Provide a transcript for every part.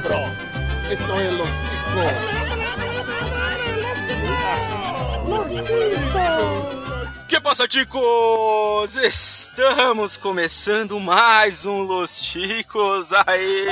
cabrón. Esto es Los Ticos. Que passa, ticos? Estamos começando mais um Los Ticos. Aê!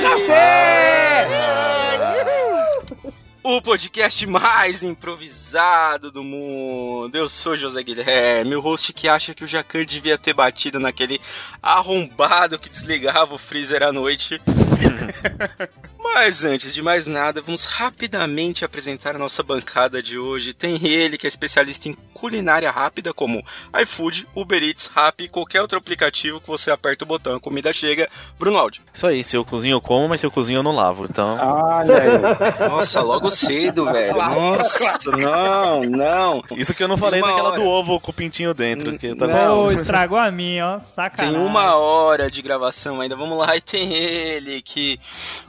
o podcast mais improvisado do mundo. Eu sou José Guilherme, o host que acha que o Jacan devia ter batido naquele arrombado que desligava o freezer à noite. Mas antes de mais nada, vamos rapidamente apresentar a nossa bancada de hoje. Tem ele que é especialista em culinária rápida, como iFood, Uber Eats, Rappi e qualquer outro aplicativo que você aperta o botão, a comida chega. Bruno Aldi. Isso aí, se eu cozinho eu como, mas se eu cozinho eu não lavo, então... Olha aí. Nossa, logo cedo, velho. Nossa, não, não. Isso que eu não falei daquela do ovo com o pintinho dentro. Que tá não, estragou a minha, ó. Sacanagem. Tem uma hora de gravação ainda. Vamos lá, e tem ele que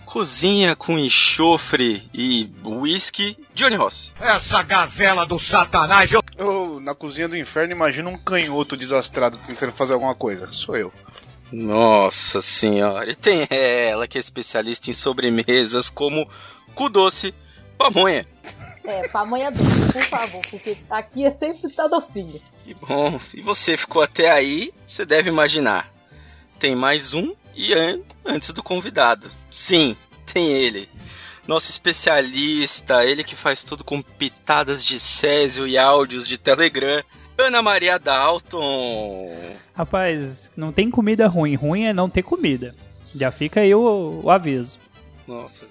cozinha com enxofre e whisky, Johnny Ross. Essa gazela do satanás, eu... eu... na cozinha do inferno, imagino um canhoto desastrado tentando fazer alguma coisa. Sou eu. Nossa senhora. E tem ela que é especialista em sobremesas como cu doce, pamonha. É, pamonha doce, por favor, porque aqui é sempre tá docinho. Que bom. E você ficou até aí, você deve imaginar. Tem mais um e antes do convidado. Sim, tem ele. Nosso especialista, ele que faz tudo com pitadas de Césio e áudios de Telegram. Ana Maria Dalton. Rapaz, não tem comida ruim. Ruim é não ter comida. Já fica aí o, o aviso. Nossa,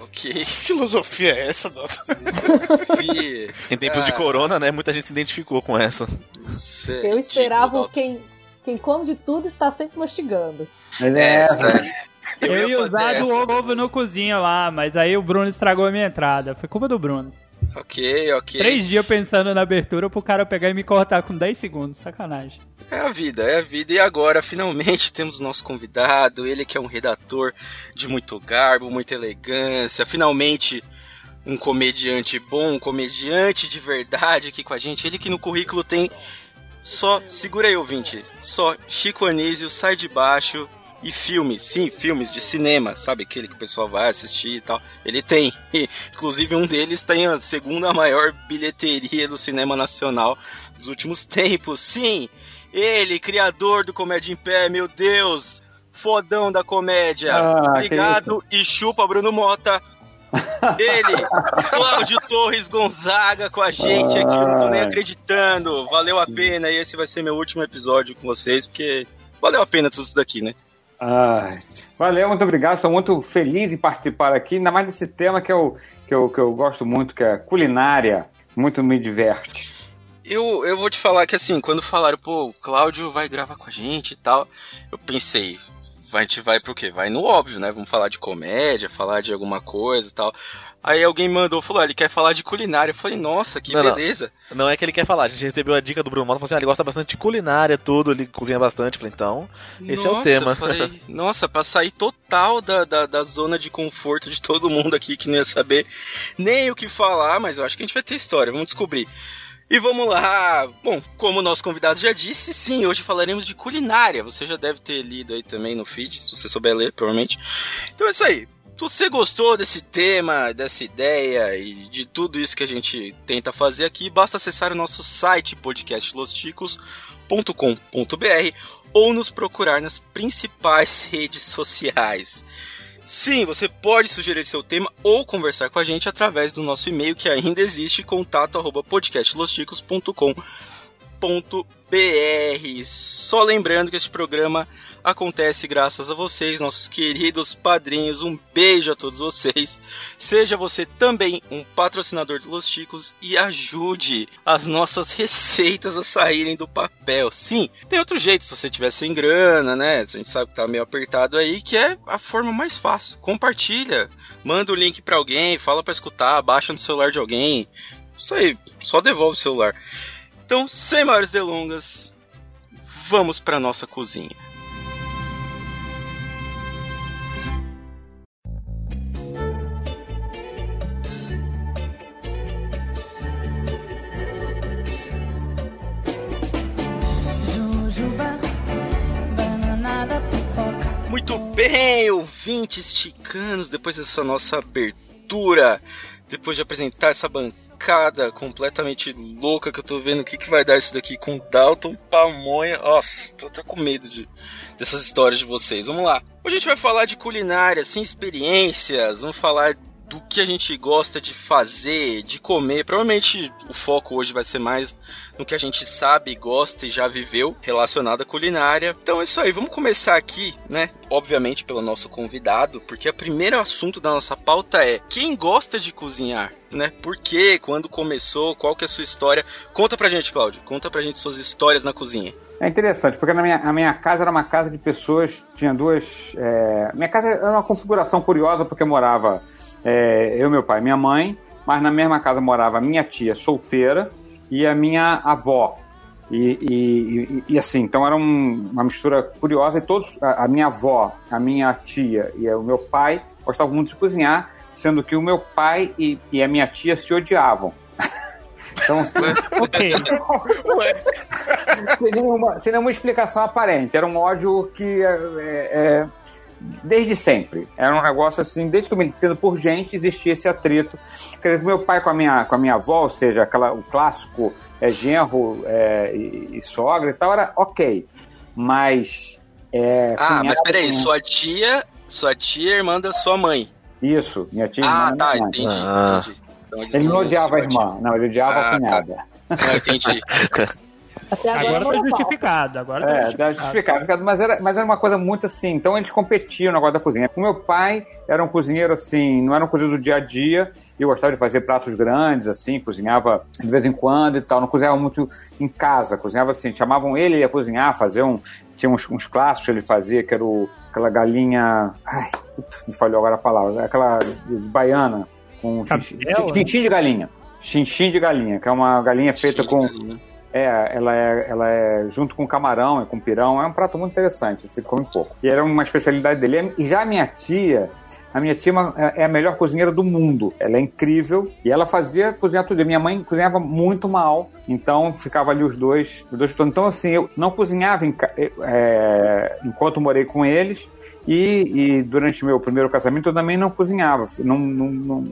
Ok. Que filosofia é essa, Dalton? Filosofia. em tempos ah. de corona, né? Muita gente se identificou com essa. Eu esperava quem, quem come de tudo está sempre mastigando. Mas é, Eu, eu ia usar do ovo no cozinha lá, mas aí o Bruno estragou a minha entrada. Foi culpa do Bruno. Ok, ok. Três dias pensando na abertura pro cara pegar e me cortar com 10 segundos. Sacanagem. É a vida, é a vida. E agora, finalmente, temos o nosso convidado. Ele que é um redator de muito garbo, muita elegância. Finalmente, um comediante bom, um comediante de verdade aqui com a gente. Ele que no currículo tem só, segura aí, ouvinte, só Chico Anísio, Sai de Baixo, e filmes, sim, filmes de cinema, sabe? Aquele que o pessoal vai assistir e tal. Ele tem. Inclusive, um deles tem a segunda maior bilheteria do cinema nacional dos últimos tempos. Sim, ele, criador do Comédia em Pé, meu Deus, fodão da comédia. Ah, Obrigado e chupa Bruno Mota. Ele, Cláudio Torres Gonzaga com a gente aqui, não tô nem acreditando. Valeu a pena e esse vai ser meu último episódio com vocês, porque valeu a pena tudo isso daqui, né? Ai, valeu, muito obrigado. Estou muito feliz em participar aqui, ainda mais desse tema que eu, que eu, que eu gosto muito, que é culinária. Muito me diverte. Eu, eu vou te falar que assim, quando falaram, pô, o Cláudio vai gravar com a gente e tal, eu pensei, a gente vai pro quê? Vai no óbvio, né? Vamos falar de comédia, falar de alguma coisa e tal. Aí alguém mandou, falou, ah, ele quer falar de culinária. Eu falei, nossa, que não, beleza. Não. não. é que ele quer falar, a gente recebeu a dica do Bruno Mota, falou assim, ah, ele gosta bastante de culinária, tudo, ele cozinha bastante. Eu falei, então, esse nossa, é o tema. Falei, nossa, pra sair total da, da, da, zona de conforto de todo mundo aqui que não ia saber nem o que falar, mas eu acho que a gente vai ter história, vamos descobrir. E vamos lá. Bom, como o nosso convidado já disse, sim, hoje falaremos de culinária. Você já deve ter lido aí também no feed, se você souber ler, provavelmente. Então é isso aí. Se você gostou desse tema, dessa ideia e de tudo isso que a gente tenta fazer aqui, basta acessar o nosso site podcastlosticos.com.br ou nos procurar nas principais redes sociais. Sim, você pode sugerir seu tema ou conversar com a gente através do nosso e-mail que ainda existe, contato@podcastlosticos.com.br. Só lembrando que esse programa acontece graças a vocês, nossos queridos padrinhos. Um beijo a todos vocês. Seja você também um patrocinador do Los Chicos e ajude as nossas receitas a saírem do papel. Sim, tem outro jeito se você tiver sem grana, né? A gente sabe que tá meio apertado aí, que é a forma mais fácil. Compartilha, manda o link para alguém, fala para escutar, baixa no celular de alguém. Isso aí, só devolve o celular. Então, sem maiores delongas, vamos para nossa cozinha. Muito bem, ouvintes ticanos, depois dessa nossa abertura, depois de apresentar essa bancada completamente louca que eu tô vendo o que, que vai dar isso daqui com Dalton Pamonha. Nossa, tô até com medo de, dessas histórias de vocês. Vamos lá. Hoje a gente vai falar de culinária, sem experiências, vamos falar do que a gente gosta de fazer, de comer. Provavelmente o foco hoje vai ser mais no que a gente sabe, gosta e já viveu relacionado à culinária. Então é isso aí, vamos começar aqui, né? Obviamente pelo nosso convidado, porque o primeiro assunto da nossa pauta é quem gosta de cozinhar, né? Por quê? Quando começou? Qual que é a sua história? Conta pra gente, Cláudio. Conta pra gente suas histórias na cozinha. É interessante, porque na minha, a minha casa era uma casa de pessoas, tinha duas. É... Minha casa era uma configuração curiosa, porque morava é, eu, meu pai, minha mãe, mas na mesma casa morava minha tia solteira e a minha avó. E, e, e assim, então era um, uma mistura curiosa. E todos, a, a, minha avó, a minha tia e o meu pai gostavam muito de cozinhar, sendo que o meu pai e, e a minha tia se odiavam. Então, ok. seria, uma, seria uma explicação aparente. Era um ódio que é, é, desde sempre. Era um negócio assim, desde que eu me entendo por gente, existia esse atrito. Quer dizer, meu pai com a minha, com a minha avó, ou seja, aquela, o clássico é, genro é, e, e, sogra e tal, era ok. Mas. É, ah, mas peraí, sua tia. Sua tia é irmã da sua mãe. Isso, minha tia Ah, tá, entendi, ah. entendi. Então, ele não odiava a irmã, não, ele odiava ah, a cunhada. Tá. Não, entendi. agora tá justificado. Agora tá é, justificado. Tá justificado. Mas era, mas era uma coisa muito assim. Então eles competiam no negócio da cozinha. O meu pai era um cozinheiro assim, não era um cozinheiro do dia a dia. Eu gostava de fazer pratos grandes, assim, cozinhava de vez em quando e tal. Não cozinhava muito em casa, cozinhava assim. Chamavam ele, ele ia cozinhar, fazer um. Tinha uns, uns clássicos que ele fazia, que era o, aquela galinha. Ai, me falhou agora a palavra. Aquela baiana com xinxim de galinha. Xinxim de galinha, que é uma galinha feita com. É, ela é, ela é junto com camarão, é com pirão, é um prato muito interessante, você come pouco. E era uma especialidade dele. E já a minha tia, a minha tia é, é a melhor cozinheira do mundo. Ela é incrível e ela fazia cozinhar tudo. Minha mãe cozinhava muito mal, então ficava ali os dois, os dois Então, assim, eu não cozinhava em, é, enquanto morei com eles e, e, durante meu primeiro casamento eu também não cozinhava. Não, não, não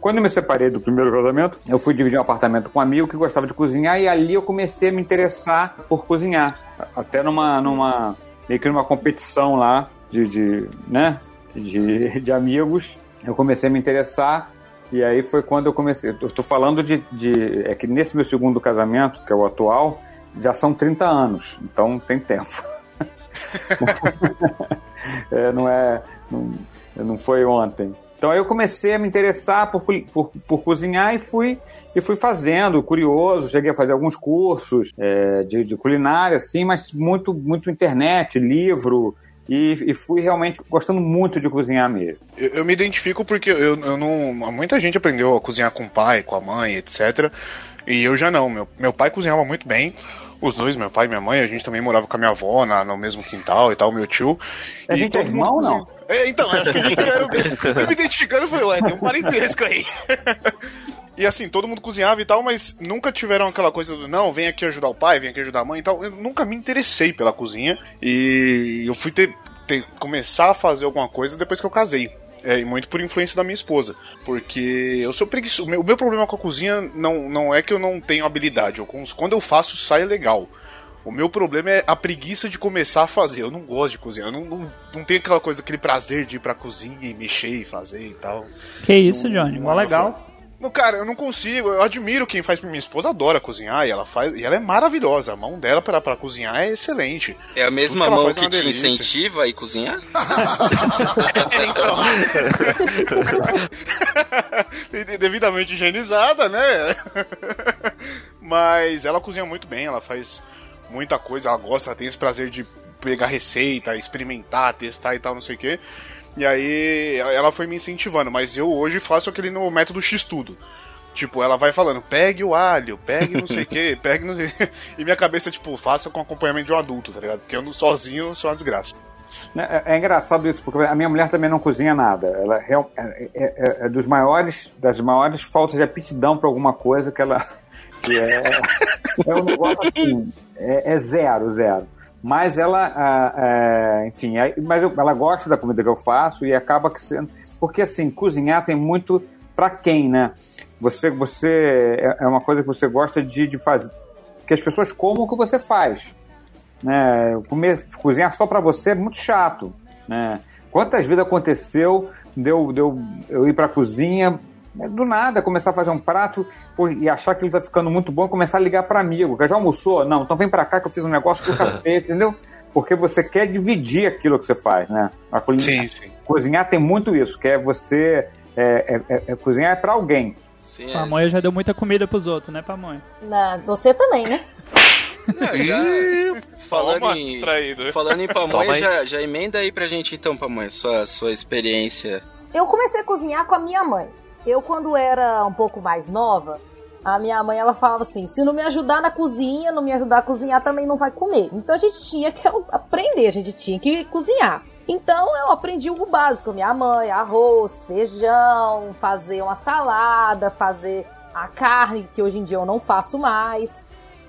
quando eu me separei do primeiro casamento, eu fui dividir um apartamento com um amigo que gostava de cozinhar e ali eu comecei a me interessar por cozinhar. Até numa, numa meio que numa competição lá de, de né, de, de amigos, eu comecei a me interessar e aí foi quando eu comecei. Eu tô falando de, de. É que nesse meu segundo casamento, que é o atual, já são 30 anos, então tem tempo. é, não é. Não, não foi ontem. Então aí eu comecei a me interessar por, por, por cozinhar e fui e fui fazendo, curioso, cheguei a fazer alguns cursos é, de, de, culinária, assim, mas muito, muito internet, livro, e, e, fui realmente gostando muito de cozinhar mesmo. Eu, eu me identifico porque eu, eu, não. Muita gente aprendeu a cozinhar com o pai, com a mãe, etc. E eu já não. Meu, meu pai cozinhava muito bem. Os dois, meu pai e minha mãe, a gente também morava com a minha avó na, no mesmo quintal e tal, meu tio. A gente é irmão, não? É, então, acho que eu, eu me identificando, eu falei, ué, tem um parentesco aí. E assim, todo mundo cozinhava e tal, mas nunca tiveram aquela coisa do não, vem aqui ajudar o pai, vem aqui ajudar a mãe e tal. Eu nunca me interessei pela cozinha e eu fui ter, ter começar a fazer alguma coisa depois que eu casei. É, e muito por influência da minha esposa. Porque eu sou preguiçoso. O meu, o meu problema com a cozinha não, não é que eu não tenho habilidade. Eu, quando eu faço, sai legal. O meu problema é a preguiça de começar a fazer. Eu não gosto de cozinhar. Eu não, não, não tenho aquela coisa, aquele prazer de ir pra cozinha e mexer e fazer e tal. Que isso, não, Johnny? Mó legal. No, cara, eu não consigo. Eu admiro quem faz. Minha esposa adora cozinhar e ela faz. E ela é maravilhosa. A mão dela para pra cozinhar é excelente. É a mesma que mão que te delícia. incentiva a ir cozinhar? então. Devidamente higienizada, né? Mas ela cozinha muito bem, ela faz muita coisa, ela gosta, ela tem esse prazer de pegar receita, experimentar, testar e tal, não sei o quê. E aí ela foi me incentivando, mas eu hoje faço aquele no método X tudo. Tipo, ela vai falando, pegue o alho, pegue não sei o que, pegue não sei E minha cabeça, tipo, faça com acompanhamento de um adulto, tá ligado? Porque eu sozinho sou uma desgraça. É, é, engraçado isso, porque a minha mulher também não cozinha nada. Ela é, é, é, é dos maiores, das maiores faltas de aptidão para alguma coisa que ela. Que é, é um negócio assim. É, é zero, zero. Mas ela, é, enfim, mas eu, ela gosta da comida que eu faço e acaba que sendo. Porque assim, cozinhar tem muito para quem, né? Você, você é, é uma coisa que você gosta de, de fazer. Que as pessoas comam o que você faz. Né? Comer, cozinhar só para você é muito chato. Né? Quantas vezes aconteceu deu, deu, eu ir para a cozinha, do nada, começar a fazer um prato pô, e achar que ele tá ficando muito bom, começar a ligar para amigo, que já almoçou? Não, então vem para cá que eu fiz um negócio do cacete, entendeu? Porque você quer dividir aquilo que você faz, né? A cozinhar, sim, sim. cozinhar tem muito isso, que é você é, é, é, é cozinhar é para alguém. Sim, a mãe já deu muita comida pros outros, né, mãe Não, você também, né? Não, já, falando, em, falando em pamonha, já, já emenda aí pra gente então, pamonha, sua, sua experiência. Eu comecei a cozinhar com a minha mãe. Eu, quando era um pouco mais nova, a minha mãe ela falava assim: se não me ajudar na cozinha, não me ajudar a cozinhar, também não vai comer. Então a gente tinha que aprender, a gente tinha que cozinhar. Então eu aprendi o básico, minha mãe, arroz, feijão, fazer uma salada, fazer a carne, que hoje em dia eu não faço mais.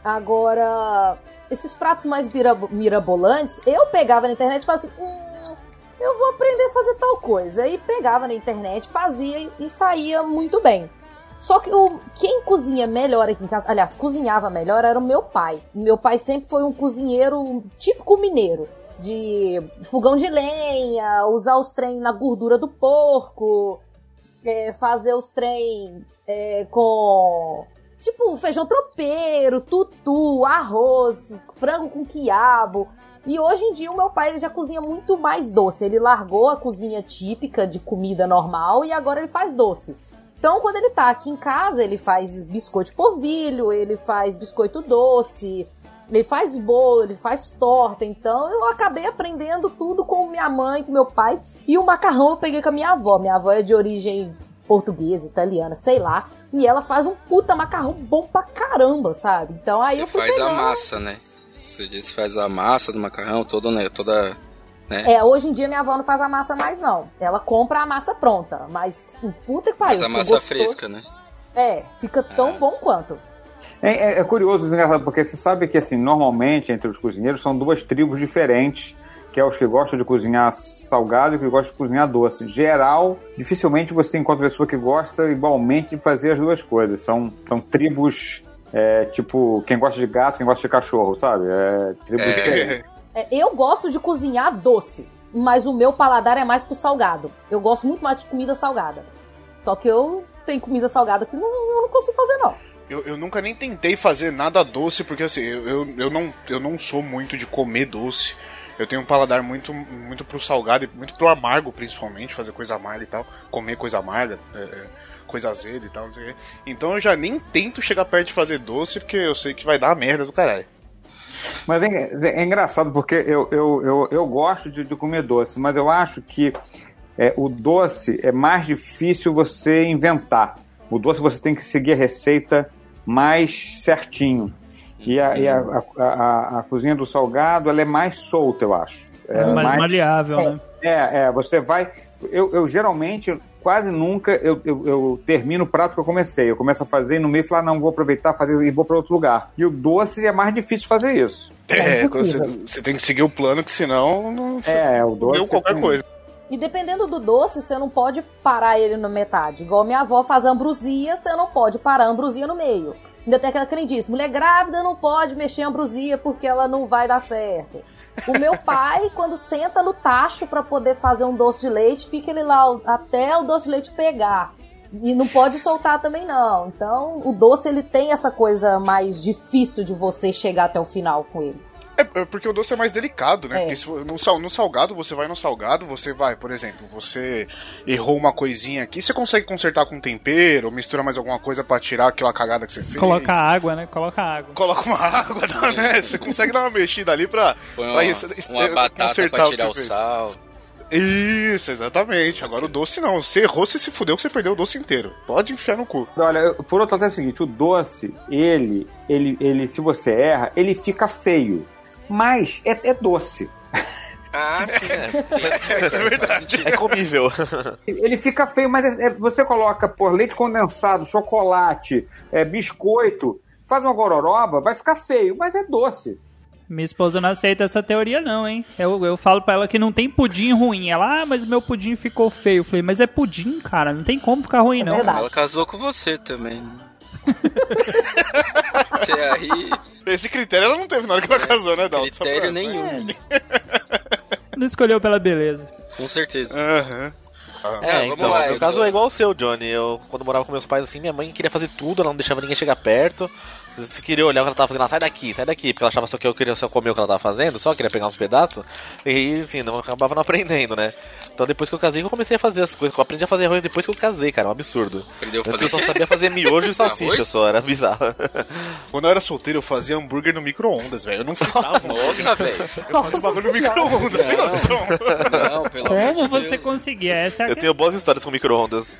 Agora, esses pratos mais mirabolantes, eu pegava na internet e falava assim: hum, eu vou aprender a fazer tal coisa. E pegava na internet, fazia e saía muito bem. Só que o, quem cozinha melhor aqui em casa, aliás, cozinhava melhor era o meu pai. Meu pai sempre foi um cozinheiro típico mineiro. De fogão de lenha, usar os trem na gordura do porco, é, fazer os trem é, com Tipo, feijão tropeiro, tutu, arroz, frango com quiabo. E hoje em dia o meu pai já cozinha muito mais doce. Ele largou a cozinha típica de comida normal e agora ele faz doce. Então, quando ele tá aqui em casa, ele faz biscoito de polvilho, ele faz biscoito doce, ele faz bolo, ele faz torta. Então, eu acabei aprendendo tudo com minha mãe, com meu pai. E o macarrão eu peguei com a minha avó. Minha avó é de origem portuguesa, italiana, sei lá. E ela faz um puta macarrão bom pra caramba, sabe? Então aí Você eu fui faz pegando... a massa, né? Você disse que faz a massa do macarrão, toda, né? Toda. Né? É, hoje em dia minha avó não faz a massa mais, não. Ela compra a massa pronta, mas puta que pariu. Faz a massa gostoso. fresca, né? É, fica tão ah. bom quanto. É, é, é curioso, engraçado, porque você sabe que, assim, normalmente entre os cozinheiros são duas tribos diferentes que é os que gostam de cozinhar salgado e que gostam de cozinhar doce. Em geral, dificilmente você encontra pessoa que gosta igualmente de fazer as duas coisas. São, são tribos, é, tipo, quem gosta de gato, quem gosta de cachorro, sabe? É, tribos é. É, eu gosto de cozinhar doce, mas o meu paladar é mais pro salgado. Eu gosto muito mais de comida salgada. Só que eu tenho comida salgada que não, eu não consigo fazer, não. Eu, eu, nunca nem tentei fazer nada doce, porque assim, eu, eu, eu, não, eu não sou muito de comer doce. Eu tenho um paladar muito, muito pro salgado e muito pro amargo, principalmente, fazer coisa amarga e tal. Comer coisa amarga, é, é, coisa azeda e tal, não sei o quê. Então eu já nem tento chegar perto de fazer doce, porque eu sei que vai dar merda do caralho. Mas é, é engraçado porque eu, eu, eu, eu gosto de, de, comer doce, mas eu acho que é, o doce é mais difícil você inventar. O doce você tem que seguir a receita mais certinho. E a, e a, a, a, a, cozinha do salgado, ela é mais solta, eu acho. É, mais, mais maleável, é, né? É, é, você vai... Eu, eu geralmente, quase nunca, eu, eu, eu, termino o prato que eu comecei. Eu começo a fazer e no meio falar, não, vou aproveitar, fazer e vou para outro lugar. E o doce é mais difícil fazer isso. É, é você, você, tem que seguir o plano, que senão não, é, o doce deu qualquer tem... coisa. E dependendo do doce, você não pode parar ele na metade. Igual minha avó faz ambrosia, você não pode parar a ambrosia no meio. Ainda tem aquela crendice, mulher grávida não pode mexer em ambrosia porque ela não vai dar certo. O meu pai, quando senta no tacho para poder fazer um doce de leite, fica ele lá até o doce de leite pegar. E não pode soltar também não. Então, o doce ele tem essa coisa mais difícil de você chegar até o final com ele. É, é, porque o doce é mais delicado, né? É. Porque se, no, sal, no salgado, você vai no salgado, você vai, por exemplo, você errou uma coisinha aqui, você consegue consertar com tempero, ou mistura mais alguma coisa para tirar aquela cagada que você fez. Coloca água, né? Coloca água. Coloca uma água, né? Você consegue dar uma mexida ali pra, Põe uma, pra, uma batata consertar pra tirar o, o sal. Isso, exatamente. Agora o doce não. Você errou, você se fudeu que você perdeu o doce inteiro. Pode enfiar no cu. Olha, por outro lado é o seguinte, o doce, ele, ele, ele, se você erra, ele fica feio mas é, é doce. Ah, sim, é. é verdade. É comível. Ele fica feio, mas é, é, você coloca por leite condensado, chocolate, é, biscoito, faz uma gororoba, vai ficar feio, mas é doce. Minha esposa não aceita essa teoria, não, hein? Eu, eu falo pra ela que não tem pudim ruim. Ela, ah, mas o meu pudim ficou feio. Eu falei, mas é pudim, cara. Não tem como ficar ruim, É não. verdade. Ela casou com você também. Aí, Esse critério ela não teve na hora que ela casou, né, Dalton? Critério pra- nenhum. Não escolheu pela beleza. Com certeza. Aham. É, vamos então, lá, meu eu caso tô- é igual o seu, Johnny. Eu, quando morava com meus pais, assim, minha mãe queria fazer tudo, ela não deixava ninguém chegar perto. Se você queria olhar o que ela tava fazendo, ela, sai daqui, sai daqui, porque ela achava só que eu queria só comer o que ela tava fazendo, só queria pegar uns pedaços, e assim, não acabava não aprendendo, né? Então depois que eu casei, eu comecei a fazer as coisas. Eu aprendi a fazer arroz depois que eu casei, cara, é um absurdo. Aprendeu a Antes fazer eu só sabia fazer miojo e salsicha Arroz? só, era bizarro. Quando eu era solteiro, eu fazia hambúrguer no micro-ondas, velho. Eu não fritava. Nossa, velho. Eu fazia bagulho no micro-ondas, tem noção? Não, pelo Como de você Deus. conseguia? Essa é a Eu tenho boas histórias com micro-ondas.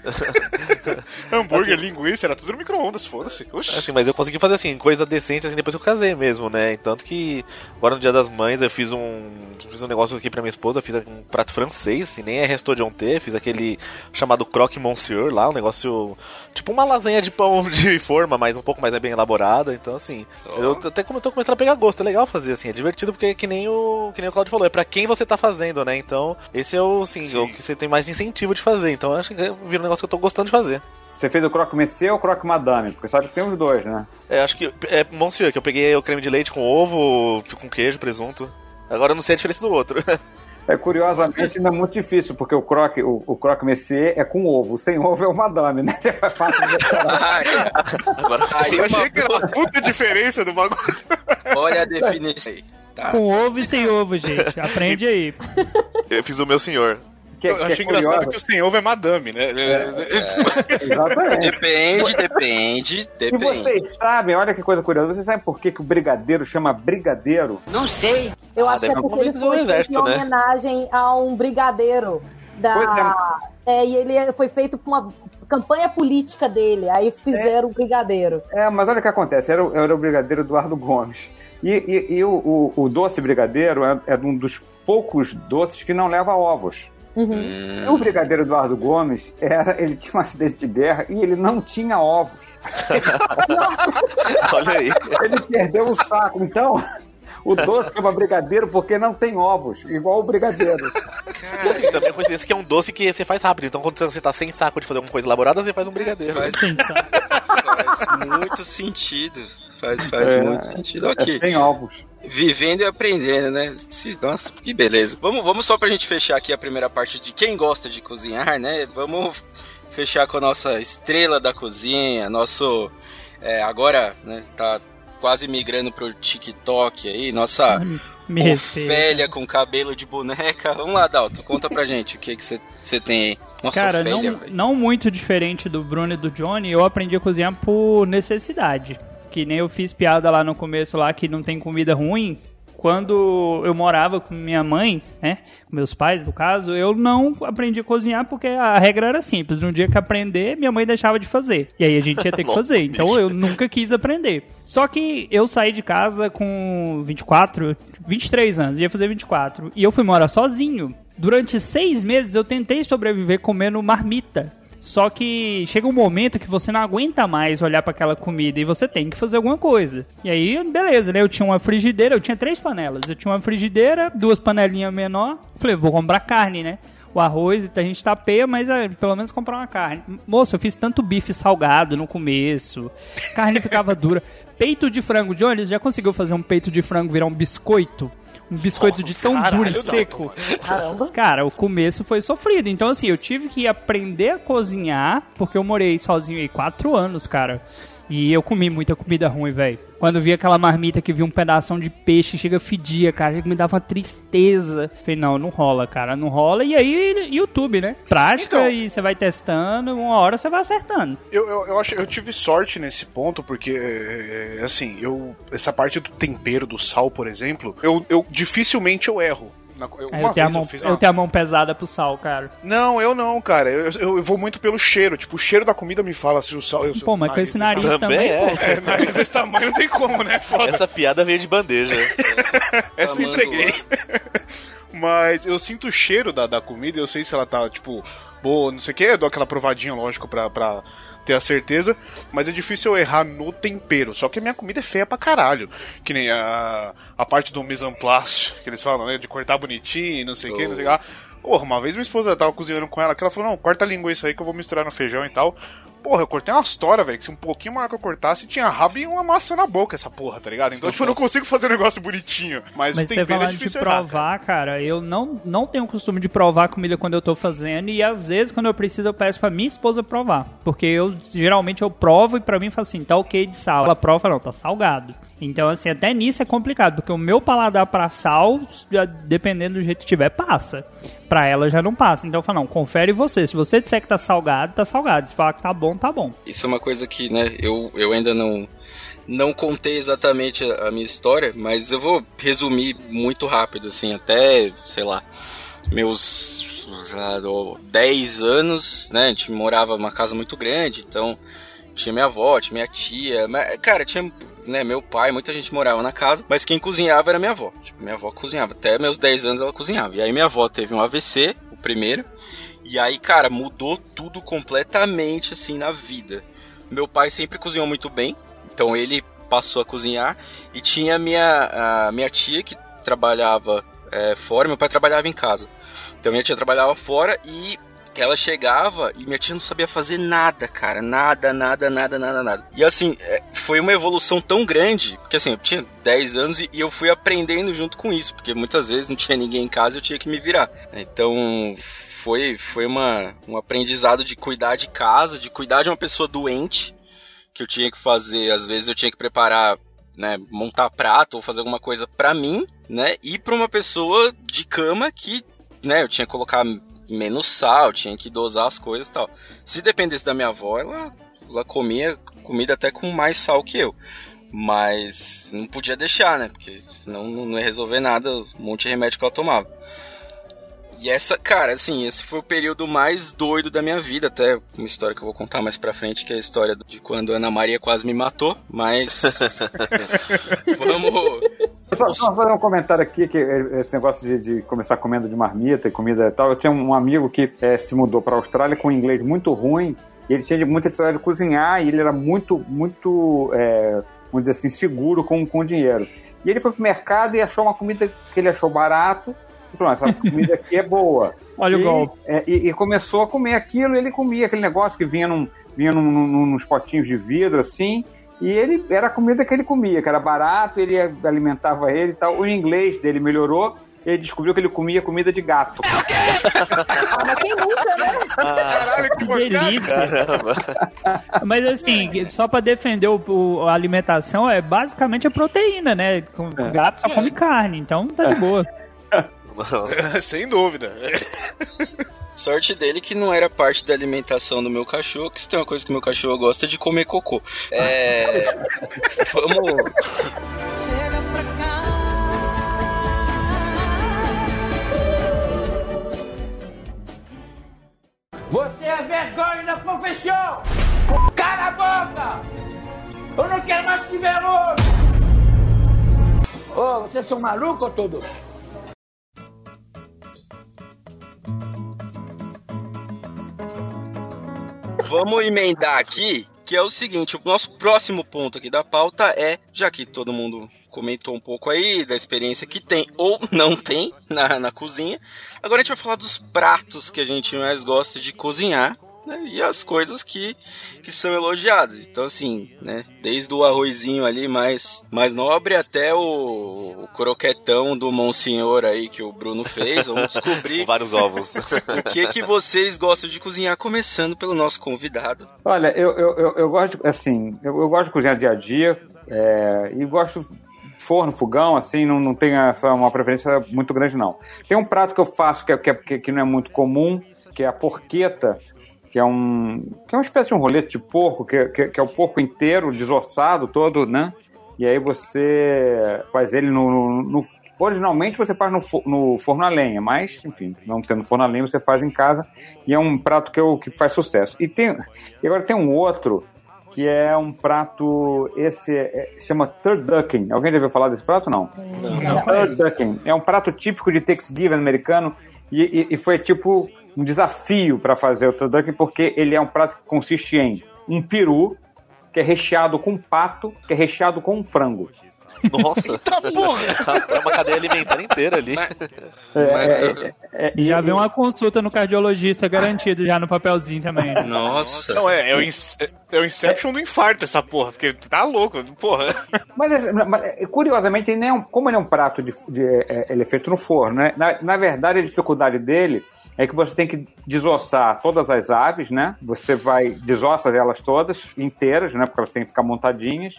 hambúrguer, linguiça, era tudo no micro-ondas, foda-se. Oxi. Assim, mas eu consegui fazer assim, coisa decente assim depois que eu casei mesmo, né? Tanto que agora no dia das mães eu fiz um. Fiz um negócio aqui pra minha esposa, fiz um prato francês, assim, nem é resto de ontem, fiz aquele chamado croque monsieur lá, um negócio. Tipo uma lasanha de pão de forma, mas um pouco mais é bem elaborada. Então, assim, eu até como eu tô começando a pegar gosto, é legal fazer assim, é divertido porque é que nem o. Que nem o Claudio falou, é pra quem você tá fazendo, né? Então, esse é o assim, o que você tem mais de incentivo de fazer. Então acho que vira um negócio que eu tô gostando de fazer. Você fez o croque monsieur ou croque madame? Porque sabe que tem os dois, né? É, acho que é Monsieur, que eu peguei o creme de leite com ovo, com queijo, presunto. Agora eu não sei a diferença do outro. É curiosamente ainda é muito difícil, porque o croque, o, o croque monsieur é com ovo. Sem ovo é o madame, né? É fácil de Agora, aí Eu achei que era uma puta diferença do bagulho. Olha a definição aí. Tá. Com ovo e sem ovo, gente. Aprende aí. eu fiz o meu senhor. Que, Eu que achei é engraçado curioso. que o sem ovo é madame, né? Exatamente. Depende, depende, E depende. vocês sabem, olha que coisa curiosa, vocês sabem por que, que o brigadeiro chama brigadeiro? Eu Ah, acho que é porque ele foi exército, em né? homenagem a um brigadeiro da. É, e ele foi feito com uma campanha política dele. Aí fizeram o brigadeiro. É, mas olha o que acontece, era, o- era o brigadeiro Eduardo Gomes. E, e- e o, o- o doce brigadeiro é, é um dos poucos doces que não leva ovos. Uhum. E o brigadeiro Eduardo Gomes, era, ele tinha um acidente de guerra e ele não tinha ovos. Olha aí. Ele perdeu o saco. Então, o doce chama brigadeiro porque não tem ovos, igual o brigadeiro. E assim, também a coincidência que é um doce que você faz rápido. Então quando você tá sem saco de fazer alguma coisa elaborada, você faz um brigadeiro. Faz, faz muito sentido. Faz, faz É. muito sentido. É Ok. sem ovos. Vivendo e aprendendo, né? Nossa, que beleza. Vamos, vamos só pra gente fechar aqui a primeira parte de quem gosta de cozinhar, né? Vamos fechar com a nossa estrela da cozinha, nosso. é, agora, né? Tá quase migrando pro TikTok aí, nossa Me com cabelo de boneca. Vamos lá, Dalton, conta pra gente o que que você tem aí. Nossa, Cara, não, não muito diferente do Bruno e do Johnny, eu aprendi a cozinhar por necessidade. Que nem eu fiz piada lá no começo lá que não tem comida ruim. Quando eu morava com minha mãe, né, com meus pais no caso, eu não aprendi a cozinhar porque a regra era simples. No dia que aprender, minha mãe deixava de fazer. E aí a gente ia ter que fazer. Então eu nunca quis aprender. Só que eu saí de casa com 24, 23 anos, ia fazer 24. E eu fui morar sozinho. Durante seis meses eu tentei sobreviver comendo marmita. Só que chega um momento que você não aguenta mais olhar para aquela comida e você tem que fazer alguma coisa. E aí, beleza, né? Eu tinha uma frigideira, eu tinha três panelas. Eu tinha uma frigideira, duas panelinhas menor. Falei, vou comprar carne, né? O arroz, a gente tapeia, mas é, pelo menos comprar uma carne. Moço, eu fiz tanto bife salgado no começo. Carne ficava dura. Peito de frango. Johnny, já conseguiu fazer um peito de frango virar um biscoito? Um biscoito de tão caralho, duro e seco. Caramba. Cara, o começo foi sofrido. Então, assim, eu tive que aprender a cozinhar, porque eu morei sozinho aí quatro anos, cara. E eu comi muita comida ruim, velho. Quando eu vi aquela marmita que vi um pedação de peixe, chega fedia, cara, me dava uma tristeza. Falei, não, não rola, cara, não rola. E aí, YouTube, né? Prática Então. e você vai testando, uma hora você vai acertando. Eu, eu, eu acho eu tive sorte nesse ponto, porque, é, assim, eu. Essa parte do tempero, do sal, por exemplo, eu, eu dificilmente eu erro. Na- eu- Aí uma eu, tenho mão, eu fiz eu uma... tenho a mão pesada pro sal, cara. Não, eu não, cara. Eu, eu, eu vou muito pelo cheiro. Tipo, o cheiro da comida me fala se o sal. Eu, Pô, mas com esse nariz Também também, é. pô. É, nariz desse tamanho não tem como, né? Foda. Essa piada veio de bandeja. Essa eu entreguei. Mas eu sinto o cheiro da, da comida, eu sei se ela tá, tipo, boa, não sei o que, eu dou aquela provadinha, lógico, pra, pra ter a certeza, mas é difícil eu errar no tempero. Só que a minha comida é feia pra caralho. Que nem a, a parte do mise en place, que eles falam, né? De cortar bonitinho, não sei o que, não sei o que lá. Porra, uma vez minha esposa tava cozinhando com ela, que ela falou, não, corta a linguiça aí que eu vou misturar no feijão e tal. Porra, eu cortei uma história, velho, que se um pouquinho maior que eu cortasse, tinha rabo e uma massa na boca essa porra, tá ligado? Então, tipo, eu não consigo fazer um negócio bonitinho. Mas, Mas o você tempero é falando de difícil errar, provar, cara. eu não, não tenho o costume de provar comida quando eu tô fazendo e às vezes quando eu preciso eu peço pra minha esposa provar. Porque eu geralmente eu provo e pra mim fala assim, tá ok de sal. Ela prova, não, tá salgado. Então assim, até nisso é complicado, porque o meu paladar pra sal, dependendo do jeito que tiver, passa. Pra ela já não passa. Então eu falo, não, confere você. Se você disser que tá salgado, tá salgado. Se falar que tá bom, tá bom. Isso é uma coisa que, né, eu, eu ainda não não contei exatamente a, minha história, mas eu vou resumir muito rápido, assim, até, sei lá, meus do- 10 anos, né, a gente morava numa casa muito grande, então tinha minha avó, tinha minha tia, mas, cara, tinha, né, meu pai, muita gente morava na casa, mas quem cozinhava era minha avó, tipo, minha avó cozinhava, até meus 10 anos ela cozinhava, e aí minha avó teve um AVC, o primeiro, e aí, cara, mudou tudo completamente, assim, na vida. Meu pai sempre cozinhou muito bem, então ele passou a cozinhar. E tinha minha, minha tia que trabalhava é, fora, meu pai trabalhava em casa. Então minha tia trabalhava fora e ela chegava e minha tia não sabia fazer nada, cara. Nada, nada, nada, nada, nada. E assim, é, foi uma evolução tão grande, porque assim, eu tinha 10 anos e, eu fui aprendendo junto com isso, porque muitas vezes não tinha ninguém em casa e eu tinha que me virar. Então foi, foi uma, um aprendizado de cuidar de casa, de cuidar de uma pessoa doente, que eu tinha que fazer, às vezes eu tinha que preparar, né, montar prato ou fazer alguma coisa pra mim, né, e pra uma pessoa de cama que, né, eu tinha que colocar menos sal, tinha que dosar as coisas e tal. Se dependesse da minha avó, ela, ela comia comida até com mais sal que eu. Mas não podia deixar, né? Porque senão não ia resolver nada, um monte de remédio que ela tomava. E essa, cara, assim, esse foi o período mais doido da minha vida, até uma história que eu vou contar mais pra frente, que é a história de quando a Ana Maria quase me matou, mas vamos Só, só fazer um comentário aqui, que esse negócio de, de começar comendo de marmita e comida e tal. Eu tinha um amigo que eh, se mudou para a Austrália com um inglês muito ruim, e ele tinha muita dificuldade de cozinhar, e ele era muito, muito, eh, vamos dizer assim, seguro com, com dinheiro. E ele foi pro mercado e achou uma comida que ele achou barato, falou, "Ah, essa comida aqui é boa. Olha o e, golpe. é, e, e começou a comer aquilo, e ele comia aquele negócio que vinha, num, vinha num, num, nos potinhos de vidro, assim, e ele era a comida que ele comia, que era barato, ele alimentava ele e tal. O inglês dele melhorou, ele descobriu que ele comia comida de gato. Ah, mas quem nunca, né? Caralho, que Que delícia. Mas assim, só pra defender o, o- a alimentação, é basicamente a proteína, né? Com- Gato só come carne, então tá de boa. Sem dúvida. Sorte dele que não era parte da alimentação do meu cachorro, que se tem uma coisa que meu cachorro gosta é de comer cocô. É. Vamos. Você é vergonha da profissão! Cala a boca! Eu não quero mais te ver hoje! Ô, vocês são malucos todos? Vamos emendar aqui, que é o seguinte, o nosso próximo ponto aqui da pauta é, já que todo mundo comentou um pouco aí da experiência que tem ou não tem na, na cozinha, agora a gente vai falar dos pratos que a gente mais gosta de cozinhar, né, e as coisas que, que são elogiadas. Então assim, né, desde o arrozinho ali mais, mais nobre até o, o croquetão do Monsenhor aí que o Bruno fez, vamos descobrir Com vários ovos. o que que vocês gostam de cozinhar, começando pelo nosso convidado. Olha, eu, eu, eu, eu gosto, de- assim, eu, eu gosto de cozinhar dia a dia, é, e gosto forno, fogão, assim, não, não tenho essa, uma preferência muito grande, não. Tem um prato que eu faço que, é- que, é- que, que não é muito comum, que é a porqueta, que é um que é uma espécie de um rolete de porco, que, que, que é o porco inteiro, desossado todo, né? E aí você faz ele no... no- no- originalmente você faz no, no forno a lenha, mas, enfim, não tendo forno a lenha, você faz em casa. E é um prato que, eu, que faz sucesso. E, tem, e agora tem um outro que é um prato, esse é, chama turducken. Alguém já ouviu falar desse prato? Não. Turducken. É um prato típico de Thanksgiving americano e, e- e foi tipo um desafio para fazer o turducken porque ele é um prato que consiste em um peru, que é recheado com pato, que é recheado com frango. Nossa. é uma cadeia alimentar inteira ali. É, é, é, e Já vem uma consulta no cardiologista garantido já no papelzinho também. Nossa. Não, é, é, o, é o Inception do infarto essa porra, porque tá louco, porra. Mas, é- mas, é, curiosamente, ele nem é um- como ele é um prato de, de- é, ele é feito no forno, né? Na, na verdade, a dificuldade dele é que você tem que desossar todas as aves, né? Você vai desossa elas todas inteiras, né? Porque elas têm que ficar montadinhas.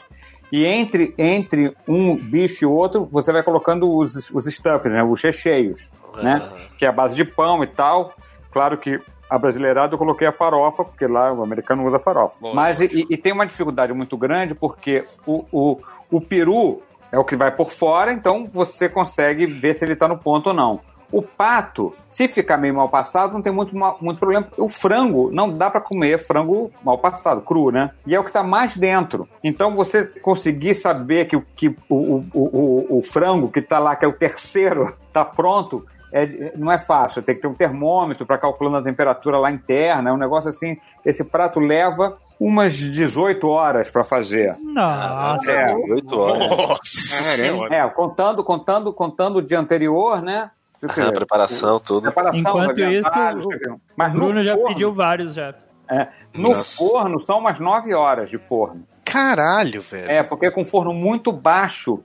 E entre, entre um bicho e outro, você vai colocando os, os stuffs, né? Os recheios, né? Que é a base de pão e tal. Claro que a brasileirada eu coloquei a farofa, porque lá o americano usa farofa. Lógico. Mas e, e tem uma dificuldade muito grande, porque o, o, o peru é o que vai por fora, então você consegue ver se ele está no ponto ou não. O pato, se ficar meio mal passado, não tem muito, mal- muito problema. O frango, não dá para comer frango mal passado, cru, né? E é o que está mais dentro. Então você conseguir saber que, o- que o, o, o, o frango que está lá, que é o terceiro, está pronto, é- não é fácil. Tem que ter um termômetro para calculando a temperatura lá interna. É um negócio assim. Esse prato leva umas 18 horas para fazer. Nossa. É. 8 horas. Nossa senhora. É, contando, contando, contando o dia anterior, né? A preparação, tudo. Preparação, Enquanto isso, vários, o- mas Bruno já forno, pediu vários já. é, no Nossa. forno são umas 9 horas de forno. Caralho, velho. É, porque é com forno muito baixo,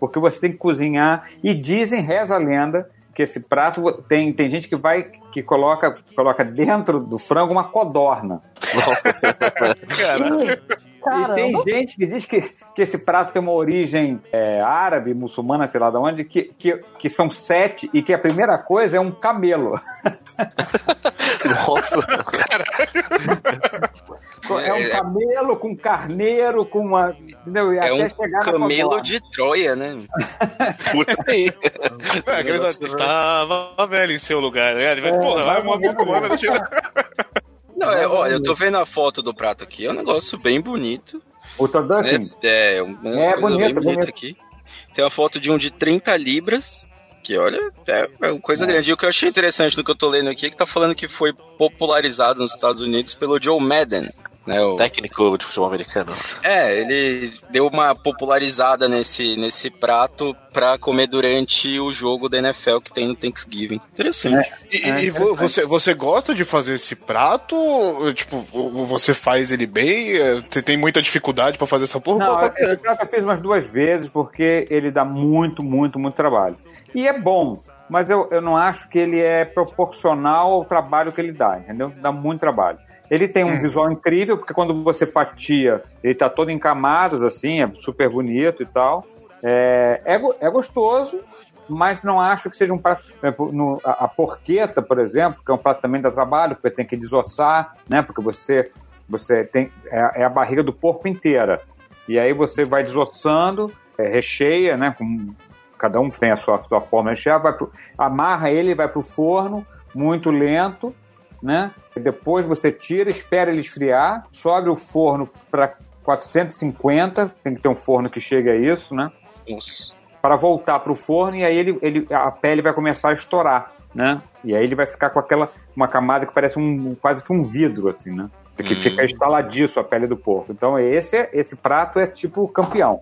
porque você tem que cozinhar. E dizem, reza a lenda, que esse prato tem, tem gente que vai que coloca, coloca dentro do frango uma codorna. Caralho. E tem gente que diz que, que esse prato tem uma origem é, árabe, muçulmana, sei lá de onde, que, que, que são sete e que a primeira coisa é um camelo. Nossa. É um camelo com carneiro, com uma. Entendeu? E É até um camelo de Troia, né? Por aí. É, estava velho em seu lugar, né? Vai, porra, vai uma boca humana, deixa Não, é, olha, eu tô vendo a foto do prato aqui, é um negócio bem bonito. O turducken? É, é, um, É, bonito, bem bonita bonito. aqui. Tem uma foto de um de 30 libras, que olha, é, é uma coisa grande. E o que eu achei interessante no que eu tô lendo aqui é que tá falando que foi popularizado nos Estados Unidos pelo Joe Madden. Né, o- Técnico de futebol americano. É, ele deu uma popularizada nesse, nesse prato pra comer durante o jogo da NFL que tem no Thanksgiving. Interessante. E, e vo- você, você gosta de fazer esse prato? Tipo, você faz ele bem? É, Você tem muita dificuldade pra fazer essa porra? Não, é? esse prato eu fiz umas duas vezes porque ele dá muito, muito, muito trabalho. E é bom, mas eu, eu não acho que ele é proporcional ao trabalho que ele dá, entendeu? Dá muito trabalho. Ele tem um visual incrível, porque quando você fatia, ele tá todo em camadas, assim, é super bonito e tal. É, é, é gostoso, mas não acho que seja um prato. no- a, a porqueta, por exemplo, que é um prato também dá trabalho, porque tem que desossar, né? Porque você, você tem. É, é a barriga do porco inteira. E aí você vai desossando, é, recheia, né? Com, cada um tem a sua, sua forma de rechear, vai pro, amarra ele, vai para o forno, muito lento, né? Depois você tira, espera ele esfriar, sobe o forno para 450, tem que ter um forno que chegue a isso, né? Nossa. Para voltar para o forno e aí ele, ele, a pele vai começar a estourar, né? E aí ele vai ficar com aquela uma camada que parece um quase que um vidro assim, né? Que Hum. fica instaladiço a pele do porco. Então esse é- esse prato é tipo campeão.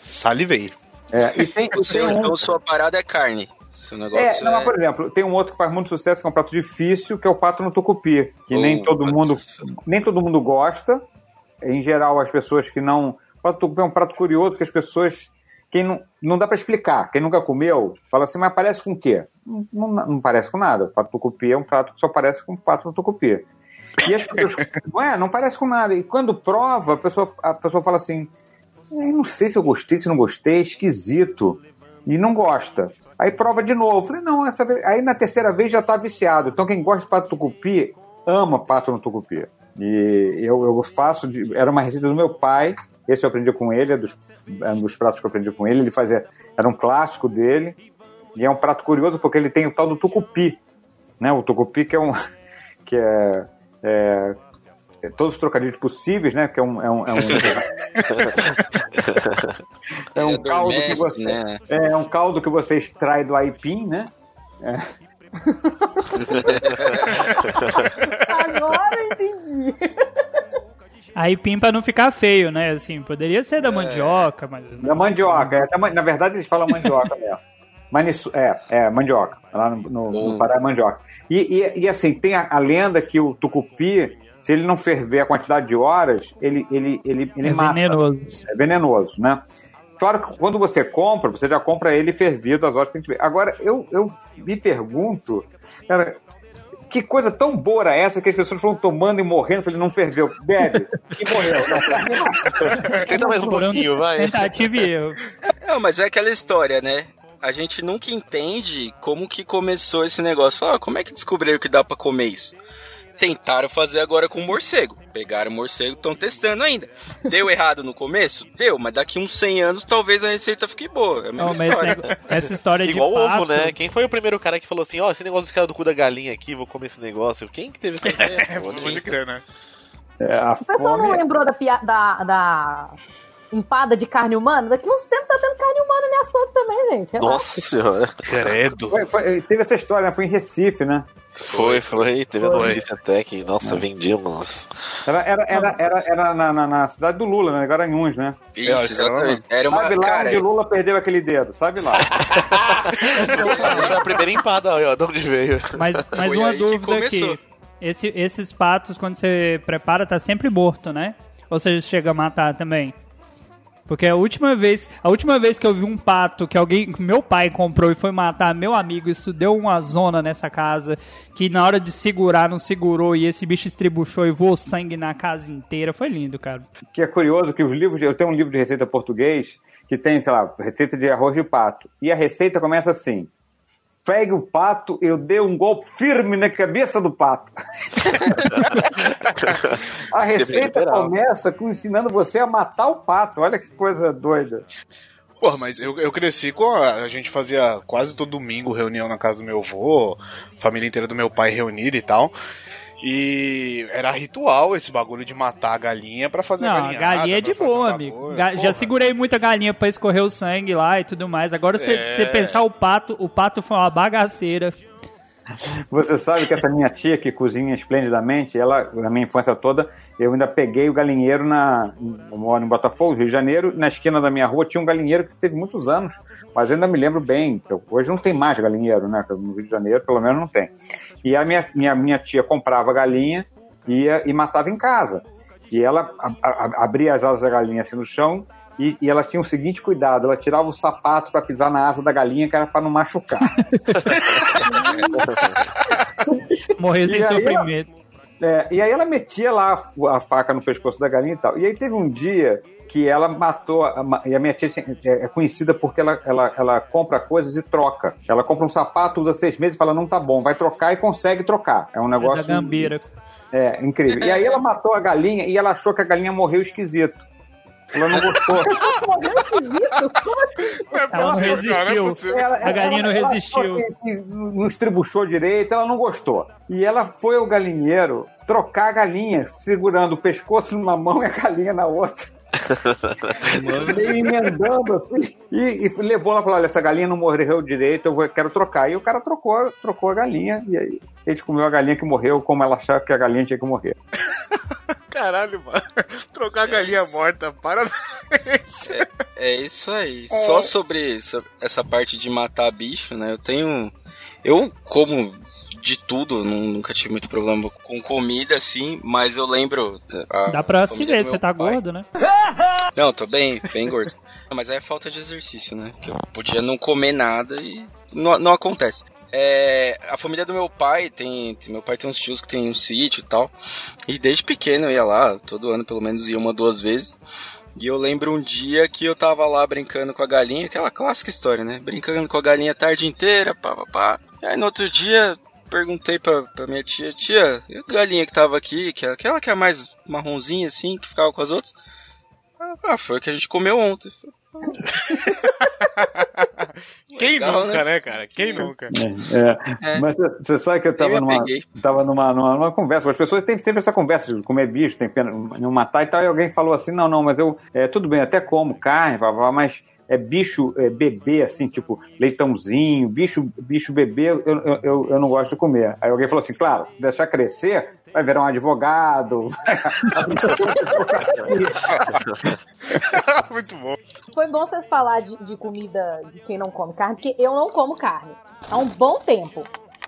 Salivei. É, e tem, e tem um, então sua parada é carne. Seu negócio é, não, mas, é... por exemplo, tem um outro que faz muito sucesso, que é um prato difícil, que é o pato no tucupi, que Oh, nem todo mundo nossa. nem todo mundo gosta. Em geral, as pessoas que não. O pato tucupi é um prato curioso que as pessoas. Quem não, não dá para explicar. Quem nunca comeu, fala assim, mas parece com o quê? Não, não, não parece com nada. O pato tucupi é um prato que só parece com pato no tucupi. E as pessoas. não é, não parece com nada. E quando prova, a pessoa, a pessoa fala assim: "Eu não sei se eu gostei, se não gostei, é esquisito. E não gosta. Aí prova de novo. Falei, não, essa vez... aí na terceira vez já tá viciado. Então quem gosta de pato tucupi, ama pato no tucupi. E eu, eu faço, de... era uma receita do meu pai, esse eu aprendi com ele, é, dos, é um dos pratos que eu aprendi com ele. Ele fazia, era um clássico dele. E é um prato curioso porque ele tem o tal do tucupi. Né? O tucupi que é um. que é, é- é todos os trocadilhos possíveis, né? Que é um. É um, é um, é um Ele caldo que você. né? É um caldo que você extrai do aipim, né? Agora eu entendi. Aipim pra não ficar feio, né? Assim, poderia ser da mandioca, mas. Da mandioca, é, na verdade eles falam mandioca mesmo. É, é, mandioca. Lá no, no, no Pará é mandioca. E, e, e, assim, tem a, a lenda que o tucupi, se ele não ferver a quantidade de horas, ele, ele, ele, ele É mata. venenoso. É venenoso, né? Claro que quando você compra, você já compra ele fervido, as horas que tem que ver. Agora, eu, eu me pergunto, cara, que coisa tão boa era essa que as pessoas foram tomando e morrendo? Eu falei, não ferveu. Bebe. E morreu. Tenta mais um pouquinho, vai. Tentativa e erro. Não, mas é aquela história, né? A gente nunca entende como que começou esse negócio. Fala, ah, como é que descobriram que dá pra comer isso? Tentaram fazer agora com morcego. Pegaram o morcego, estão testando ainda. Deu errado no começo? Deu, mas daqui uns 100 anos talvez a receita fique boa. É a mesma Não, história. esse- essa história de Igual pato, ovo, né? Quem foi o primeiro cara que falou assim, ó, esse negócio dos caras do cu da galinha aqui, vou comer esse negócio? Quem que teve essa ideia? Pô, Pode quem? crer, né? É, a O pessoal não fome... lembrou da, da, da empada de carne humana? Daqui uns tempos tá tendo carne humana em açougue também, gente. Relaxa. Nossa senhora. Credo. Foi- foi- teve essa história, né? Foi em Recife, né? Foi, foi. Teve a Foi. notícia até que, nossa, vendiam, nossa. Era, era, era, era, era na, na, na cidade do Lula, né? Garanhuns, né? Isso, Eu- exatamente. Era uma. sabe lá Cara, onde Lula perdeu aquele dedo, sabe lá. Foi a primeira empada, ó, de onde veio. Mas, mas Foi uma dúvida aqui. Esse, esses patos, quando você prepara, tá sempre morto, né? Ou seja, chega a matar também. Porque a última vez, a última vez que eu vi um pato que alguém, que meu pai comprou e foi matar meu amigo, isso deu uma zona nessa casa que na hora de segurar não segurou e esse bicho estribuchou e voou sangue na casa inteira. Foi lindo, cara. que é curioso que os livros, eu tenho um livro de receita português que tem, sei lá, receita de arroz de pato. E a receita começa assim: pegue o pato, eu dei um golpe firme na cabeça do pato. a receita literal. começa com ensinando você a matar o pato. Olha que coisa doida. Porra, mas eu, eu cresci com a, a gente fazia quase todo domingo reunião na casa do meu avô, família inteira do meu pai reunida e tal. E era ritual esse bagulho de matar a galinha pra fazer a Não, a galinhada. galinha é de boa, amigo. Ga- Já segurei muita galinha pra escorrer o sangue lá e tudo mais. Agora você É. pensar o pato, o pato foi uma bagaceira. Você sabe que essa minha tia que cozinha esplendidamente, ela, na minha infância toda, eu ainda peguei o galinheiro na. Eu moro em Botafogo, Rio de Janeiro, na esquina da minha rua tinha um galinheiro que teve muitos anos, mas eu ainda me lembro bem. eu- Hoje não tem mais galinheiro, né? No Rio de Janeiro, pelo menos, não tem. E a minha, minha, minha tia comprava galinha ia, e matava em casa. E ela a- a- abria as asas da galinha assim no chão. E, e ela tinha o seguinte cuidado: ela tirava o sapato para pisar na asa da galinha, que era para não machucar. Morrer sem sofrimento. É, e aí ela metia lá a faca no pescoço da galinha e tal. E aí teve um dia que ela matou, a, e a minha tia é é conhecida porque ela, ela, ela compra coisas e troca. Ela compra um sapato, usa seis meses e fala, não tá bom, vai trocar e consegue trocar. É um É da negócio... gambeira. É, incrível. E aí ela matou a galinha e ela achou que a galinha morreu esquisito. Ela não gostou. Morreu esquisito? Assim? É Ela não é resistiu. possível. Ela- A galinha não resistiu. não estribuchou direito, ela não gostou. E ela foi ao galinheiro trocar a galinha, segurando o pescoço numa mão e a galinha na outra. Meio emendando assim. E, e levou lá e falou: olha, essa galinha não morreu direito, eu vou- quero trocar. E o cara trocou, trocou a galinha. E aí a gente comeu a galinha que morreu como ela achava que a galinha tinha que morrer. Caralho, mano. Trocar a galinha morta, parabéns. É isso aí. Só sobre essa- essa parte de matar bicho, né? Eu tenho. Eu como de tudo, nu- nunca tive muito problema com comida, assim, mas eu lembro. a Dá pra se ver, você tá pai- gordo, né? Não, tô bem, bem gordo. Mas é falta de exercício, né? Que eu podia não comer nada e não, não acontece. É, a família do meu pai tem, Meu pai tem uns tios que tem um sítio e tal. E desde pequeno eu ia lá, todo ano pelo menos ia uma, duas vezes. E eu lembro um dia que eu tava lá brincando com a galinha, aquela clássica história, né? Brincando com a galinha a tarde inteira, pá, pá, pá. E aí no outro dia perguntei pra, pra minha tia, tia, e a galinha que tava aqui, que é aquela que é mais marronzinha assim, que ficava com as outras? Ah, foi a que a gente comeu ontem. Quem Legal, nunca, né? né, cara? Quem nunca? É, É. Mas você- sabe que eu tava Eu numa, tava numa, numa, numa conversa, as pessoas têm sempre essa conversa de comer bicho, tem pena não matar e tal, e alguém falou assim, não, não, mas eu, é, tudo bem, até como carne, blá, blá, blá, mas é bicho é, bebê, assim, tipo leitãozinho, bicho, bicho bebê, eu, eu, eu, eu não gosto de comer. Aí alguém falou assim, claro, deixar crescer, vai virar um advogado. Muito bom. Foi bom vocês falar de, de comida de quem não come carne, porque eu não como carne há um bom tempo.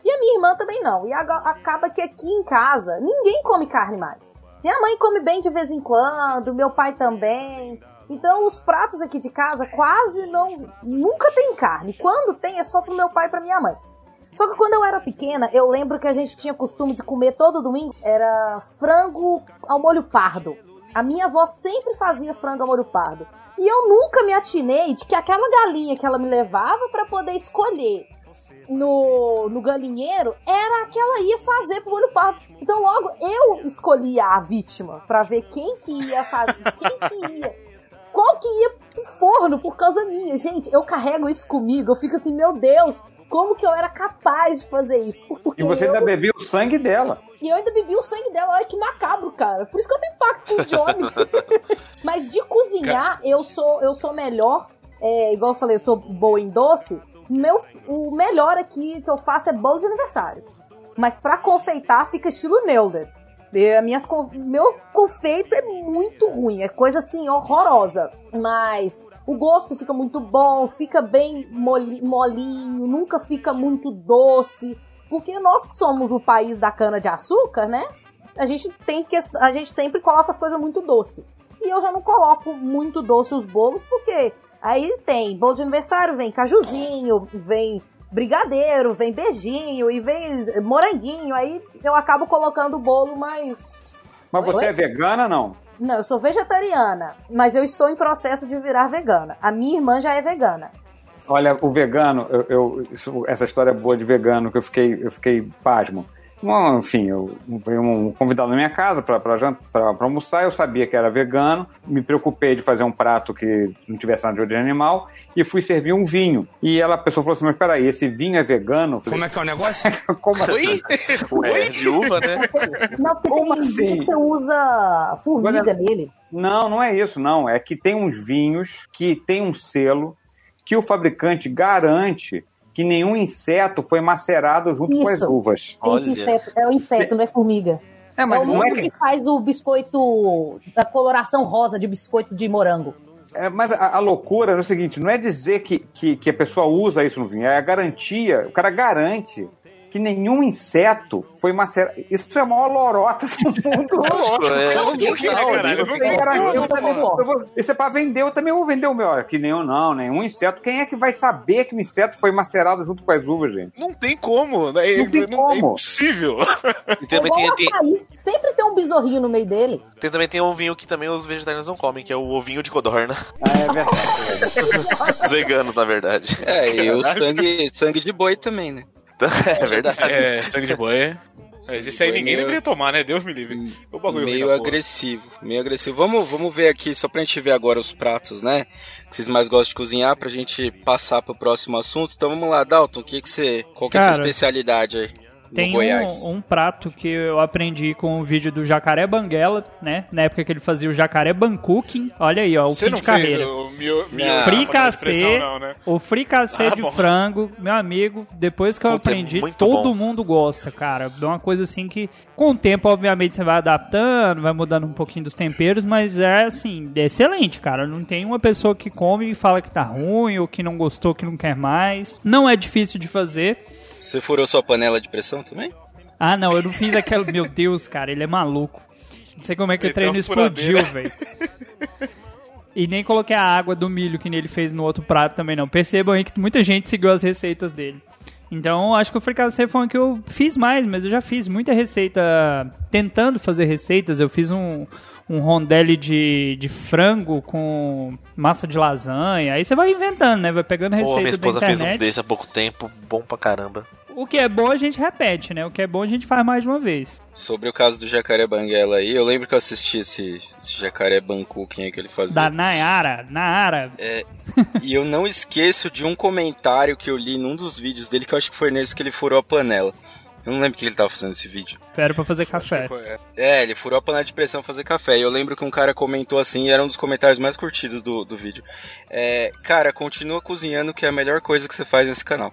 E a minha irmã também não. E acaba que aqui em casa ninguém come carne mais. Minha mãe come bem de vez em quando, meu pai também. Então os pratos aqui de casa quase não. Nunca tem carne. Quando tem é só pro meu pai e pra minha mãe. Só que quando eu era pequena, eu lembro que a gente tinha costume de comer todo domingo era frango ao molho pardo. A minha avó sempre fazia frango ao molho pardo. E eu nunca me atinei de que aquela galinha que ela me levava pra poder escolher no, no galinheiro era a que ela ia fazer pro molho pardo. Então logo eu escolhia a vítima pra ver quem que ia fazer, quem que ia, qual que ia pro forno por causa minha. Gente, eu carrego isso comigo, eu fico assim, meu Deus, como que eu era capaz de fazer isso? Porque E você eu, ainda bebeu o sangue dela. e eu ainda bebi o sangue dela, olha que macabro, cara. Por isso que eu tenho pacto com o Johnny. Mas de cozinhar, eu sou, eu sou melhor. É, igual eu falei, eu sou boa em doce. Meu, o melhor aqui que eu faço é bolo de aniversário. Mas pra confeitar, fica estilo Neuder. E Minhas, meu confeito é muito ruim, é coisa assim horrorosa. Mas o gosto fica muito bom, fica bem moli- molinho, nunca fica muito doce. Porque nós que somos o país da cana de açúcar, né? A gente tem que a gente sempre coloca as coisas muito doce. E eu já não coloco muito doce os bolos porque aí tem bolo de aniversário, vem cajuzinho, vem brigadeiro, vem beijinho e vem moranguinho. Aí eu acabo colocando o bolo mais Mas você oi? é vegana não? não, eu sou vegetariana, mas eu estou em processo de virar vegana. A minha irmã já é vegana. Olha, o vegano, eu, eu- isso- essa história boa de vegano que eu fiquei, eu fiquei pasmo. Bom, enfim, eu veio um convidado na minha casa para almoçar, eu sabia que era vegano, me preocupei de fazer um prato que não tivesse nada de origem animal e fui servir um vinho. E ela, a pessoa falou assim, mas peraí, esse vinho é vegano? Como é que é o negócio? Como assim? Oi? Ué, de uva, né? Não, porque Como tem assim? vinho que você usa formiga Agora- nele. Não, não é isso, não. É que tem uns vinhos que tem um selo que o fabricante garante que nenhum inseto foi macerado junto com as Isso. uvas. Esse inseto, é o inseto, não é formiga. É, É mas o não é que que faz o biscoito da coloração rosa de biscoito de morango. É, mas a, a loucura é o seguinte, não é dizer que, que, que a pessoa usa isso no vinho, é a garantia, o cara garante que nenhum inseto foi macerado. Isso é a maior lorota do mundo. Lógico, É, não não Não Isso é pra vender, eu também vou vender o meu. Que nenhum, não, nenhum inseto. Quem é que vai saber que o inseto foi macerado junto com as uvas, gente? Não tem como. né? É, Não tem é como. impossível. E também é tem, tem. Sempre tem um besorrinho no meio dele. tem- também tem um vinho que também os vegetarianos não comem, que é o ovinho de codorna. Ah, é verdade. Os veganos, na verdade. É, e o sangue, sangue de boi também, né? É verdade. É, sangue de boi. Mas esse aí ninguém meio- deveria tomar, né? Deus me livre. O bagulho ruim Meio agressivo, meio agressivo. Vamos, vamos ver aqui, só pra gente ver agora os pratos, né? Que vocês mais gostam de cozinhar, pra gente passar pro próximo assunto. Então vamos lá, Dalton, o que que você. Qual que é a sua especialidade aí? Tem Goiás. um, um prato que eu aprendi com o vídeo do Jacaré Banguela, né? Na época que ele fazia o Jacaré Bancooking. Olha aí, ó, o Você fim não de carreira. o mio, mio, Não. Fricassê, não, né? o fricassê Ah, de bom. frango, meu amigo, depois que eu Puta, é aprendi, todo bom. mundo gosta, cara. É uma coisa assim que, com o tempo, obviamente, você vai adaptando, vai mudando um pouquinho dos temperos, mas é assim, é excelente, cara. Não tem uma pessoa que come e fala que tá ruim, ou que não gostou, que não quer mais. Não é difícil de fazer. Você furou sua panela de pressão também? Ah, não, eu não fiz aquela. Meu Deus, cara, ele é maluco. Não sei como é que o Meteu treino explodiu, velho. E nem coloquei a água do milho que ele fez no outro prato também, não. Percebam aí que muita gente seguiu as receitas dele. Então, acho que o fricassê foi um que eu fiz mais, mas eu já fiz muita receita tentando fazer receitas. Eu fiz um, um rondelli de, de frango com massa de lasanha. Aí você vai inventando, né? Vai pegando Pô, receita minha esposa da fez internet. um desse há pouco tempo, bom pra caramba. O que é bom a gente repete, né? O que é bom a gente faz mais de uma vez. Sobre o caso do jacaré banguela aí, eu lembro que eu assisti esse, esse jacaré aí que ele fazia. Da Nayara, Nayara. E eu não esqueço de um comentário que eu li num dos vídeos dele, que eu acho que foi nesse que ele furou a panela. Eu não lembro o que ele tava fazendo nesse vídeo. Era pra fazer café. É, ele furou a panela de pressão pra fazer café. E eu lembro que um cara comentou assim, e era um dos comentários mais curtidos do, do vídeo. É, cara, continua cozinhando que é a melhor coisa que você faz nesse canal.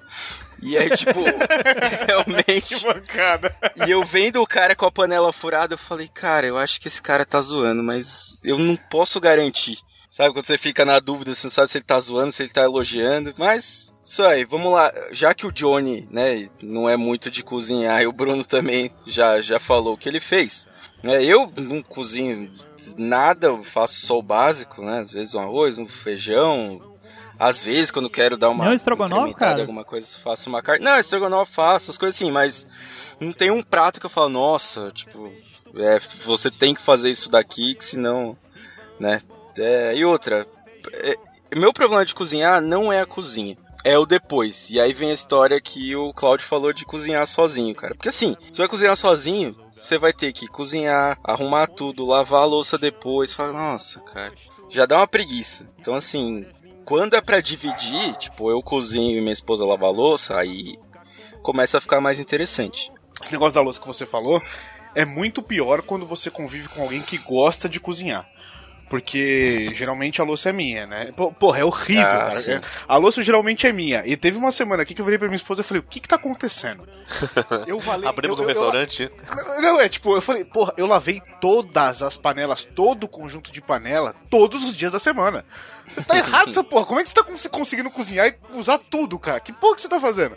E aí, tipo, realmente. Que bancada. E eu vendo o cara com a panela furada, eu falei, cara, eu acho que esse cara tá zoando, mas eu não posso garantir. Sabe, quando você fica na dúvida, você não sabe se ele tá zoando, se ele tá elogiando, mas isso aí, vamos lá. Já que o Johnny, né, não é muito de cozinhar, e o Bruno também já, já falou o que ele fez. Né, eu não cozinho nada, eu faço só o básico, né? Às vezes um arroz, um feijão. Às vezes, quando quero dar uma Não, estrogonofe, incrementada cara? alguma coisa, faço uma carne. Não, estrogonofe faço, as coisas assim, mas não tem um prato que eu falo, nossa, tipo, é, você tem que fazer isso daqui, que senão, né? É, e outra, é, meu problema de cozinhar não é a cozinha. É o depois. E aí vem a história que o Claudio falou de cozinhar sozinho, cara. Porque assim, você vai cozinhar sozinho, você vai ter que cozinhar, arrumar tudo, lavar a louça depois. Fala, nossa, cara, já dá uma preguiça. Então, assim, quando é pra dividir, tipo, eu cozinho e minha esposa lava a louça, aí começa a ficar mais interessante. Esse negócio da louça que você falou é muito pior quando você convive com alguém que gosta de cozinhar. Porque geralmente a louça é minha, né? Pô- Porra, é horrível, Ah, cara. sim. É- A louça geralmente é minha. E teve uma semana aqui que eu virei pra minha esposa e falei, o que que tá acontecendo? Eu falei... Abrimos eu, um eu- eu- restaurante. Não, é tipo, eu falei, porra, eu lavei todas as panelas, todo o conjunto de panela, todos os dias da semana. Tá errado essa porra. Como é que você tá cons- conseguindo cozinhar e usar tudo, cara? Que porra que você tá fazendo?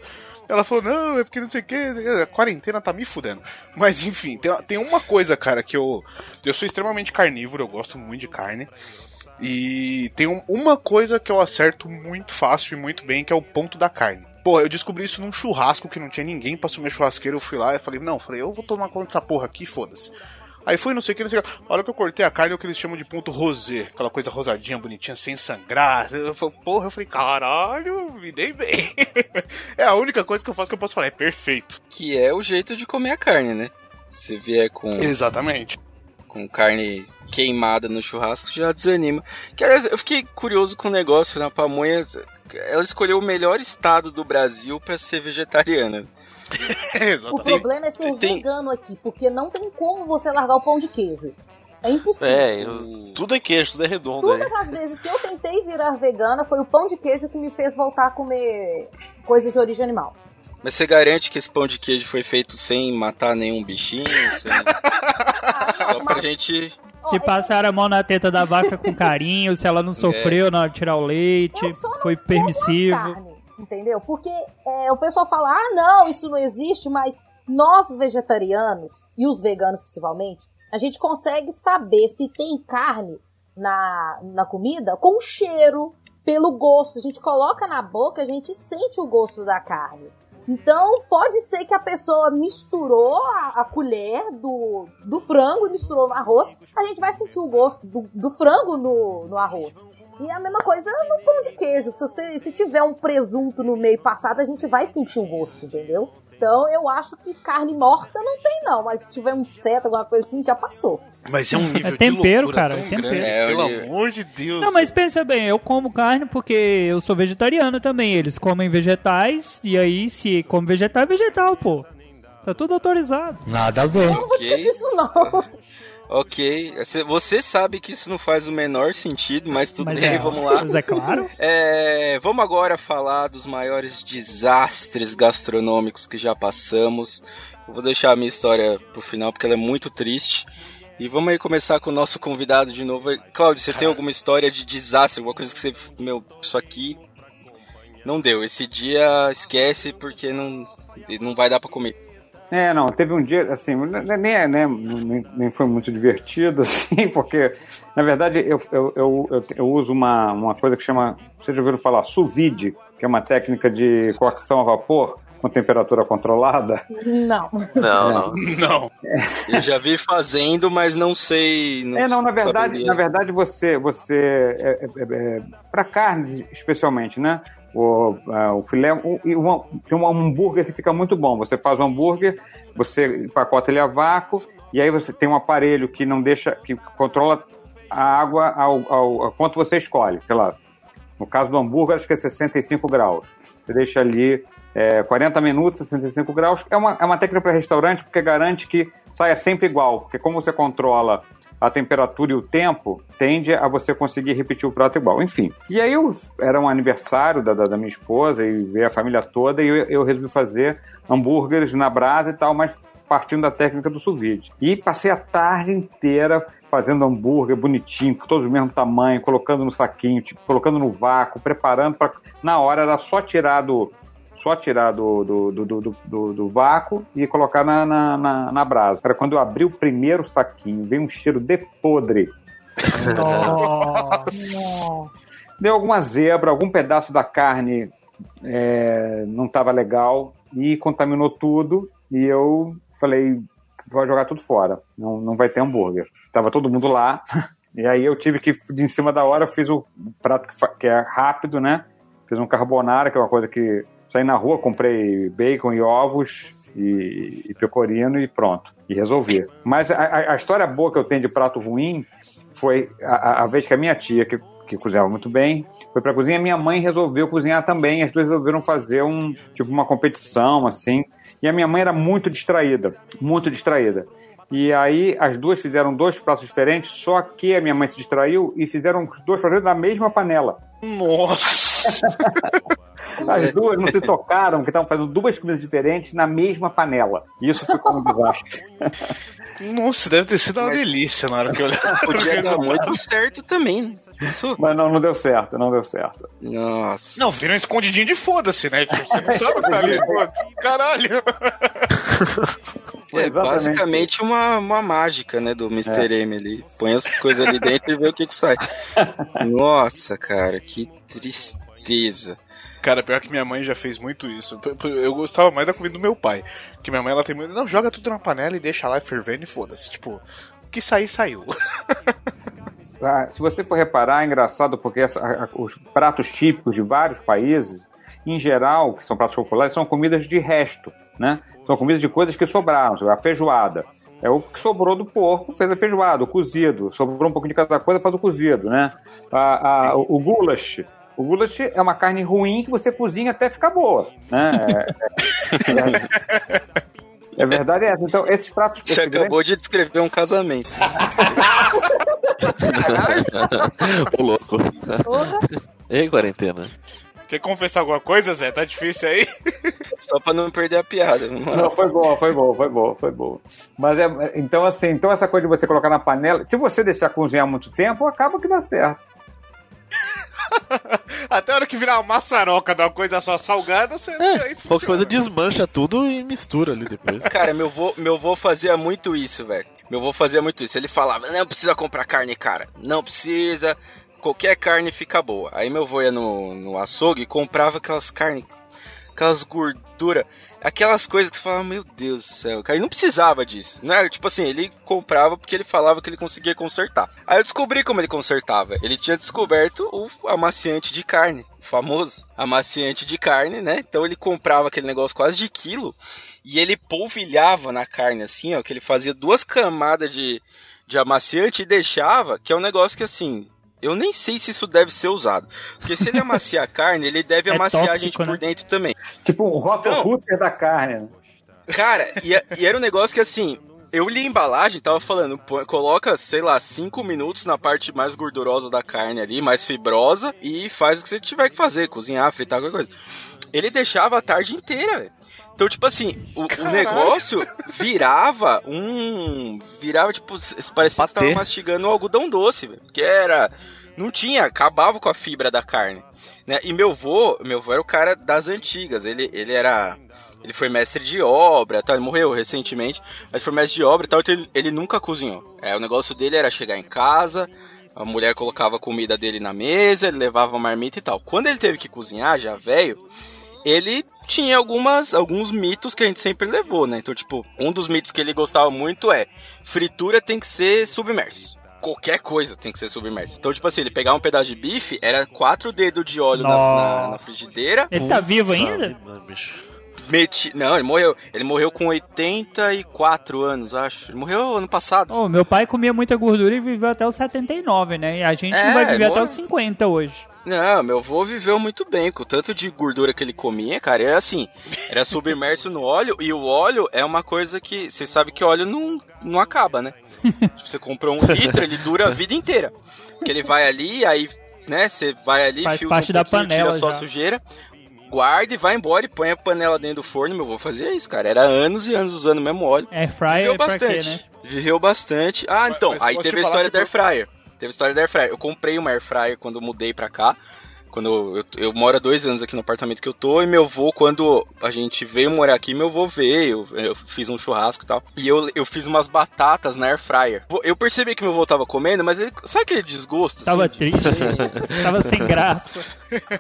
Ela falou, não, é porque não sei o que, a quarentena tá me fudendo. Mas enfim, tem, tem uma coisa, cara, que eu. Eu sou extremamente carnívoro, eu gosto muito de carne. E tem um- uma coisa que eu acerto muito fácil e muito bem, que é o ponto da carne. Pô, eu descobri isso num churrasco que não tinha ninguém pra assumir churrasqueiro. Eu fui lá e falei, não, falei, eu vou tomar conta dessa porra aqui, foda-se. Aí fui, não sei o que, não sei o que. A hora que eu cortei a carne, é o que eles chamam de ponto rosé. Aquela coisa rosadinha, bonitinha, sem sangrar. Eu falei, porra, eu falei, caralho, me dei bem. é a única coisa que eu faço que eu posso falar, é perfeito. Que é o jeito de comer a carne, né? Se vier com, Exatamente. com carne queimada no churrasco, já desanima. Que, aliás, eu fiquei curioso com o negócio na pamonha. Ela escolheu o melhor estado do Brasil pra ser vegetariana. O problema é ser tem- vegano aqui, porque não tem como você largar o pão de queijo. É impossível. É, eu- tudo é queijo, tudo é redondo. Todas É. as vezes que eu tentei virar vegana, foi o pão de queijo que me fez voltar a comer coisa de origem animal. Mas você garante que esse pão de queijo foi feito sem matar nenhum bichinho? sem- Só pra gente. Se passaram a mão na teta da vaca com carinho, se ela não sofreu na hora de tirar o leite, foi permissivo. Entendeu? Porque é, o pessoal fala, ah, não, isso não existe, mas nós vegetarianos, e os veganos principalmente, a gente consegue saber se tem carne na, na comida com o cheiro, pelo gosto. A gente coloca na boca, a gente sente o gosto da carne. Então, pode ser que a pessoa misturou a, a colher do, do frango e misturou no arroz. A gente vai sentir o gosto do, do frango no, no arroz. E a mesma coisa no pão de queijo. Se, você, se tiver um presunto no meio passado, a gente vai sentir o gosto, entendeu? Então, eu acho que carne morta não tem, não. Mas se tiver um seta, alguma coisa assim, já passou. Mas é um nível tempero, de cara, tão é tempero. grande, É, pelo amor de Deus. Não, mas pensa bem, eu como carne porque eu sou vegetariano também. Eles comem vegetais, e aí se come vegetal, é vegetal, pô. Tá tudo autorizado. Nada a ver. Não vou discutir isso, não. Ok. Você- sabe que isso não faz o menor sentido, mas tudo Mas bem, é, vamos lá. Mas é claro. É, vamos agora falar dos maiores desastres gastronômicos que já passamos. Eu vou deixar a minha história pro final porque ela é muito triste. E vamos aí começar com o nosso convidado de novo. Cláudio, você tem alguma história de desastre, alguma coisa que você. Meu, isso aqui não deu. Esse dia esquece porque não, não vai dar pra comer. É, não, teve um dia, assim, nem, é, né, nem, nem foi muito divertido, assim, porque, na verdade, eu, eu, eu, eu, eu uso uma, uma coisa que chama, vocês já ouviram falar, sous vide, que é uma técnica de cocção a vapor com temperatura controlada. Não. Não, não. Não. Eu já vi fazendo, mas não sei. é, não, na verdade, saberia. na verdade você, você é, é, é, para carne especialmente, né? O, é, o filé, o, e uma- tem um hambúrguer que fica muito bom. Você faz o hambúrguer, você empacota ele a vácuo e aí você tem um aparelho que não deixa, que controla a água ao, ao, ao quanto você escolhe. Sei lá, no caso do hambúrguer acho que é 65 graus. Você deixa ali é, 40 minutos, 65 graus. É uma, é uma técnica para restaurante porque garante que saia sempre igual, porque como você controla a temperatura e o tempo, tende a você conseguir repetir o prato igual. Enfim. E aí eu, era um aniversário da, da, da minha esposa e veio a família toda e eu, eu resolvi fazer hambúrgueres na brasa e tal, mas partindo da técnica do sous. E passei a tarde inteira fazendo hambúrguer bonitinho, com todos do mesmo tamanho, colocando no saquinho, tipo, colocando no vácuo, preparando para na hora era só tirar do só tirar do, do, do, do, do, vácuo e colocar na, na, na, na brasa. Era quando eu abri o primeiro saquinho, veio um cheiro de podre. Deu alguma zebra, algum pedaço da carne é, não estava legal e contaminou tudo. E eu falei, vou jogar tudo fora, não, não vai ter hambúrguer. Tava todo mundo lá, e aí eu tive que, de em cima da hora, fiz o prato que, que é rápido, né? Fiz um carbonara, que é uma coisa que saí na rua, comprei bacon e ovos e, e pecorino e pronto. E resolvi. Mas a, a- história boa que eu tenho de prato ruim foi a, a- a vez que a minha tia, que, que cozinhava muito bem, foi pra cozinha, minha mãe resolveu cozinhar também. As duas resolveram fazer um tipo uma competição, assim. E a minha mãe era muito distraída, muito distraída. E aí as duas fizeram dois pratos diferentes, só que a minha mãe se distraiu e fizeram os dois pratos na mesma panela. Nossa! As duas não se tocaram, que estavam fazendo duas comidas diferentes na mesma panela. Isso ficou um desastre. Nossa, deve ter sido uma Mas- delícia na hora que eu olhava. Podia dar muito certo também, né? Isso? Mas não, não deu certo, não deu certo. Nossa. Não, vira um escondidinho de foda-se, né? Tipo, Você não sabe o que tá ali. Caralho! Foi É basicamente uma, uma mágica, né, do Mr. M ali. Põe as coisas ali dentro e vê o que que sai. Nossa, cara, que tristeza. Cara, pior que minha mãe já fez muito isso. Eu gostava mais da comida do meu pai. Porque minha mãe, ela tem muito. Não, joga tudo na panela e deixa lá fervendo e foda-se. Tipo, o que sair, saiu. Ah, Se você for reparar, é engraçado porque essa- a- a- os pratos típicos de vários países, em geral, que são pratos populares, são comidas de resto, né? São comidas de coisas que sobraram, a feijoada. É o que sobrou do porco, fez a feijoada, o cozido. Sobrou um pouquinho de cada coisa, faz o cozido, né? A- a- o, o goulash. O goulash é uma carne ruim que você cozinha até ficar boa, né? É, é- é verdade é essa. Então, esses pratos... Você acabou de descrever um casamento. Ô, louco. Porra. Ei, quarentena. Quer confessar alguma coisa, Zé? Tá difícil aí? Só pra não perder a piada. Lá. Não, foi boa, foi boa, foi boa, foi boa. Mas é, então assim, então essa coisa de você colocar na panela, se você deixar cozinhar muito tempo, acaba que dá certo. Até a hora que virar uma maçaroca de uma coisa só salgada, você. aí Qualquer coisa desmancha tudo e mistura ali depois. Cara, meu vô, meu vô fazia muito isso, velho. Meu vô fazia muito isso. Ele falava, não precisa comprar carne cara. Não precisa. Qualquer carne fica boa. Aí meu vô ia no, no açougue e comprava aquelas carnes, aquelas gorduras, aquelas coisas que você falava, meu Deus do céu, cara, ele não precisava disso. Não era, tipo assim, ele comprava porque ele falava que ele conseguia consertar. Aí eu descobri como ele consertava. Ele tinha descoberto o amaciante de carne, o famoso amaciante de carne, né? Então ele comprava aquele negócio quase de quilo e ele polvilhava na carne assim, ó, que ele fazia duas camadas de, de amaciante e deixava, que é um negócio que assim, eu nem sei se isso deve ser usado. Porque se ele amaciar a carne, ele deve É amaciar a tóxico, gente né? por dentro também. Tipo um Roto Não. Router da carne. né? Cara, e, e era um negócio que assim, eu li a embalagem, tava falando, pô, coloca, sei lá, 5 minutos na parte mais gordurosa da carne ali, mais fibrosa, e faz o que você tiver que fazer, cozinhar, fritar, qualquer coisa. Ele deixava a tarde inteira, velho. Então, tipo assim, o, o negócio virava um. Virava, tipo, parecia que você Patê. tava mastigando um algodão doce, velho. Que era. Não tinha, acabava com a fibra da carne. Né? E meu vô, meu vô era o cara das antigas. Ele, ele era. Ele foi mestre de obra, tá? Ele morreu recentemente, mas foi mestre de obra e tal, então ele, ele nunca cozinhou. É, o negócio dele era chegar em casa, a mulher colocava a comida dele na mesa, ele levava a marmita e tal. Quando ele teve que cozinhar, já velho, ele tinha algumas alguns mitos que a gente sempre levou, né? Então, tipo, um dos mitos que ele gostava muito é fritura tem que ser submerso. Qualquer coisa tem que ser submerso. Então, tipo assim, ele pegava um pedaço de bife, era quatro dedos de óleo na, na- na frigideira, Ele tá vivo ainda? Não, bicho. meti... Não, ele morreu. Ele morreu com 84 anos, acho. Ele morreu ano passado. Ô, meu pai comia muita gordura e viveu até os 79, né? E a gente É, vai viver até os 50 hoje. Não, meu avô viveu muito bem, com o tanto de gordura que ele comia, cara. Era assim, era submerso no óleo, e o óleo é uma coisa que. Você sabe que óleo não, não acaba, né? Tipo, você comprou um litro, ele dura a vida inteira. Porque ele vai ali, aí, né, você vai ali, Faz filtra parte um da panela tira só sujeira, guarda e vai embora e põe a panela dentro do forno. Meu avô fazia isso, cara. Era anos e anos usando o mesmo óleo. Air fryer Viveu é pra bastante. quê, né? Viveu bastante. Ah, então, mas aí posso teve a história que da Air Fryer. Teve a história da Air Fryer. Eu comprei uma Air Fryer quando eu mudei pra cá. Quando eu, eu moro há dois anos aqui no apartamento que eu tô, e meu avô, quando a gente veio morar aqui, meu avô veio, eu fiz um churrasco e tal. E eu, eu fiz umas batatas na Air Fryer. Eu percebi que meu avô tava comendo, mas ele. Sabe aquele desgosto? Tava assim, de- triste, tava sem graça.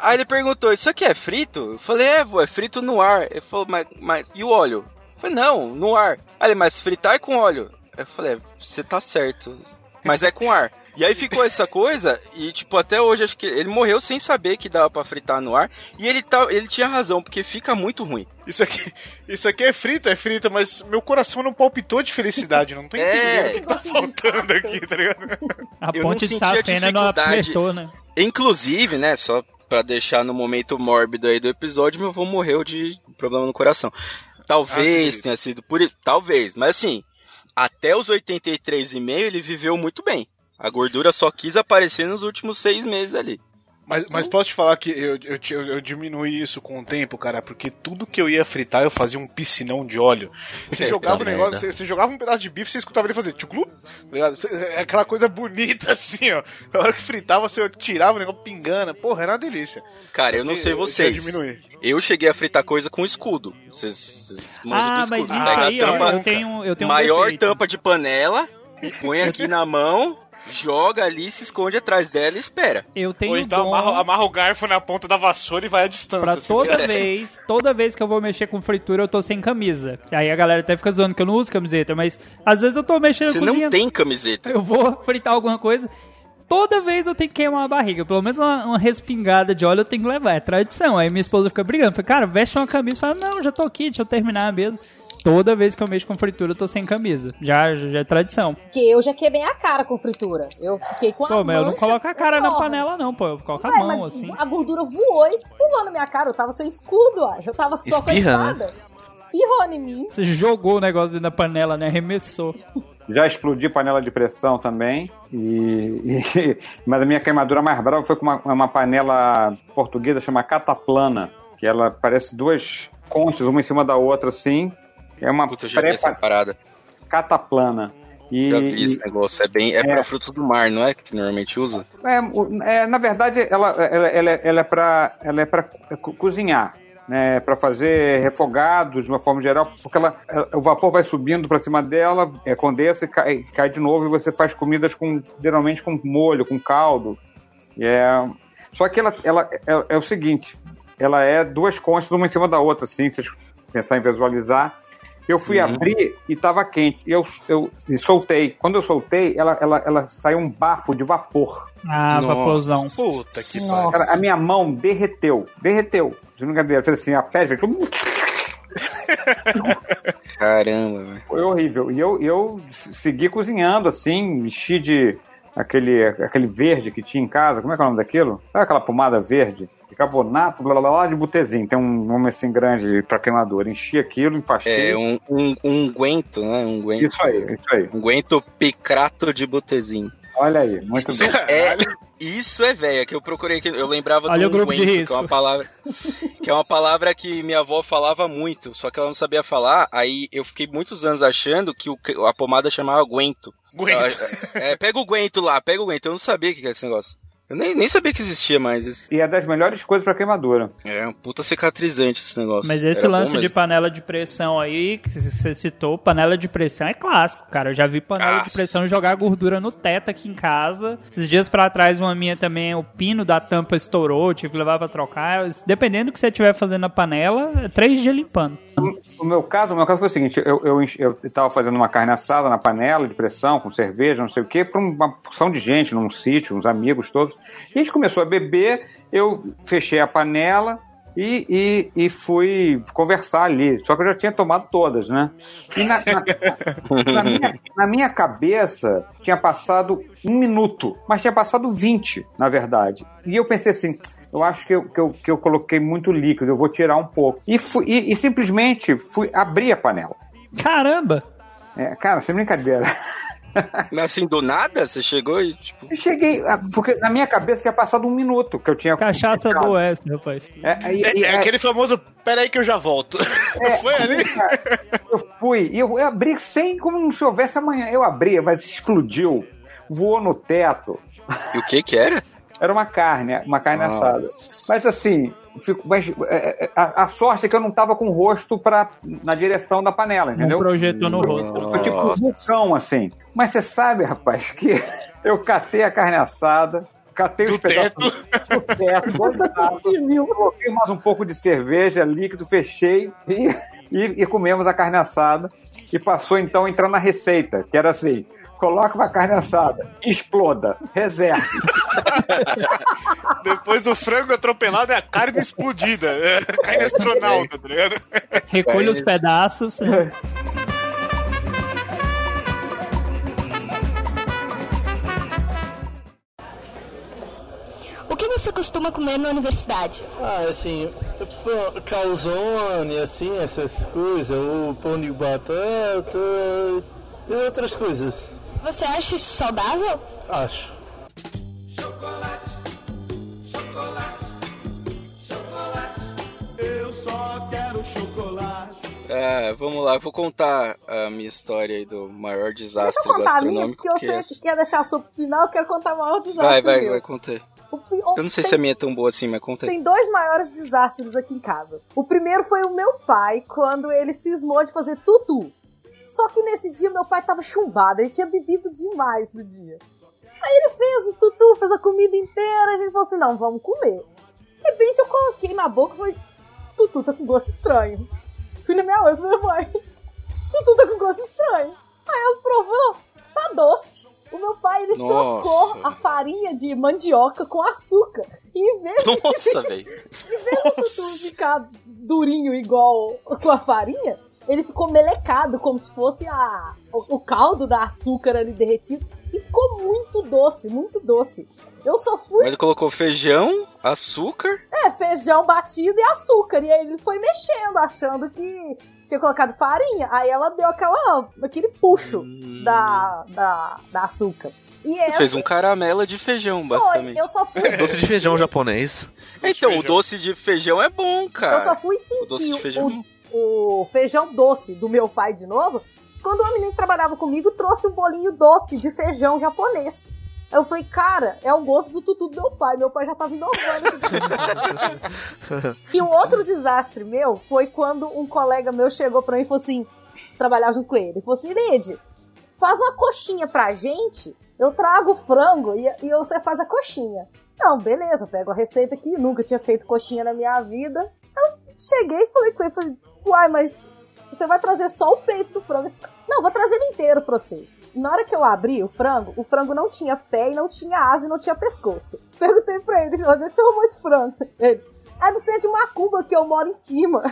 Aí ele perguntou: Isso aqui é frito? Eu falei: É, vô, é frito no ar. Ele falou: Mas, mas e o óleo? Eu falei: Não, no ar. Aí ele: Mas fritar é com óleo. Eu falei: "É, Você tá certo, mas é com ar. E aí ficou essa coisa, e tipo, até hoje acho que ele morreu sem saber que dava pra fritar no ar. E ele, tá, ele tinha razão, porque fica muito ruim. Isso aqui, isso aqui é frita, é frita, mas meu coração não palpitou de felicidade. Não tô É. entendendo o que tá faltando aqui, tá ligado? A Eu não ponte de safena não apertou, né? Inclusive, né, só pra deixar no momento mórbido aí do episódio, meu avô morreu de problema no coração. Talvez Ah, tenha sido por isso, talvez, mas assim, até os 83,5 ele viveu muito bem. A gordura só quis aparecer nos últimos seis meses ali. Mas, mas posso te falar que eu, eu, eu, eu diminuí isso com o tempo, cara, porque tudo que eu ia fritar eu fazia um piscinão de óleo. Você É, jogava o negócio, você, você jogava um pedaço de bife, você escutava ele fazer tchuclu, tá ligado? É aquela coisa bonita assim, ó. Na hora que fritava, você tirava o negócio pingando. Porra, era uma delícia. Cara, eu não sei Eu- eu vocês. Eu cheguei a fritar coisa com escudo. Vocês, vocês manjam Ah, do mas escudo. isso Pega aí, a ó, tampa, eu tenho, eu tenho um maior defeito. tampa de panela, põe aqui na mão, joga ali, se esconde atrás dela e espera. Eu tenho Ou então dom amarra, amarra o garfo na ponta da vassoura e vai à distância. pra toda vez, toda vez que eu vou mexer com fritura, eu tô sem camisa. Aí a galera até fica zoando que eu não uso camiseta, mas às vezes eu tô mexendo Você na cozinha, não tem camiseta. eu vou fritar alguma coisa, toda vez eu tenho que queimar a barriga. Pelo menos uma, uma respingada de óleo eu tenho que levar, é tradição. Aí minha esposa fica brigando, fala, cara, veste uma camisa e fala, não, já tô aqui, deixa eu terminar mesmo. Toda vez que eu mexo com fritura, eu tô sem camisa. Já, já é tradição. Porque eu já queimei a cara com fritura. Eu fiquei com a Pô, mas eu não coloco a cara na panela, não, pô. Eu coloco a mão, assim. A gordura voou e pulou na minha cara. Eu tava sem escudo, acho. Eu tava só com a Espirra, né? espada. Espirrou em mim. Você jogou o negócio dentro da panela, né? Arremessou. Já explodi panela de pressão também. E, e- mas a minha queimadura mais brava foi com uma, uma panela portuguesa chamada cataplana, que ela parece duas conchas, uma em cima da outra, assim. É uma Puta, pré parada. cataplana. E, Já vi esse negócio. É bem. É, É. pra frutos do mar, não é? Que normalmente usa? É, é, na verdade, ela, ela, ela, ela é para ela é para cozinhar, né, para fazer refogados de uma forma geral, porque ela, o vapor vai subindo para cima dela, é, condensa e cai, cai de novo e você faz comidas com geralmente com molho, com caldo. É, só que ela, ela é, é o seguinte, ela é duas conchas uma em cima da outra, assim, se vocês pensar em visualizar. Eu fui abrir e estava quente. E eu, eu e soltei. Quando eu soltei, ela, ela, ela saiu um bafo de vapor. Ah, Nossa. vaporzão. Puta que pariu. A minha mão derreteu. Derreteu. De brincadeira. Fez assim, a pele fez... Caramba, velho. Foi horrível. E eu, eu segui cozinhando, assim, enchi de aquele, aquele verde que tinha em casa. Como é que é o nome daquilo? Sabe aquela pomada verde? Bicarbonato, blá blá blá, de butezinho. Tem um nome assim grande pra queimador. Enchi aquilo, enfaixei. É um, um, um unguento, né? Um unguento. Isso aí, isso aí. Unguento picrato de botezinho. Olha aí, muito Isso bom. é, isso é velho, que eu procurei aqui, eu lembrava Olha do o grupo de unguento, que risco. é uma palavra que é uma palavra que minha avó falava muito, só que ela não sabia falar, aí eu fiquei muitos anos achando que o, a pomada chamava guento. Aguenta. É, pega o guento lá, pega o guento, eu não sabia o que era esse negócio. Eu nem, nem sabia que existia mais isso. E é das melhores coisas pra queimadura. É um puta cicatrizante esse negócio. Mas esse Era lance de panela de pressão aí, que você citou, panela de pressão é clássico, cara. Eu já vi panela de Nossa. pressão jogar gordura no teto aqui em casa. Esses dias pra trás, uma minha também, o pino da tampa estourou, tive que levar pra trocar. Dependendo do que você estiver fazendo na panela, é três dias limpando. O meu caso, o meu caso foi o seguinte: eu, eu, eu tava fazendo uma carne assada na panela de pressão, com cerveja, não sei o quê, pra uma porção de gente num sítio, uns amigos todos. A gente começou a beber, eu fechei a panela E, e, e fui conversar ali. Só que eu já tinha tomado todas, né? E na, na, na minha, na minha cabeça tinha passado um minuto, mas tinha passado 20, na verdade. E eu pensei assim. Eu acho que eu, que, eu, que eu coloquei muito líquido, eu vou tirar um pouco. E, fui, e, e simplesmente fui abrir a panela. Caramba! É, cara, sem brincadeira. Mas assim, do nada, você chegou e, tipo... Eu cheguei, ah, porque na minha cabeça tinha passado um minuto que eu tinha... Cachaça ficado. boa essa, rapaz. É, É, é aquele famoso, peraí que eu já volto. É, Foi ali? cara, Eu fui, e eu, eu abri sem como se houvesse amanhã. Eu abria, mas explodiu, voou no teto. E o que que era? Era uma carne, uma carne Nossa. assada. Mas assim, fico, mas, é, é, a, a sorte é que eu não tava com o rosto pra, na direção da panela, Não entendeu? projetou no rosto. Foi tipo um vulcão, assim. Mas você sabe, rapaz, que eu catei a carne assada, catei os Do pedaços do teto, coloquei mais um pouco de cerveja, líquido, fechei e, e, e comemos a carne assada. E passou então a entrar na receita, que era assim. Coloca uma carne assada, exploda, reserve. Depois do frango atropelado é a carne explodida. É, carne astronauta, tá ligado? Recolhe os pedaços. O que você costuma comer na universidade? Ah, assim, calzone, assim, essas coisas, o pão de batata e outras coisas. Você acha isso saudável? Acho. Eu só quero chocolate. Ah, vamos lá, eu vou contar a minha história aí do maior Deixa eu desastre contar a minha, gastronômico porque eu que é sei esse. que quer deixar pro final, eu quero contar o maior desastre Vai, vai, meu. vai, contei. O pi- Eu não sei tem- se a minha é tão boa assim, mas contei. Tem dois maiores desastres aqui em casa. O primeiro foi o meu pai, quando ele cismou de fazer tutu. Só que nesse dia meu pai tava chumbado, ele tinha bebido demais no dia. Aí ele fez o tutu, fez a comida inteira, a gente falou assim, não, vamos comer. De repente eu coloquei na boca e falei, tutu tá com gosto estranho. Fui na minha mãe falei, mãe, tutu tá com gosto estranho. Aí ela provou, tá doce. O meu pai, ele Nossa. trocou a farinha de mandioca com açúcar. E em vez de Nossa, velho. em vez do tutu ficar durinho igual com a farinha, ele ficou melecado, como se fosse a, o, o caldo da açúcar ali derretido. E ficou muito doce, muito doce. Eu só fui, Mas ele colocou feijão, açúcar. é, feijão batido e açúcar. E aí ele foi mexendo, achando que tinha colocado farinha. Aí ela deu aquela, aquele puxo da, da, da açúcar. E essa Fez um caramelo de feijão, foi, basicamente. eu só fui, Doce de feijão japonês. Então, o doce de feijão é bom, cara. eu só fui o doce de sentir feijão é o, bom. O feijão doce do meu pai de novo, quando uma menina que trabalhava comigo trouxe um bolinho doce de feijão japonês. Eu falei, cara, é o gosto do tutu do meu pai. Meu pai já tava inovando. e um outro desastre meu foi quando um colega meu chegou pra mim e falou assim: trabalhar junto com ele. Ele falou assim: Lede, faz uma coxinha pra gente, eu trago o frango e, e você faz a coxinha. Não, beleza, eu pego a receita aqui, nunca tinha feito coxinha na minha vida. Eu cheguei e falei com ele, falei, uai, mas você vai trazer só o peito do frango. Não, vou trazer ele inteiro pra você. Na hora que eu abri o frango, o frango não tinha pé e não tinha asa e não tinha pescoço. Perguntei pra ele, onde é que você arrumou esse frango? Ele, é do centro de Macumba que eu moro em cima.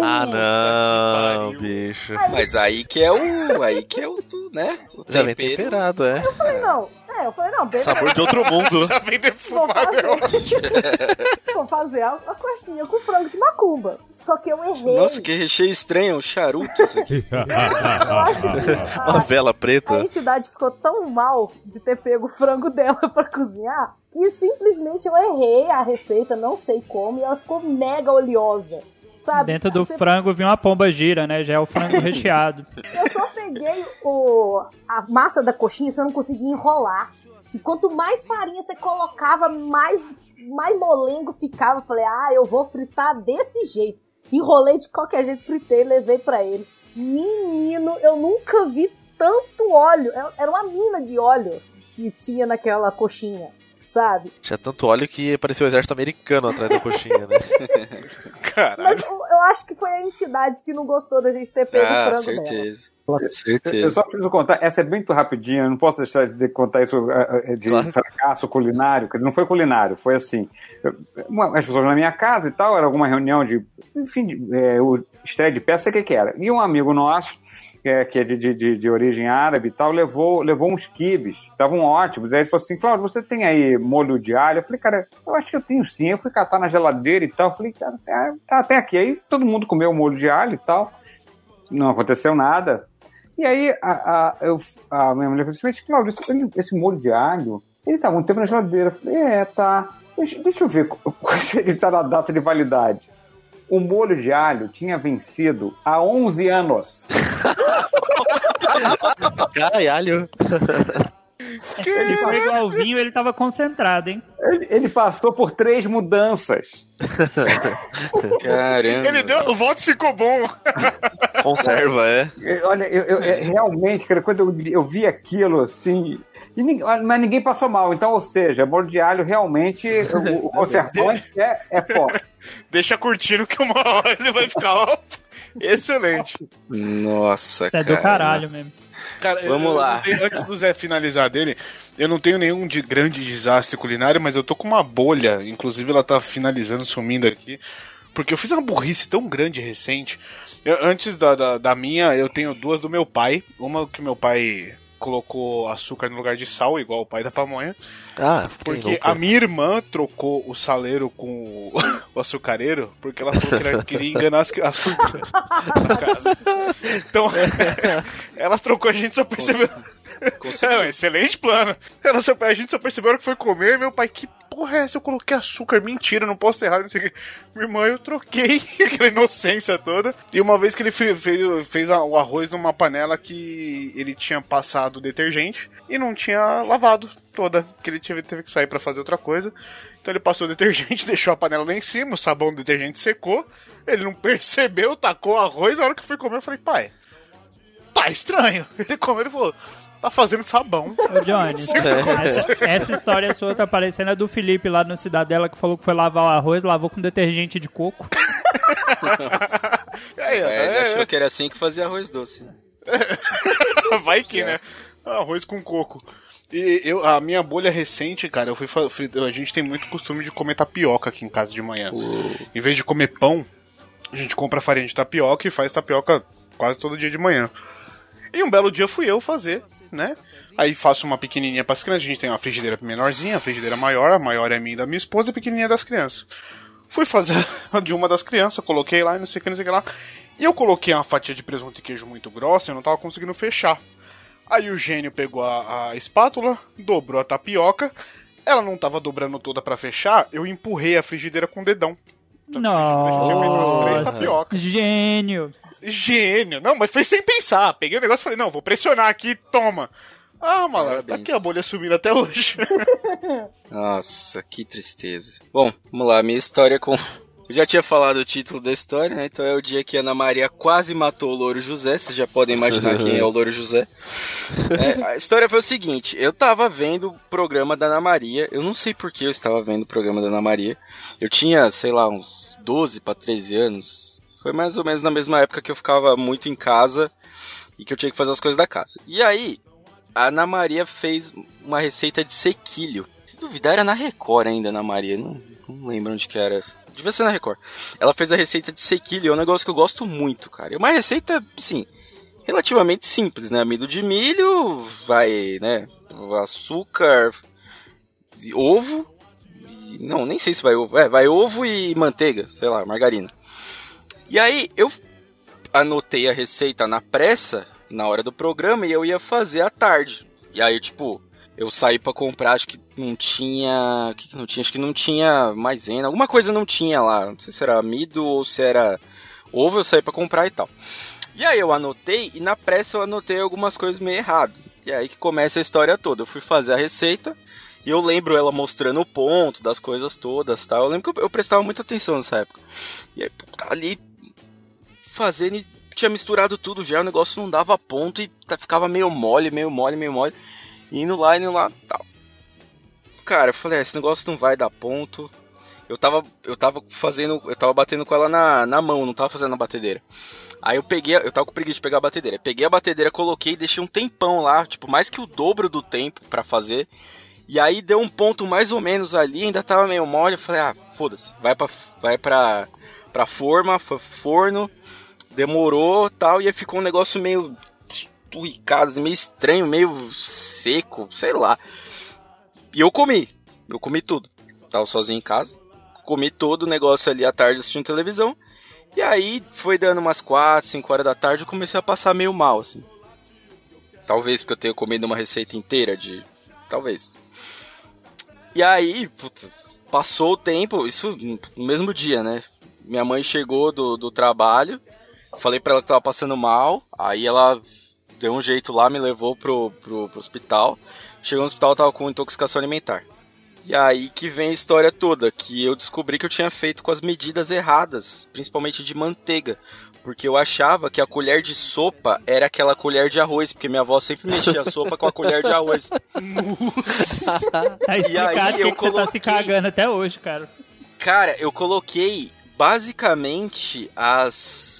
Ah, não, bicho. Mas aí que é o. Aí que é o, tu, né? O Já vem tempero. temperado, é. Eu falei, não. É, eu falei, não, beleza. Sabor de outro mundo. né? Já vem Vou defumado. Vou fazer a, a coxinha com frango de macumba. Só que eu errei. Nossa, que recheio estranho, é um charuto isso aqui. Que Uma a, vela a preta. entidade ficou tão mal de ter pego o frango dela pra cozinhar que simplesmente eu errei a receita, não sei como, e ela ficou mega oleosa. Sabe? Dentro do Você- frango vinha uma pomba gira, né? Já é o frango recheado. Eu só peguei o, a massa da coxinha, você não conseguia enrolar. E quanto mais farinha você colocava, mais, mais molengo ficava. Eu falei, ah, eu vou fritar desse jeito. Enrolei de qualquer jeito, fritei e levei pra ele. Menino, eu nunca vi tanto óleo. Era- Era uma mina de óleo que tinha naquela coxinha. Sabe? Tinha tanto óleo que parecia o exército americano atrás da coxinha, né? Mas eu, eu acho que foi a entidade que não gostou da gente ter pego o Ah, frango dela. certeza. Eu Certeza. só preciso contar, essa é muito rapidinha, eu não posso deixar de contar isso eh, eh, de fracasso culinário, que não foi culinário, foi assim, eu- uma, as pessoas na minha casa e tal, era alguma reunião de, enfim, de, eh, o estreia de peça, sei o que que era, e um amigo nosso, eh, que é de, de, de, origem árabe e tal, levou, levou uns quibes, estavam ótimos, aí ele falou assim, Cláudio, você tem aí molho de alho? Eu falei, cara, eu acho que eu tenho sim, eu fui catar na geladeira e tal, eu falei, cara, é, tá, tem aqui, aí todo mundo comeu o molho de alho e tal, não aconteceu nada. E aí a, a, eu, a minha mulher falou assim, Cláudio, esse, esse molho de alho, ele tá há muito tempo na geladeira. Eu falei, é, tá. Deixa, deixa eu ver ele tá na data de validade. O molho de alho tinha vencido há 11 anos. Caralho. Se for igual ao vinho, ele tava concentrado, hein? Ele, ele passou por três mudanças. Caramba. Ele deu, o voto ficou bom. Conserva, é. Olha, eu, eu- é, realmente, cara, quando eu, eu vi aquilo, assim. E ninguém- mas ninguém passou mal. Então, ou seja, molho de alho realmente, o, o conservante é, é forte. Deixa curtindo que uma hora ele vai ficar ó, excelente. Nossa, Isso é cara. do caralho mesmo. Cara, eu- Vamos eu lá. tenho- antes do Zé finalizar dele, eu não tenho nenhum de grande desastre culinário, mas eu tô com uma bolha. Inclusive, ela tá finalizando, sumindo aqui. Porque eu fiz uma burrice tão grande recente. Eu- antes da, da, da minha, eu tenho duas do meu pai. Uma que meu pai colocou açúcar no lugar de sal, igual o pai da pamonha. Ah, Porque a minha irmã trocou o saleiro com o, açucareiro, porque ela falou que ela queria enganar as, as formigas. Então, ela trocou, a gente só percebeu. É um excelente plano. Ela a gente só percebeu que foi comer, meu pai, que porra é essa? Eu coloquei açúcar, mentira, não posso ter errado, não sei o que. Minha irmã, eu troquei aquela inocência toda. E uma vez que ele fe- fez, o arroz numa panela que ele tinha passado detergente e não tinha lavado toda, que ele teve, teve que sair pra fazer outra coisa. Então ele passou o detergente, deixou a panela lá em cima, o sabão do detergente secou, ele não percebeu, tacou o arroz, a hora que fui comer eu falei, pai, tá estranho. Ele comeu e falou, tá fazendo sabão. Ô, que tá essa, essa história sua tá parecendo a do Felipe lá no Cidadela que falou que foi lavar o arroz, lavou com detergente de coco. Aí, ó, É, ele é, achou que era assim que fazia arroz doce. Vai que, né? Arroz com coco. E eu, a minha bolha recente, cara, eu fui, fui- a gente tem muito costume de comer tapioca aqui em casa de manhã. Em vez de comer pão, a gente compra farinha de tapioca e faz tapioca quase todo dia de manhã. E um belo dia fui eu fazer, né? Aí faço uma pequenininha para as crianças. A gente tem uma frigideira menorzinha, a frigideira maior, a maior é minha da minha esposa, a pequenininha é das crianças. Fui fazer a de uma das crianças, coloquei lá e não sei o que, não sei o que lá. E eu coloquei uma fatia de presunto e queijo muito grossa eu não tava conseguindo fechar. Aí o gênio pegou a, a espátula, dobrou a tapioca. Ela não tava dobrando toda pra fechar, eu empurrei a frigideira com o dedão. Tinha feito umas três Nossa. tapiocas. Gênio. Gênio. Não, mas foi sem pensar. Peguei o negócio e falei, não, vou pressionar aqui, toma. Ah, malandro, tá aqui a bolha sumindo até hoje. Nossa, que tristeza. Bom, vamos lá, minha história com. Eu já tinha falado o título da história, né? Então é o dia que Ana Maria quase matou o Louro José. Vocês já podem imaginar quem é o Louro José. É, a história foi o seguinte: eu tava vendo o programa da Ana Maria. Eu não sei por que eu estava vendo o programa da Ana Maria. Eu tinha, sei lá, uns 12 para 13 anos. Foi mais ou menos na mesma época que eu ficava muito em casa e que eu tinha que fazer as coisas da casa. E aí, a Ana Maria fez uma receita de sequilho. Se duvidar, era na Record ainda, Ana Maria. Não, não lembro onde que era. Devia ser na Record. Ela fez a receita de sequilho, é um negócio que eu gosto muito, cara. É uma receita, sim, relativamente simples, né? Amido de milho, vai, né? Açúcar, ovo. não, nem sei se vai ovo. É, vai ovo e manteiga, sei lá, margarina. E aí eu anotei a receita na pressa, na hora do programa, e eu ia fazer à tarde. E aí, tipo, eu saí pra comprar, acho que não tinha. O que, que não tinha? Acho que não tinha maisena. Alguma coisa não tinha lá. Não sei se era amido ou se era ovo, eu saí pra comprar e tal. E aí eu anotei, e na pressa eu anotei algumas coisas meio erradas. E aí que começa a história toda. Eu fui fazer a receita. E eu lembro ela mostrando o ponto das coisas todas, tal. Eu lembro que eu, eu prestava muita atenção nessa época. E aí, tava ali fazendo e tinha misturado tudo já, o negócio não dava ponto e tá- ficava meio mole, meio mole, meio mole. Indo lá, indo lá, tal. cara, eu falei, ah, esse negócio não vai dar ponto. Eu tava, eu tava fazendo, eu tava batendo com ela na, na mão, não tava fazendo na batedeira. Aí eu peguei, eu tava com preguiça de pegar a batedeira. Peguei a batedeira, coloquei, deixei um tempão lá, tipo, mais que o dobro do tempo pra fazer. E aí deu um ponto mais ou menos ali, ainda tava meio mole, eu falei, ah, foda-se, vai pra, vai pra, pra forma, forno, demorou tal, e aí ficou um negócio meio esturricado, assim, meio estranho, meio seco, sei lá. E eu comi, eu comi tudo. Tava sozinho em casa, comi todo o negócio ali à tarde assistindo televisão. E aí foi dando umas 4, 5 horas da tarde, eu comecei a passar meio mal, assim. Talvez porque eu tenha comido uma receita inteira de. Talvez. E aí, puta, passou o tempo, isso no mesmo dia, né? Minha mãe chegou do, do trabalho, falei pra ela que tava passando mal, aí ela deu um jeito lá, me levou pro, pro, pro hospital. Chegou no hospital, tava com intoxicação alimentar. E aí que vem a história toda, que eu descobri que eu tinha feito com as medidas erradas, principalmente de manteiga. Porque eu achava que a colher de sopa era aquela colher de arroz, porque minha avó sempre mexia a sopa com a colher de arroz. Tá explicado que, que você tá se cagando até hoje, cara. Cara, eu coloquei basicamente as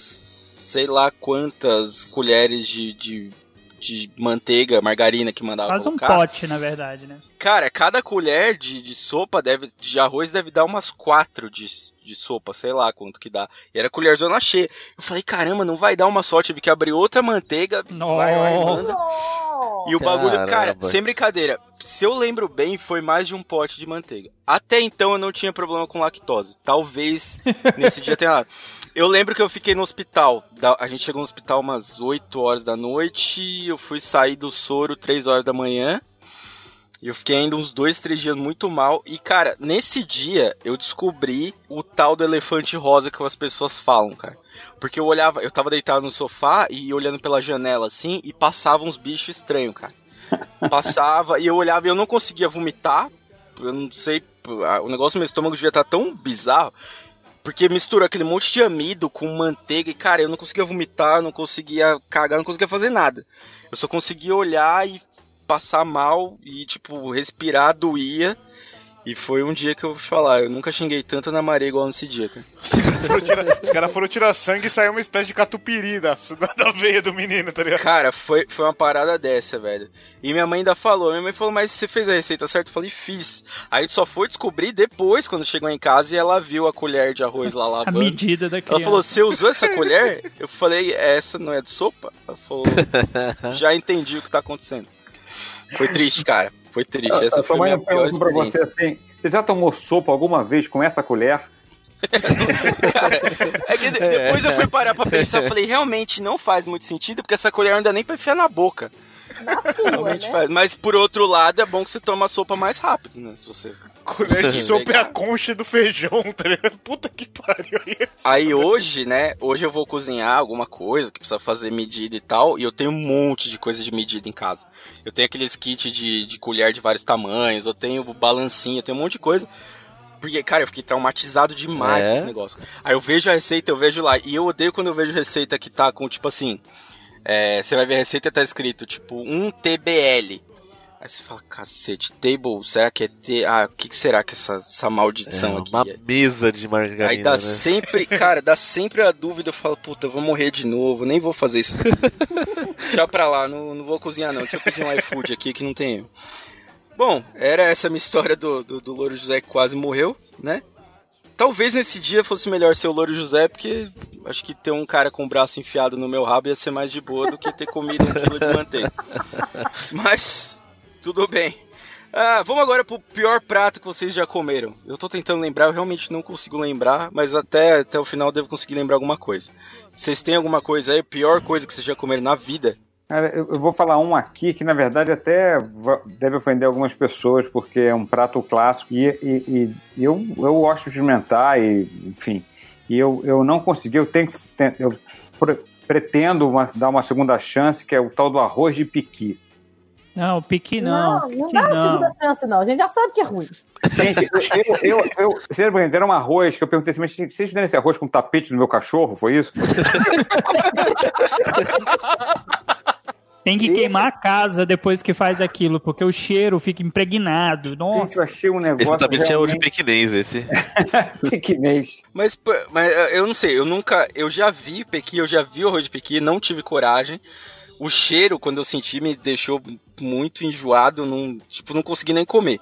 sei lá quantas colheres de, de, de manteiga, margarina que mandava Faz um colocar. pote, na verdade, né? Cara, cada colher de, de sopa deve, de arroz deve dar umas quatro de, de sopa, sei lá quanto que dá. E era colherzona cheia. Eu falei, caramba, não vai dar uma só, tive que abrir outra manteiga. Vai, vai, manda. E o bagulho, cara, Caramba. sem brincadeira, se eu lembro bem, foi mais de um pote de manteiga. Até então eu não tinha problema com lactose. Talvez nesse dia tenha lá. Eu lembro que eu fiquei no hospital. A gente chegou no hospital umas 8 horas da noite. Eu fui sair do soro 3 horas da manhã. E eu fiquei ainda uns dois, três dias muito mal. E, cara, nesse dia eu descobri o tal do elefante rosa que as pessoas falam, cara. Porque eu olhava, eu tava deitado no sofá e olhando pela janela assim, e passava uns bichos estranhos, cara. Passava e eu olhava e eu não conseguia vomitar. Eu não sei, o negócio no meu estômago devia estar tão bizarro. Porque misturou aquele monte de amido com manteiga e, cara, eu não conseguia vomitar, não conseguia cagar, não conseguia fazer nada. Eu só conseguia olhar e passar mal e, tipo, respirar doía. E foi um dia que eu vou falar, eu nunca xinguei tanto na maré igual nesse dia, cara. Os caras foram tirar sangue e saiu uma espécie de catupiry da, da veia do menino, tá ligado? Cara, foi, foi uma parada dessa, velho. E minha mãe ainda falou, minha mãe falou, mas você fez a receita certa? Eu falei, fiz. Aí só foi descobrir depois, quando chegou em casa, e ela viu a colher de arroz lá A lavando. medida da Ela criança. falou, você usou essa colher? Eu falei, essa não é de sopa? Ela falou, já entendi o que tá acontecendo. Foi triste, cara. Foi triste. Essa A foi sua a mãe minha pior perguntou pra você experiência. assim: você já tomou sopa alguma vez com essa colher? É que de- depois eu fui parar pra pensar, falei, realmente não faz muito sentido, porque essa colher não dá nem pra enfiar na boca. Na sua, Realmente né? faz. Mas por outro lado, é bom que você toma a sopa mais rápido, né? Se você. Colher de sopa é a concha do feijão, tá ligado? Puta que pariu. Aí é Aí hoje, né? Hoje eu vou cozinhar alguma coisa que precisa fazer medida e tal. E eu tenho um monte de coisa de medida em casa. Eu tenho aqueles kits de, de colher de vários tamanhos. Eu tenho balancinho, eu tenho um monte de coisa. Porque, cara, eu fiquei traumatizado demais É? com esse negócio. Aí eu vejo a receita, eu vejo lá. E eu odeio quando eu vejo receita que tá com, tipo assim. É, você vai ver a receita tá escrito, tipo, 1 TBL. Aí você fala, cacete, table, será que é T? Ah, o que, que será que essa, essa maldição É, aqui uma é? mesa de margarina, Aí dá né? sempre, cara, dá sempre a dúvida, eu falo, puta, eu vou morrer de novo, nem vou fazer isso. Deixa pra lá, não, não vou cozinhar não, deixa eu pedir um iFood aqui que não tem. Bom, era essa a minha história do, do, do Louro José que quase morreu, né? Talvez nesse dia fosse melhor ser o Louro José, porque acho que ter um cara com o braço enfiado no meu rabo ia ser mais de boa do que ter comido um quilo de manteiga. Mas, tudo bem. Ah, vamos agora pro pior prato que vocês já comeram. Eu tô tentando lembrar, eu realmente não consigo lembrar, mas até, até o final eu devo conseguir lembrar alguma coisa. Vocês têm alguma coisa aí, pior coisa que vocês já comeram na vida? Cara, eu, vou falar um aqui que, na verdade, até deve ofender algumas pessoas, porque é um prato clássico e, e- e eu, eu gosto de experimentar, e, enfim. E eu, eu não consegui, eu tenho Eu pre- pretendo uma- dar uma segunda chance, que é o tal do arroz de piqui. Não, piqui não. Não, piqui não dá a não. segunda chance, não. A gente já sabe que é ruim. Gente, eu, eu, eu, vocês um arroz que eu perguntei assim, mas vocês fizeram esse arroz com tapete no meu cachorro, foi isso? Tem que queimar a casa depois que faz aquilo, porque o cheiro fica impregnado. Gente, Nossa. eu achei um negócio. Esse também é o de realmente pequinês, esse. pequinês. Mas, mas eh, eu não sei, eu nunca. Eu já vi pequi, eu já vi o arroz de pequi, não tive coragem. O cheiro, quando eu senti, me deixou muito enjoado, não, tipo, não consegui nem comer.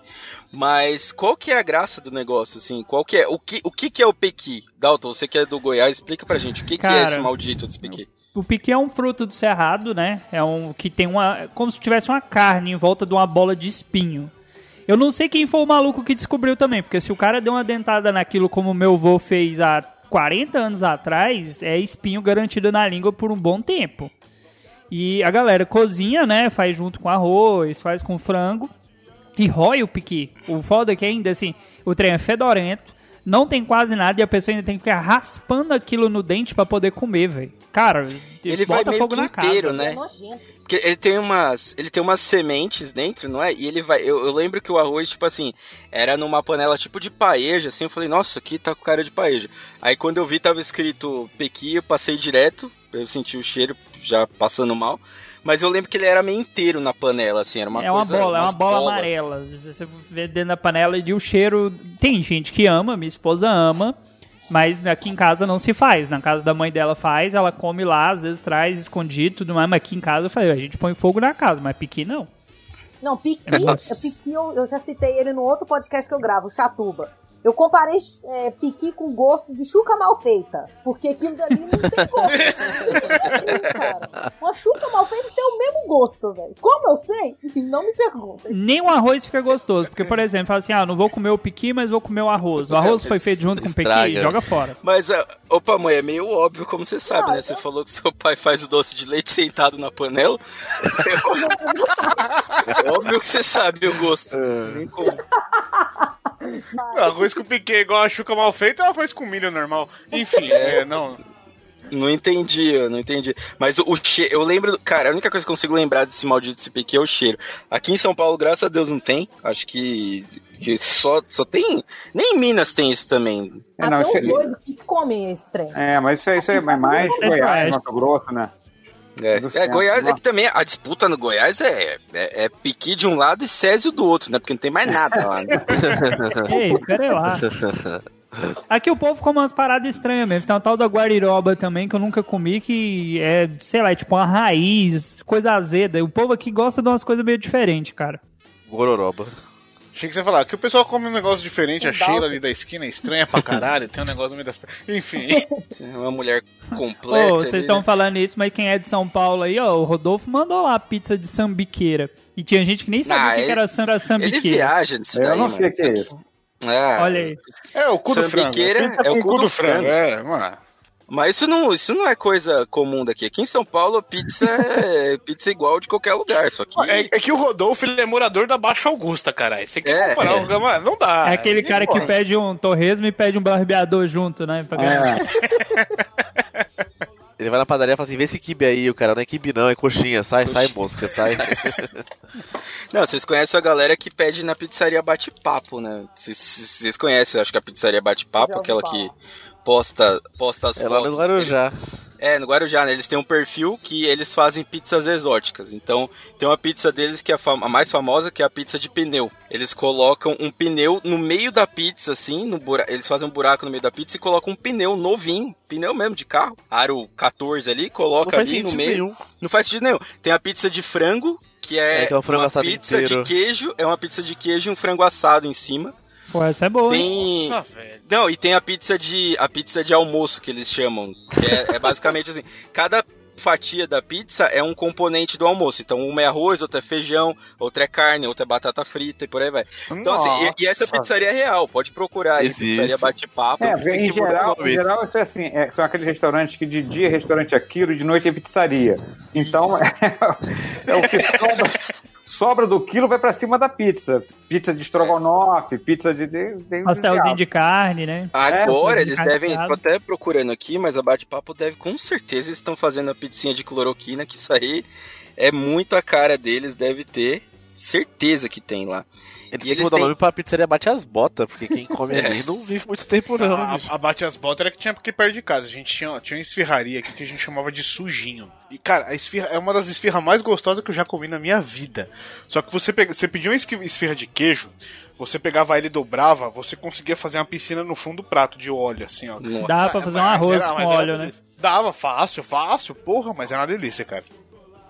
Mas qual que é a graça do negócio, assim? Qual que é? O que, o que, que é o pequi? Dalton, você que é do Goiás, explica pra gente, o que, que é Cara, esse maldito desse pequi? O piqui é um fruto do cerrado, né? É um que tem uma. como se tivesse uma carne em volta de uma bola de espinho. Eu não sei quem foi o maluco que descobriu também, porque se o cara deu uma dentada naquilo como meu avô fez há 40 anos atrás, é espinho garantido na língua por um bom tempo. E a galera cozinha, né? Faz junto com arroz, faz com frango e rói o piqui. O foda é que ainda assim, o trem é fedorento, não tem quase nada e a pessoa ainda tem que ficar raspando aquilo no dente pra poder comer, velho. Cara, Ele vai bota meio fogo que na inteiro, casa. né? É. Porque ele tem umas. Ele tem umas sementes dentro, não é? E ele vai. Eu, eu lembro que o arroz, tipo assim, era numa panela tipo de paeja, assim, eu falei, nossa, aqui tá com cara de paeja. Aí quando eu vi tava escrito pequi, eu passei direto, eu senti o cheiro já passando mal. Mas eu lembro que ele era meio inteiro na panela, assim, era uma é uma coisa. bola, é uma bola bolas. amarela. Você vê dentro da panela e o cheiro. Tem gente que ama, minha esposa ama, mas aqui em casa não se faz. Na casa da mãe dela faz, ela come lá, às vezes traz escondido e tudo mais, mas aqui em casa eu falei, a gente põe fogo na casa, mas piqui não. Não, Piqui, Piqui eu, eu já citei ele no outro podcast que eu gravo, o Chatuba. Eu comparei é, Piqui com gosto de chuca mal feita. Porque aquilo dali não tem gosto. É, cara. Uma chuca mal feita tem o mesmo gosto, velho. Como eu sei? Não me pergunta. Nem o arroz fica gostoso, porque, por exemplo, fala assim, ah, não vou comer o piqui, mas vou comer o arroz. O arroz foi feito junto com o piqui, joga fora. Mas, ah, opa, mãe, é meio óbvio, como você sabe, né? Você falou que seu pai faz o doce de leite sentado na panela. É óbvio que você sabe o gosto. Nem como. Arroz com piquê igual a chuca mal feita é arroz com milho normal. Enfim, é, não. Não entendi, eu não entendi. Mas o, o cheiro, eu lembro, cara, a única coisa que eu consigo lembrar desse maldito CPQ é o cheiro. Aqui em São Paulo, graças a Deus, não tem. Acho que, que só, só tem. Nem em Minas tem isso também. É, não, Até isso é- doido que come esse trem. É, mas isso aí, isso é mais. Goiás, Mato Grosso, né? É, é, Goiás é que também a disputa no Goiás é, é, é piqui de um lado e Césio do outro, né? Porque não tem mais nada lá. Né? Ei, pera lá. Aqui o povo come umas paradas estranhas mesmo. Tem uma tal da guariroba também que eu nunca comi, que é, sei lá, é tipo uma raiz, coisa azeda. O povo aqui gosta de umas coisas meio diferentes, cara. Gororoba. Achei que você ia falar que o pessoal come um negócio diferente, a Legal. cheira ali da esquina é estranha pra caralho, tem um negócio no meio das pernas. Enfim. Uma mulher completa. Ô, vocês ali, estão né? falando isso, mas quem é de São Paulo aí, ó, o Rodolfo mandou lá a pizza de sambiqueira. E tinha gente que nem sabia Ah, o que, que ele- era sam- era Ele sambiqueira. viaja nisso Eu daí, não sei o que é isso. É, Olha aí. É o cu do frango. Pizza é o cu do frango. É, mano. Mas isso não, isso não é coisa comum daqui. Aqui em São Paulo, pizza é pizza igual de qualquer lugar. Só que. É, é que o Rodolfo ele é morador da Baixa Augusta, caralho. Você quer É, comparar é. o? Não dá. É aquele cara que pede um torresmo e pede um barbeador junto, né? pra ganhar. É, Ele vai na padaria e fala assim: vê esse kibe aí, o cara não é kibe não, é coxinha, sai, sai, mosca, sai. Não, vocês conhecem a galera que pede na pizzaria Bate-Papo, né? Vocês- Vocês conhecem, acho que a pizzaria Bate-Papo, aquela falar. que posta, posta as É lá fotos. no Guarujá. É, no Guarujá, né? Eles têm um perfil que eles fazem pizzas exóticas. Então, tem uma pizza deles que é a, fam- a mais famosa, que é a pizza de pneu. Eles colocam um pneu no meio da pizza, assim, no eles fazem um buraco no meio da pizza e colocam um pneu novinho, pneu mesmo de carro, aro 14 ali, coloca ali no meio. nenhum. Não faz sentido nenhum. Tem a pizza de frango, que é, É, que é um frango uma assado pizza inteiro. de queijo, é uma pizza de queijo e um frango assado em cima. Pô, essa é boa. hein? Tem. Nossa, velho. Não, e tem a pizza de. a pizza de almoço que eles chamam. Que é, é basicamente assim, cada fatia da pizza é um componente do almoço. Então, uma é arroz, outra é feijão, outra é carne, outra é batata frita e por aí vai. Então, assim, e, e essa pizzaria é real, pode procurar aí, Existe. pizzaria bate-papo. É, tem em geral, em geral isso é assim, é, são aqueles restaurantes que de dia é restaurante aquilo, de noite é pizzaria. Então, é, é o que sobra, sobra do quilo vai pra cima da pizza. Pizza de estrogonofe, pizza de... de, de Pastelzinho de carne, né? Agora É, eles carne devem, tô até procurando aqui, mas a Bate-Papo deve, com certeza, eles estão fazendo a pizzinha de cloroquina, que isso aí é muito a cara deles, deve ter. Certeza que tem lá. Eles E eles mudar o têm- nome pra pizzaria Bate as Botas, porque quem come É. ali não vive muito tempo não. a, a Bate as Botas era que tinha porque perto de casa. A gente tinha, tinha uma esfirraria aqui que a gente chamava de sujinho. E, cara, a esfirra é uma das esfirras mais gostosas que eu já comi na minha vida. Só que você, pega, você pedia uma esfirra de queijo, você pegava ele e dobrava, você conseguia fazer uma piscina no fundo do prato de óleo, assim, ó. Dá pra fazer um arroz era- com óleo, né? Dava, fácil, fácil, porra, mas era uma delícia, cara.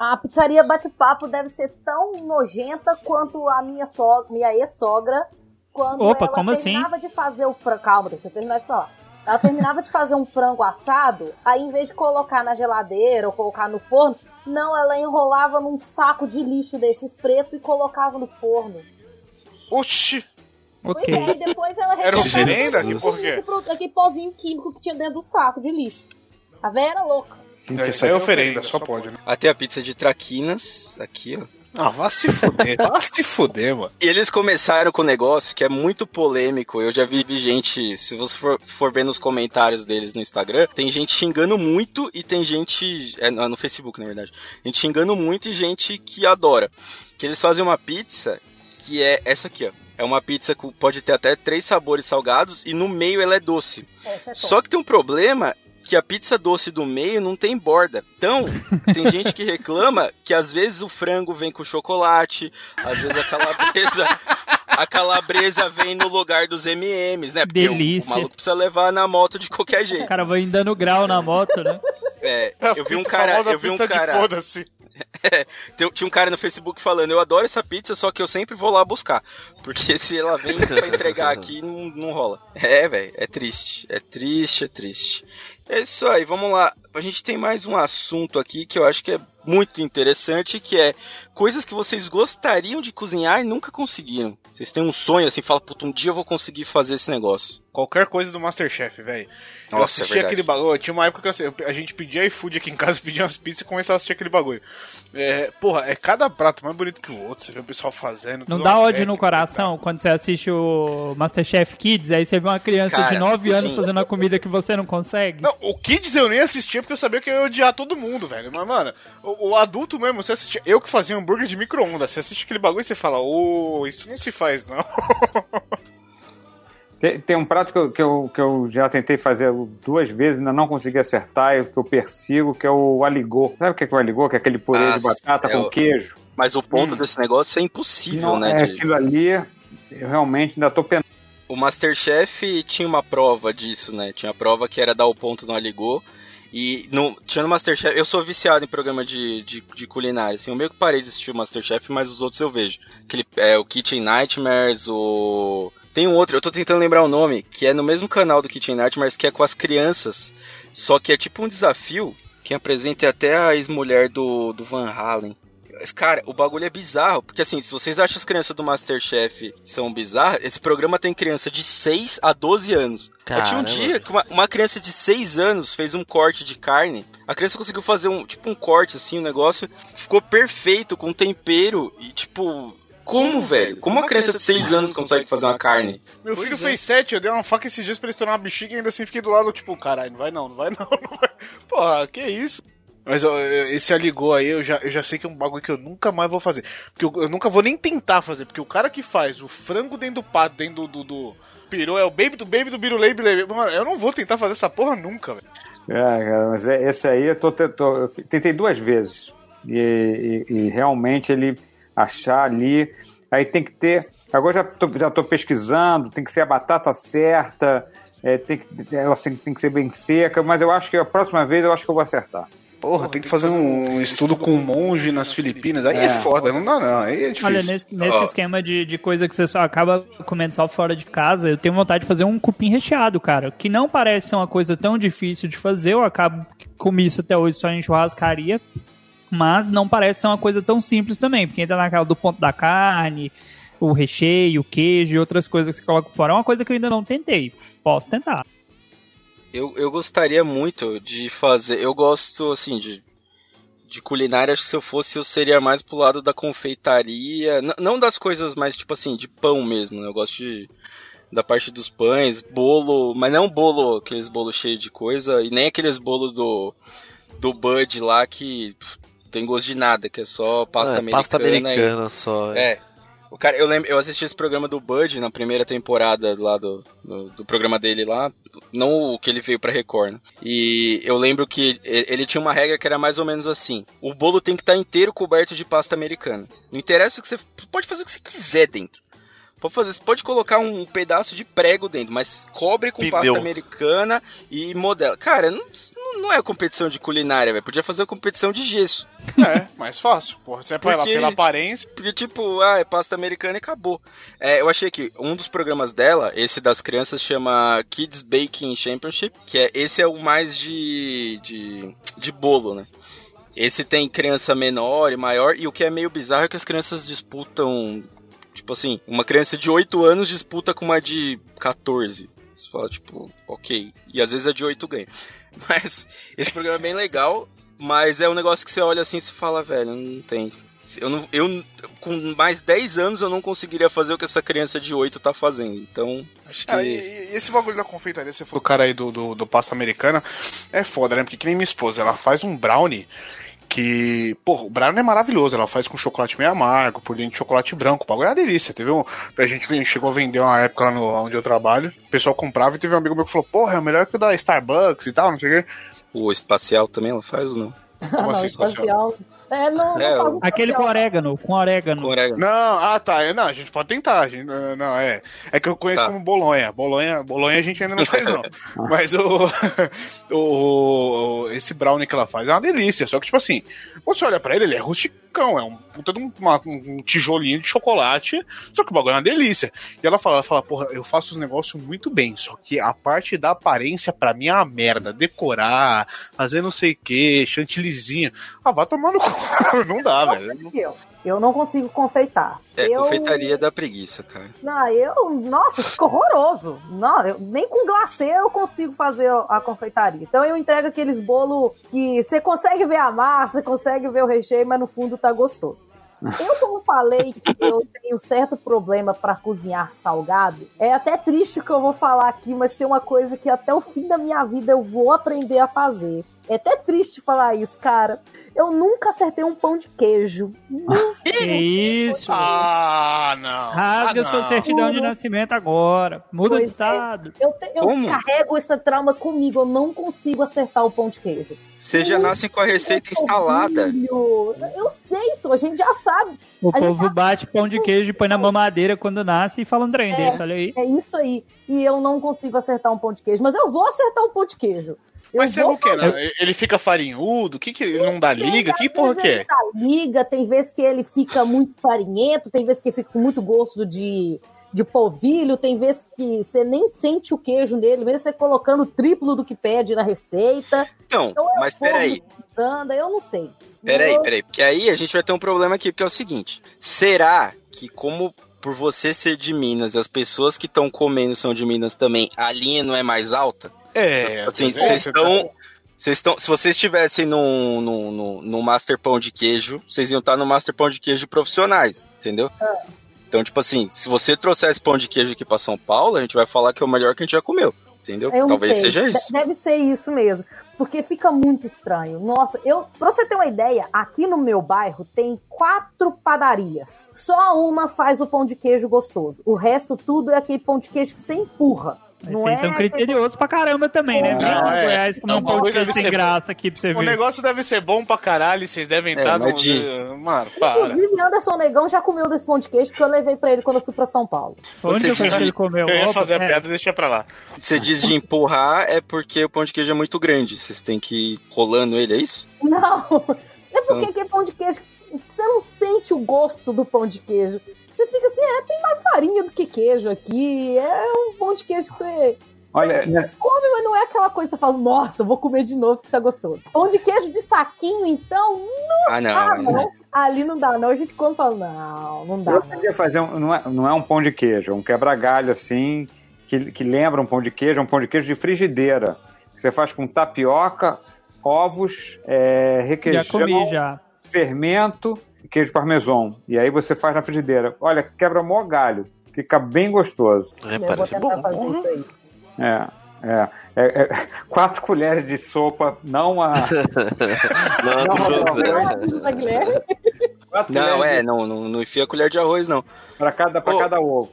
A pizzaria Bate-Papo deve ser tão nojenta quanto a minha, so minha ex-sogra quando Opa, ela como assim? terminava de fazer o frango. Calma, deixa eu terminar de falar. Ela terminava de fazer um frango assado, aí em vez de colocar na geladeira ou colocar no forno, não, ela enrolava num saco de lixo desses preto e colocava no forno. Oxi! Pois é, e depois ela Era oferenda? Que por quê? aquele pozinho químico que tinha dentro do saco de lixo. A véia era louca. Isso aí é oferenda, só pode, né? Até a pizza de traquinas, aqui, ó. Ah, vá se fuder, vá se fuder, mano. E eles começaram com um negócio que é muito polêmico. Eu já vi gente, se você for, for ver nos comentários deles no Instagram, tem gente xingando muito e tem gente. É, no no Facebook, na verdade. Gente xingando muito e gente que adora. Que eles fazem uma pizza que é essa aqui, ó. É uma pizza que pode ter até três sabores salgados e no meio ela é doce. É. Só que tem um problema que a pizza doce do meio não tem borda. Então, tem gente que reclama que às vezes o frango vem com chocolate, às vezes a calabresa, a calabresa vem no lugar dos M&M's, né? Porque o- Delícia. O, maluco precisa levar na moto de qualquer O jeito. cara vai dando grau na moto, né? É, eu vi um Pizza cara, eu vi um cara, Foda-se. tem- tinha um cara no Facebook falando, eu adoro essa pizza, só que eu sempre vou lá buscar, porque se ela vem pra entregar aqui, não, não rola. É, velho, é triste, é triste, é triste. É isso aí, vamos lá. A gente tem mais um assunto aqui que eu acho que é muito interessante, que é coisas que vocês gostariam de cozinhar e nunca conseguiram. Vocês têm um sonho assim, fala, puta, um dia eu vou conseguir fazer esse negócio. Qualquer coisa do Masterchef, velho. Eu Nossa, é assistia verdade. aquele bagulho. Tinha uma época que eu a gente pedia iFood aqui em casa, pedia umas pizzas e começava a assistir aquele bagulho. É, porra, é cada prato mais bonito que o outro. Você vê o pessoal fazendo. Não dá ódio no coração quando você assiste o Masterchef Kids, aí você vê uma criança Cara, de 9 anos sim. fazendo a comida que você não consegue. Não, o Kids eu nem assistia porque eu sabia que eu ia odiar todo mundo, velho. Mas, mano, o, o adulto mesmo, você assistia. Eu que fazia hambúrguer de micro-ondas, você assiste aquele bagulho e você fala, ô, isso não se faz, não. Tem, tem um prato que eu, que, eu, que eu já tentei fazer duas vezes, ainda não consegui acertar, e que eu persigo, que é o aligô. Sabe o que é o aligô? Que é aquele purê Ah, de batata é com o- queijo. Mas o ponto Hum. desse negócio é impossível, Não, né? é de- aquilo ali, eu realmente ainda tô pensando. O Masterchef tinha uma prova disso, né? Tinha a prova que era dar o ponto no Aligô. E no, tinha no Masterchef. Eu sou viciado em programa de, de, de culinária. Assim, eu meio que parei de assistir o Masterchef, mas os outros eu vejo. Aquele, é, o Kitchen Nightmares, o. Tem um outro, eu tô tentando lembrar o nome, que é no mesmo canal do Kitchen Nightmares, que é com as crianças. Só que é tipo um desafio. Quem apresenta é até a ex-mulher do, do Van Halen. Mas, cara, o bagulho é bizarro. Porque, assim, se vocês acham as crianças do Masterchef são bizarras, esse programa tem criança de 6 a 12 anos. Eu tinha um Caramba. dia que uma, uma criança de 6 anos fez um corte de carne. A criança conseguiu fazer um, tipo, um corte, assim, um negócio. Ficou perfeito, com tempero. E, tipo, como, velho? Como uma criança de 6 anos consegue fazer uma carne? Meu Pois filho é. fez sete, eu dei uma faca esses dias pra ele estourar uma bexiga e ainda assim fiquei do lado, tipo, caralho, não vai não, não vai não, não vai. Porra, que isso? Mas ó, esse aligou aí, eu já, eu já sei que é um bagulho que eu nunca mais vou fazer. Porque eu, eu nunca vou nem tentar fazer, porque o cara que faz o frango dentro do pato, dentro do, do, do é o baby do baby do biruleibe. Mano, eu não vou tentar fazer essa porra nunca, velho. É, cara, mas é- esse aí eu, tô, tô- eu tentei duas vezes. E, e- e realmente ele achar ali. Aí tem que ter. Agora já tô, já tô pesquisando, tem que ser a batata certa, é, tem, que, ela tem, tem que ser bem seca, mas eu acho que a próxima vez eu acho que eu vou acertar. Porra, tem que fazer um estudo com um monge nas Filipinas. Aí é, É. foda, não dá não, aí é difícil. Olha, nesse, nesse Ó. esquema de, de coisa que você só acaba comendo só fora de casa, eu tenho vontade de fazer um cupim recheado, cara. Que não parece ser uma coisa tão difícil de fazer. Eu acabo comi isso até hoje só em churrascaria. Mas não parece ser uma coisa tão simples também, porque entra naquela do ponto da carne, o recheio, o queijo e outras coisas que você coloca fora. É uma coisa que eu ainda não tentei. Posso tentar. Eu, eu gostaria muito de fazer. Eu gosto, assim, de, de culinária. Acho que se eu fosse, eu seria mais pro lado da confeitaria. Não das coisas mais, tipo assim, de pão mesmo. Né? Eu gosto de, da parte dos pães, bolo. Mas não bolo, aqueles bolos cheios de coisa. E nem aqueles bolos do, do Bud lá que. tem gosto de nada, que é só pasta É, americana. pasta americana e- só. É. O cara, eu lembro, eu assisti esse programa do Bud na primeira temporada lá do, do, do programa dele lá, não o que ele veio pra Record, né? E eu lembro que ele tinha uma regra que era mais ou menos assim: o bolo tem que estar inteiro coberto de pasta americana. Não interessa o que você pode fazer o que você quiser dentro. Pode fazer, você pode colocar um pedaço de prego dentro, mas cobre com pasta americana e modela. Cara, não, não é competição de culinária, velho. Podia fazer competição de gesso. É, mais fácil. Porra, você é Porque- pela aparência. Porque, tipo, ah, é pasta americana e acabou. É, eu achei que um dos programas dela, esse das crianças, chama Kids Baking Championship, que é esse é o mais de, de, de bolo, né? Esse tem criança menor e maior, e o que é meio bizarro é que as crianças disputam. Tipo assim, uma criança de 8 anos disputa com uma de 14. Você fala, tipo, ok. E às vezes a de 8 ganha. Mas esse programa é bem legal, mas é um negócio que você olha assim e você fala, velho, não tem. Eu, não, eu com mais 10 anos eu não conseguiria fazer o que essa criança de 8 tá fazendo. Então, acho que. Ah, e, e esse bagulho da confeitaria, você falou do cara aí do, do, do pasta americana, é foda, né? Porque que nem minha esposa, ela faz um brownie que, pô, o brownie é maravilhoso, ela faz com chocolate meio amargo, por dentro de chocolate branco, o bagulho é uma delícia, teve um, a gente chegou a vender uma época lá no, onde eu trabalho, o pessoal comprava e teve um amigo meu que falou, porra, é melhor que o da Starbucks e tal, não sei o quê. O espacial também ela faz ou não? Como não, assim, espacial. É, não, não É, faz o- Aquele com espacial. orégano, com orégano. Não, ah tá, é, não, a gente pode tentar, a gente, não, não, é, é que eu conheço Tá. como bolonha, bolonha, bolonha a gente ainda não faz não, mas o, o, o- esse brownie que ela faz é uma delícia, só que tipo assim, você olha pra ele, ele é é um puta de um, uma- um tijolinho de chocolate, só que o bagulho é uma delícia, e ela fala, ela fala, porra, eu faço os negócios muito bem, só que a parte da aparência pra mim é uma merda, decorar, fazer não sei o que, chantilizinho, ah, vai tomar no cu, não dá, velho. Eu, eu não consigo confeitar. É, eu, confeitaria da preguiça, cara. Não, eu. Nossa, fica horroroso. Não, eu- nem com glacê eu consigo fazer a confeitaria. Então eu entrego aqueles bolos que você consegue ver a massa, você consegue ver o recheio, mas no fundo tá gostoso. Eu, como falei que eu tenho certo problema para cozinhar salgados, é até triste o que eu vou falar aqui, mas tem uma coisa que até o fim da minha vida eu vou aprender a fazer. É até triste falar isso, cara. Eu nunca acertei um pão de queijo. Que isso? Ah, não. Rasga ah, sua não. certidão de nascimento agora. Muda de Pois é. estado. Eu, te- eu Como? carrego esse trauma comigo, eu não consigo acertar o pão de queijo. Vocês já nascem com a receita instalada. Filho, Eu sei isso, a gente já sabe. O A povo bate pão de queijo e põe na mamadeira quando nasce e fala um trem É. desse, olha aí. É isso aí. E eu não consigo acertar um pão de queijo, mas eu vou acertar um pão de queijo. Mas você é vou o quê? Né? Ele fica farinhudo? O que que ele não dá liga? Que porra que é? Tem vezes que tá liga, tem vezes que ele fica muito farinhento, tem vezes que fica com muito gosto de, de polvilho, tem vezes que você nem sente o queijo nele, mesmo você colocando triplo do que pede na receita. Então, Então mas peraí. que anda, eu não sei. Peraí, Eu- peraí, porque aí a gente vai ter um problema aqui, porque é o seguinte: será que, como por você ser de Minas e as pessoas que estão comendo são de Minas também, a linha não é mais alta? É, Assim, vocês você estão. Vocês estão. Se vocês estivessem no, no, no, no Master Pão de Queijo, vocês iam estar no Master Pão de Queijo profissionais, entendeu? Então, tipo assim, se você trouxer esse pão de queijo aqui pra São Paulo, a gente vai falar que é o melhor que a gente já comeu. Entendeu? Eu não Talvez sei. seja De- isso. Deve ser isso mesmo. Porque fica muito estranho. Nossa, eu. Pra você ter uma ideia, aqui no meu bairro tem quatro padarias. Só uma faz o pão de queijo gostoso. O resto tudo é aquele pão de queijo que você empurra. Não Vocês é são criteriosos pra caramba também, né? Vem Não, pra é. Goiás comer um pão de sem ser graça aqui pra você O ver. negócio deve ser bom pra caralho, vocês devem É, estar no. de- Mano, para. Inclusive, Anderson Negão já comeu desse pão de queijo porque eu levei pra ele quando eu fui pra São Paulo. Onde Você que que ele comeu? Eu ia Opa, fazer a é. piada, deixa pra lá. Você diz de empurrar é porque o pão de queijo é muito grande. Vocês têm que ir rolando ele, é isso? Não, é porque aquele pão de queijo, você não sente o gosto do pão de queijo. Você fica assim, é, tem mais farinha do que queijo aqui. É um pão de queijo que você Olha, né, come, mas não é aquela coisa que você fala, nossa, vou comer de novo porque tá gostoso. Pão de queijo de saquinho, então, não Ah, não. dá, não. Ali não dá, não. A gente come e fala, não, não dá. eu não. podia fazer um. Não é, não é um pão de queijo, é um quebra-galho assim, que, que lembra um pão de queijo, é um pão de queijo de frigideira. Que você faz com tapioca, ovos, é, Já requeijão, comi, já. fermento queijo parmesão. E aí você faz na frigideira. Olha, quebra mó galho. Fica bem gostoso. É, Eu vou parece tentar bom. fazer isso aí. É. É, é, é, quatro colheres de sopa, não a. Não, Não, não, Guilherme. Quatro Não, colheres é, não, não, não enfia colher de arroz, não. Pra cada, pra Ô. cada ovo.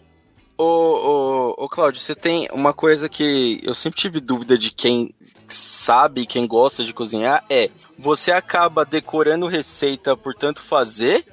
Ô, ô, ô, Cláudio, você tem uma coisa que eu sempre tive dúvida de quem sabe, quem gosta de cozinhar, é você acaba decorando receita por tanto fazer,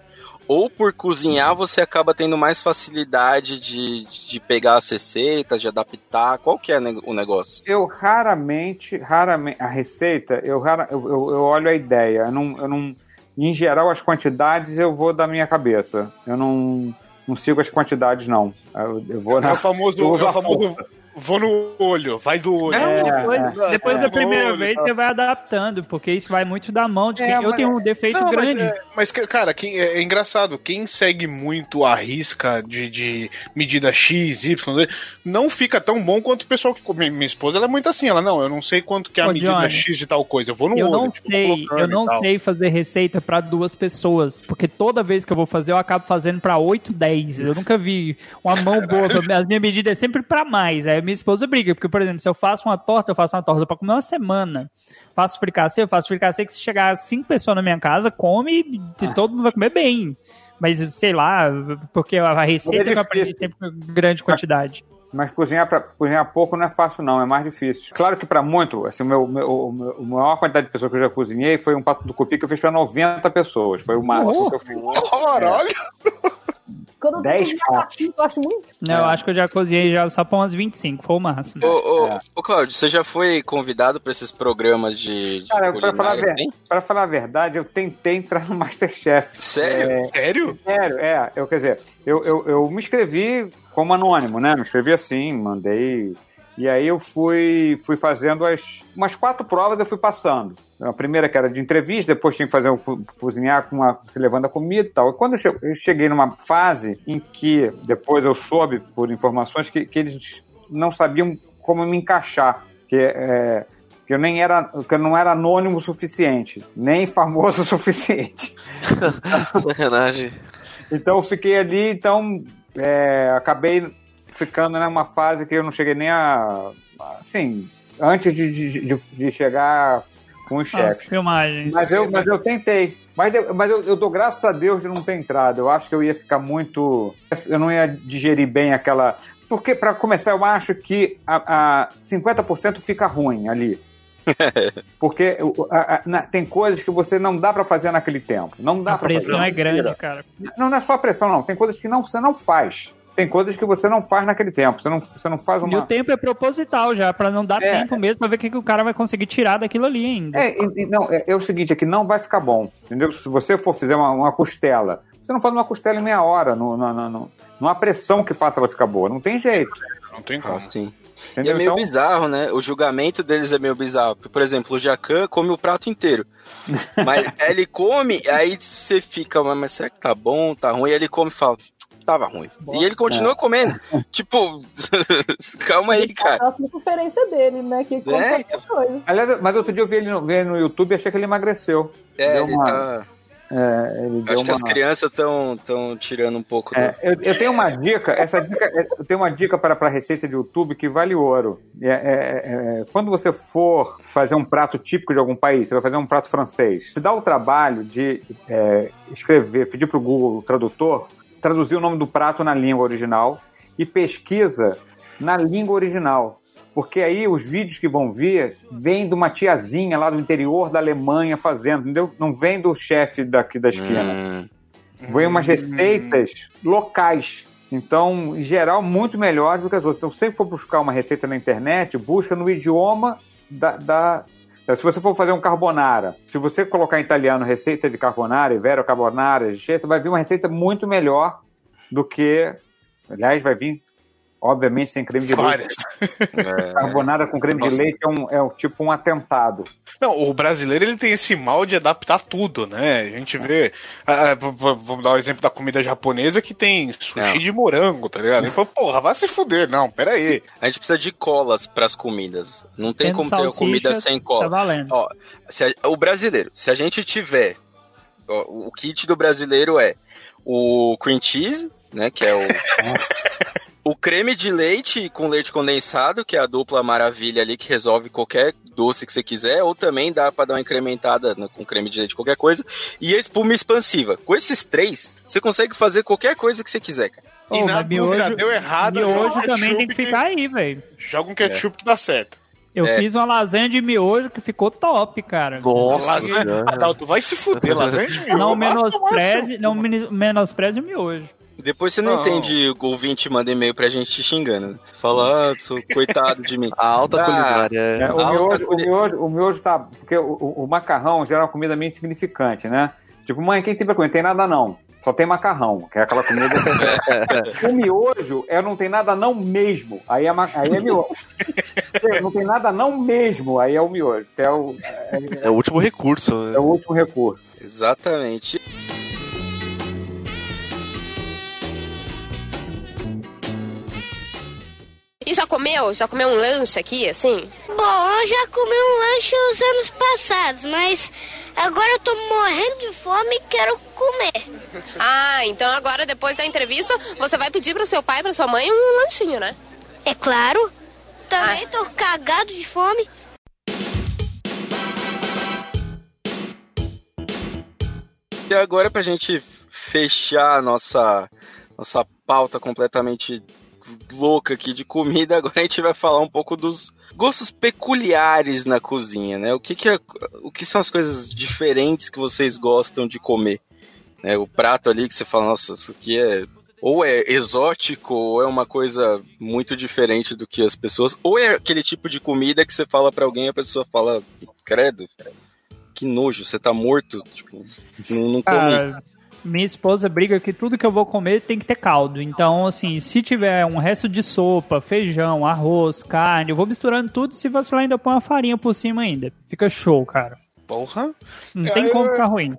ou por cozinhar você acaba tendo mais facilidade de, de pegar as receitas, de adaptar? Qual que é o negócio? Eu raramente, raramente, a receita, eu, rara, eu, eu, olho a ideia. Eu não, eu não, em geral, as quantidades eu vou da minha cabeça. Eu não, não sigo as quantidades, não. Eu, eu vou É na. o famoso, eu uso é o famoso força. Vou no olho, vai do olho. Não, depois, é. depois É. da primeira Olho, vez tá. você vai adaptando, porque isso vai muito da mão de É, quem. eu mas- tenho um defeito Não, mas, grande. é, mas, cara, quem, é, é engraçado. Quem segue muito a risca de, de medida X, Y, não fica tão bom quanto o pessoal que come. Minha esposa ela é muito assim. Ela, não, eu não sei quanto que é a Ô, medida Johnny, X de tal coisa. Eu vou no Eu olho. não tipo, sei, eu não sei fazer receita pra duas pessoas, porque toda vez que eu vou fazer eu acabo fazendo pra 8, 10. Eu nunca vi uma mão boa, as minhas medidas é sempre pra mais. Aí minha esposa briga, porque por exemplo, se eu faço uma torta, eu faço uma torta pra comer uma semana. Faço fricassê, eu faço fricassê que se chegar cinco pessoas na minha casa, come e todo mundo vai comer bem. Mas sei lá, porque a receita que eu aprendi sempre com grande quantidade. Mas cozinhar, pra, cozinhar pouco não é fácil, não, é mais difícil. Claro que para muito, assim, o meu, meu, o a maior quantidade de pessoas que eu já cozinhei foi um pato do cupi que eu fiz para 90 pessoas. Foi o máximo que eu fiz. Caralho! Quando eu Dez cozinho, pratos. eu gosto muito. Não, eu acho que eu já cozinhei já só pra umas 25, foi o máximo. Ô, ô, É. ô, Cláudio, você já foi convidado pra esses programas de, de Cara, pra falar, ver- hein? pra falar a verdade, eu tentei entrar no Masterchef. Sério? É, Sério? Sério, é. Eu, quer dizer, eu, eu, eu me inscrevi como anônimo, né? Me inscrevi assim, mandei. E aí eu fui, fui fazendo as. Umas quatro provas eu fui passando. A primeira que era de entrevista, depois tinha que fazer um, co- cozinhar com uma, se levando a comida e tal. E quando eu cheguei numa fase em que, depois eu soube por informações, que, que eles não sabiam como me encaixar. Que, é, que eu nem era, que eu não era anônimo o suficiente, nem famoso o suficiente. Sacanagem. Então eu fiquei ali, então é, acabei ficando numa fase que eu não cheguei nem a. Assim, antes de, de, de- chegar com os As chefes. filmagens. Mas eu, mas eu tentei. Mas, eu- mas eu, eu dou graças a Deus de não ter entrado. Eu acho que eu ia ficar muito. Eu não ia digerir bem aquela. Porque, para começar, eu acho que a, a 50% fica ruim ali. Porque o- a- a- na- tem coisas que você não dá pra fazer naquele tempo. Não dá A pra fazer. pressão é grande, cara. Não, não é só a pressão, não. Tem coisas que não, você não faz. Tem coisas que você não faz naquele tempo. Você não, você não faz E o uma. tempo é proposital já, pra não dar É. tempo mesmo, pra ver o que, que o cara vai conseguir tirar daquilo ali ainda. É, e- e não, é, é o seguinte, é que não vai ficar bom. Entendeu? Se você for fazer uma, uma costela, você não faz uma costela em meia hora. No, no, no, no- há pressão que faça ela ficar boa. Não tem jeito. Não tem Ah, como. sim. E Entendeu? é meio Então- bizarro, né? O julgamento deles é meio bizarro. Porque, por exemplo, o Jacan come o prato inteiro. Mas ele come, aí você fica, "Mas- será que tá bom, tá ruim? Aí ele come e fala, tava ruim. E ele continua É. comendo. tipo, calma aí, cara. A preferência dele, né? Que come É, qualquer coisa. Aliás, mas outro dia eu vi ele no, vi ele no YouTube e achei que ele emagreceu. É, Deu ele uma- tá. É, ele deu Acho que uma... as crianças estão tão tirando um pouco É, do. eu, eu tenho uma dica, essa dica, é, eu tenho uma dica para, para receita de YouTube que vale ouro. É, é, é, quando você for fazer um prato típico de algum país, você vai fazer um prato francês, se dá o trabalho de é, escrever, pedir para o Google Tradutor, traduzir o nome do prato na língua original e pesquisa na língua original. Porque aí os vídeos que vão vir vêm de uma tiazinha lá do interior da Alemanha fazendo, entendeu? Não vem do chefe daqui da esquina. Hum, Vem umas receitas locais. Então, em geral, muito melhores do que as outras. Então, sempre for buscar uma receita na internet, busca no idioma da. da- Se você for fazer um carbonara, se você colocar em italiano receita de carbonara, Ivero carbonara, receita, vai vir uma receita muito melhor do que. Aliás, vai vir, obviamente, sem creme de Várias. leite. Carbonara com creme Nossa. de leite é, um, é um- tipo um atentado. Não, o brasileiro ele tem esse mal de adaptar tudo, né? A gente vê. ah, ah, vamos dar o exemplo da comida japonesa que tem sushi Não. de morango, tá ligado? Ele falou, porra, vai se fuder. Não, pera aí. A gente precisa de colas pras comidas. Não tem Tendo como ter comida sem cola. Tá valendo. Ó, se a- o brasileiro, se a gente tiver. ó, o kit do brasileiro é o cream cheese, né? Que é o. O creme de leite com leite condensado, que é a dupla maravilha ali que resolve qualquer doce que você quiser, ou também dá pra dar uma incrementada no- com creme de leite, qualquer coisa. E a espuma expansiva. Com esses três, você consegue fazer qualquer coisa que você quiser, cara. E Ô, na dúvida, miojo- deu errado. Miojo um também tem que ficar aí, velho. Joga um ketchup que dá certo. Eu É. fiz uma lasanha de miojo que ficou top, cara. Nossa, Lasanha. Adalto, vai se fuder, lasanha de miojo. Não menospreze, não menospreze o miojo. Depois você não, Não. entende, o ouvinte manda e-mail pra gente te xingando. Fala, ah, sou coitado de mim. A alta Ah, culinária. É, o, Alta miojo, o, culi- miojo, o miojo tá. Porque o, o- o macarrão já é uma comida meio insignificante, né? Tipo, mãe, quem tem pra comer? Tem nada não. Só tem macarrão, que é aquela comida. o miojo é não tem nada não mesmo. Aí é, ma- aí é miojo. É, não tem nada não mesmo. Aí é o miojo, que é o, É o último recurso. né? é o último recurso. Exatamente. E já comeu? Já comeu um lanche aqui, assim? Bom, eu já comi um lanche os anos passados, mas agora eu tô morrendo de fome e quero comer. Ah, então agora, depois da entrevista, você vai pedir pro seu pai e pra sua mãe um lanchinho, né? É claro. Também tô cagado de fome. E agora, pra gente fechar a nossa, nossa pauta completamente louca aqui de comida, agora a gente vai falar um pouco dos gostos peculiares na cozinha, né? O que, que, é, o que são as coisas diferentes que vocês gostam de comer? né? O prato ali que você fala, nossa, isso aqui é ou é exótico, ou é uma coisa muito diferente do que as pessoas, ou é aquele tipo de comida que você fala pra alguém e a pessoa fala, credo, que nojo, você tá morto, tipo, não, não come isso. Minha esposa briga que tudo que eu vou comer tem que ter caldo. Então, assim, se tiver um resto de sopa, feijão, arroz, carne, eu vou misturando tudo. Se vacilar, ainda põe uma farinha por cima ainda. Fica show, cara. Porra. Não tem como eu- ficar ruim.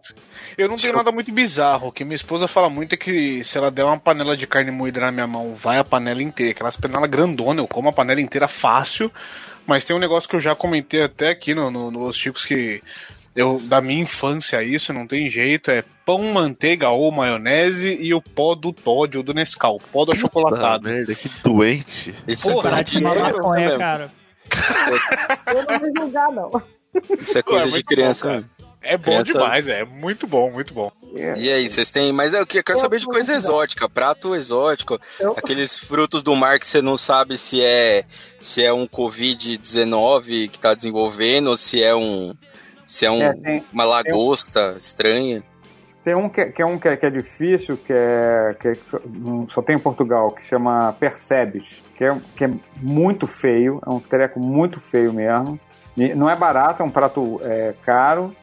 Eu não tenho nada muito bizarro. O que minha esposa fala muito é que se ela der uma panela de carne moída na minha mão, vai a panela inteira. Aquelas panelas grandona, eu como a panela inteira fácil. Mas tem um negócio que eu já comentei até aqui no, no, nos Chicos que eu, da minha infância isso, não tem jeito. É pão, manteiga ou maionese e o pó do Todd ou do Nescau. Pó do Ah, achocolatado. merda, que doente. Isso Porra, é coisa de de, maconha, cara. Eu não vou julgar, não. Isso é coisa É de muito criança bom, cara. É bom Criança- demais, é muito bom, muito bom. E aí, vocês têm. Mas é o que? Eu quero saber de coisa exótica, prato exótico, Eu- aqueles frutos do mar que você não sabe se é se é um Covid-19 que tá desenvolvendo, ou se é um. Se é, um, É, tem- uma lagosta estranha. Tem um que, que é um que é, que é difícil, que é que é- só, hum, só tem em Portugal, que chama Percebes, que é, que é muito feio, é um treco muito feio mesmo. E não é barato, é um prato é, caro,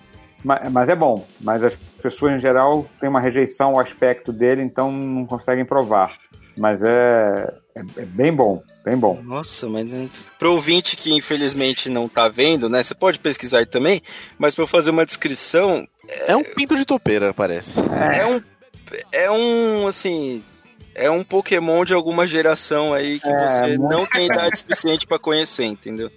mas, mas é bom. Mas as pessoas em geral têm uma rejeição ao aspecto dele, então não conseguem provar. Mas é, é, é bem bom, bem bom. Nossa, mas né, pro ouvinte que infelizmente não tá vendo, né? Você pode pesquisar aí também, mas pra eu fazer uma descrição, É um pinto de topeira, parece. é um. É um, assim. É um Pokémon de alguma geração aí que É, você muito- não tem idade suficiente pra conhecer, entendeu?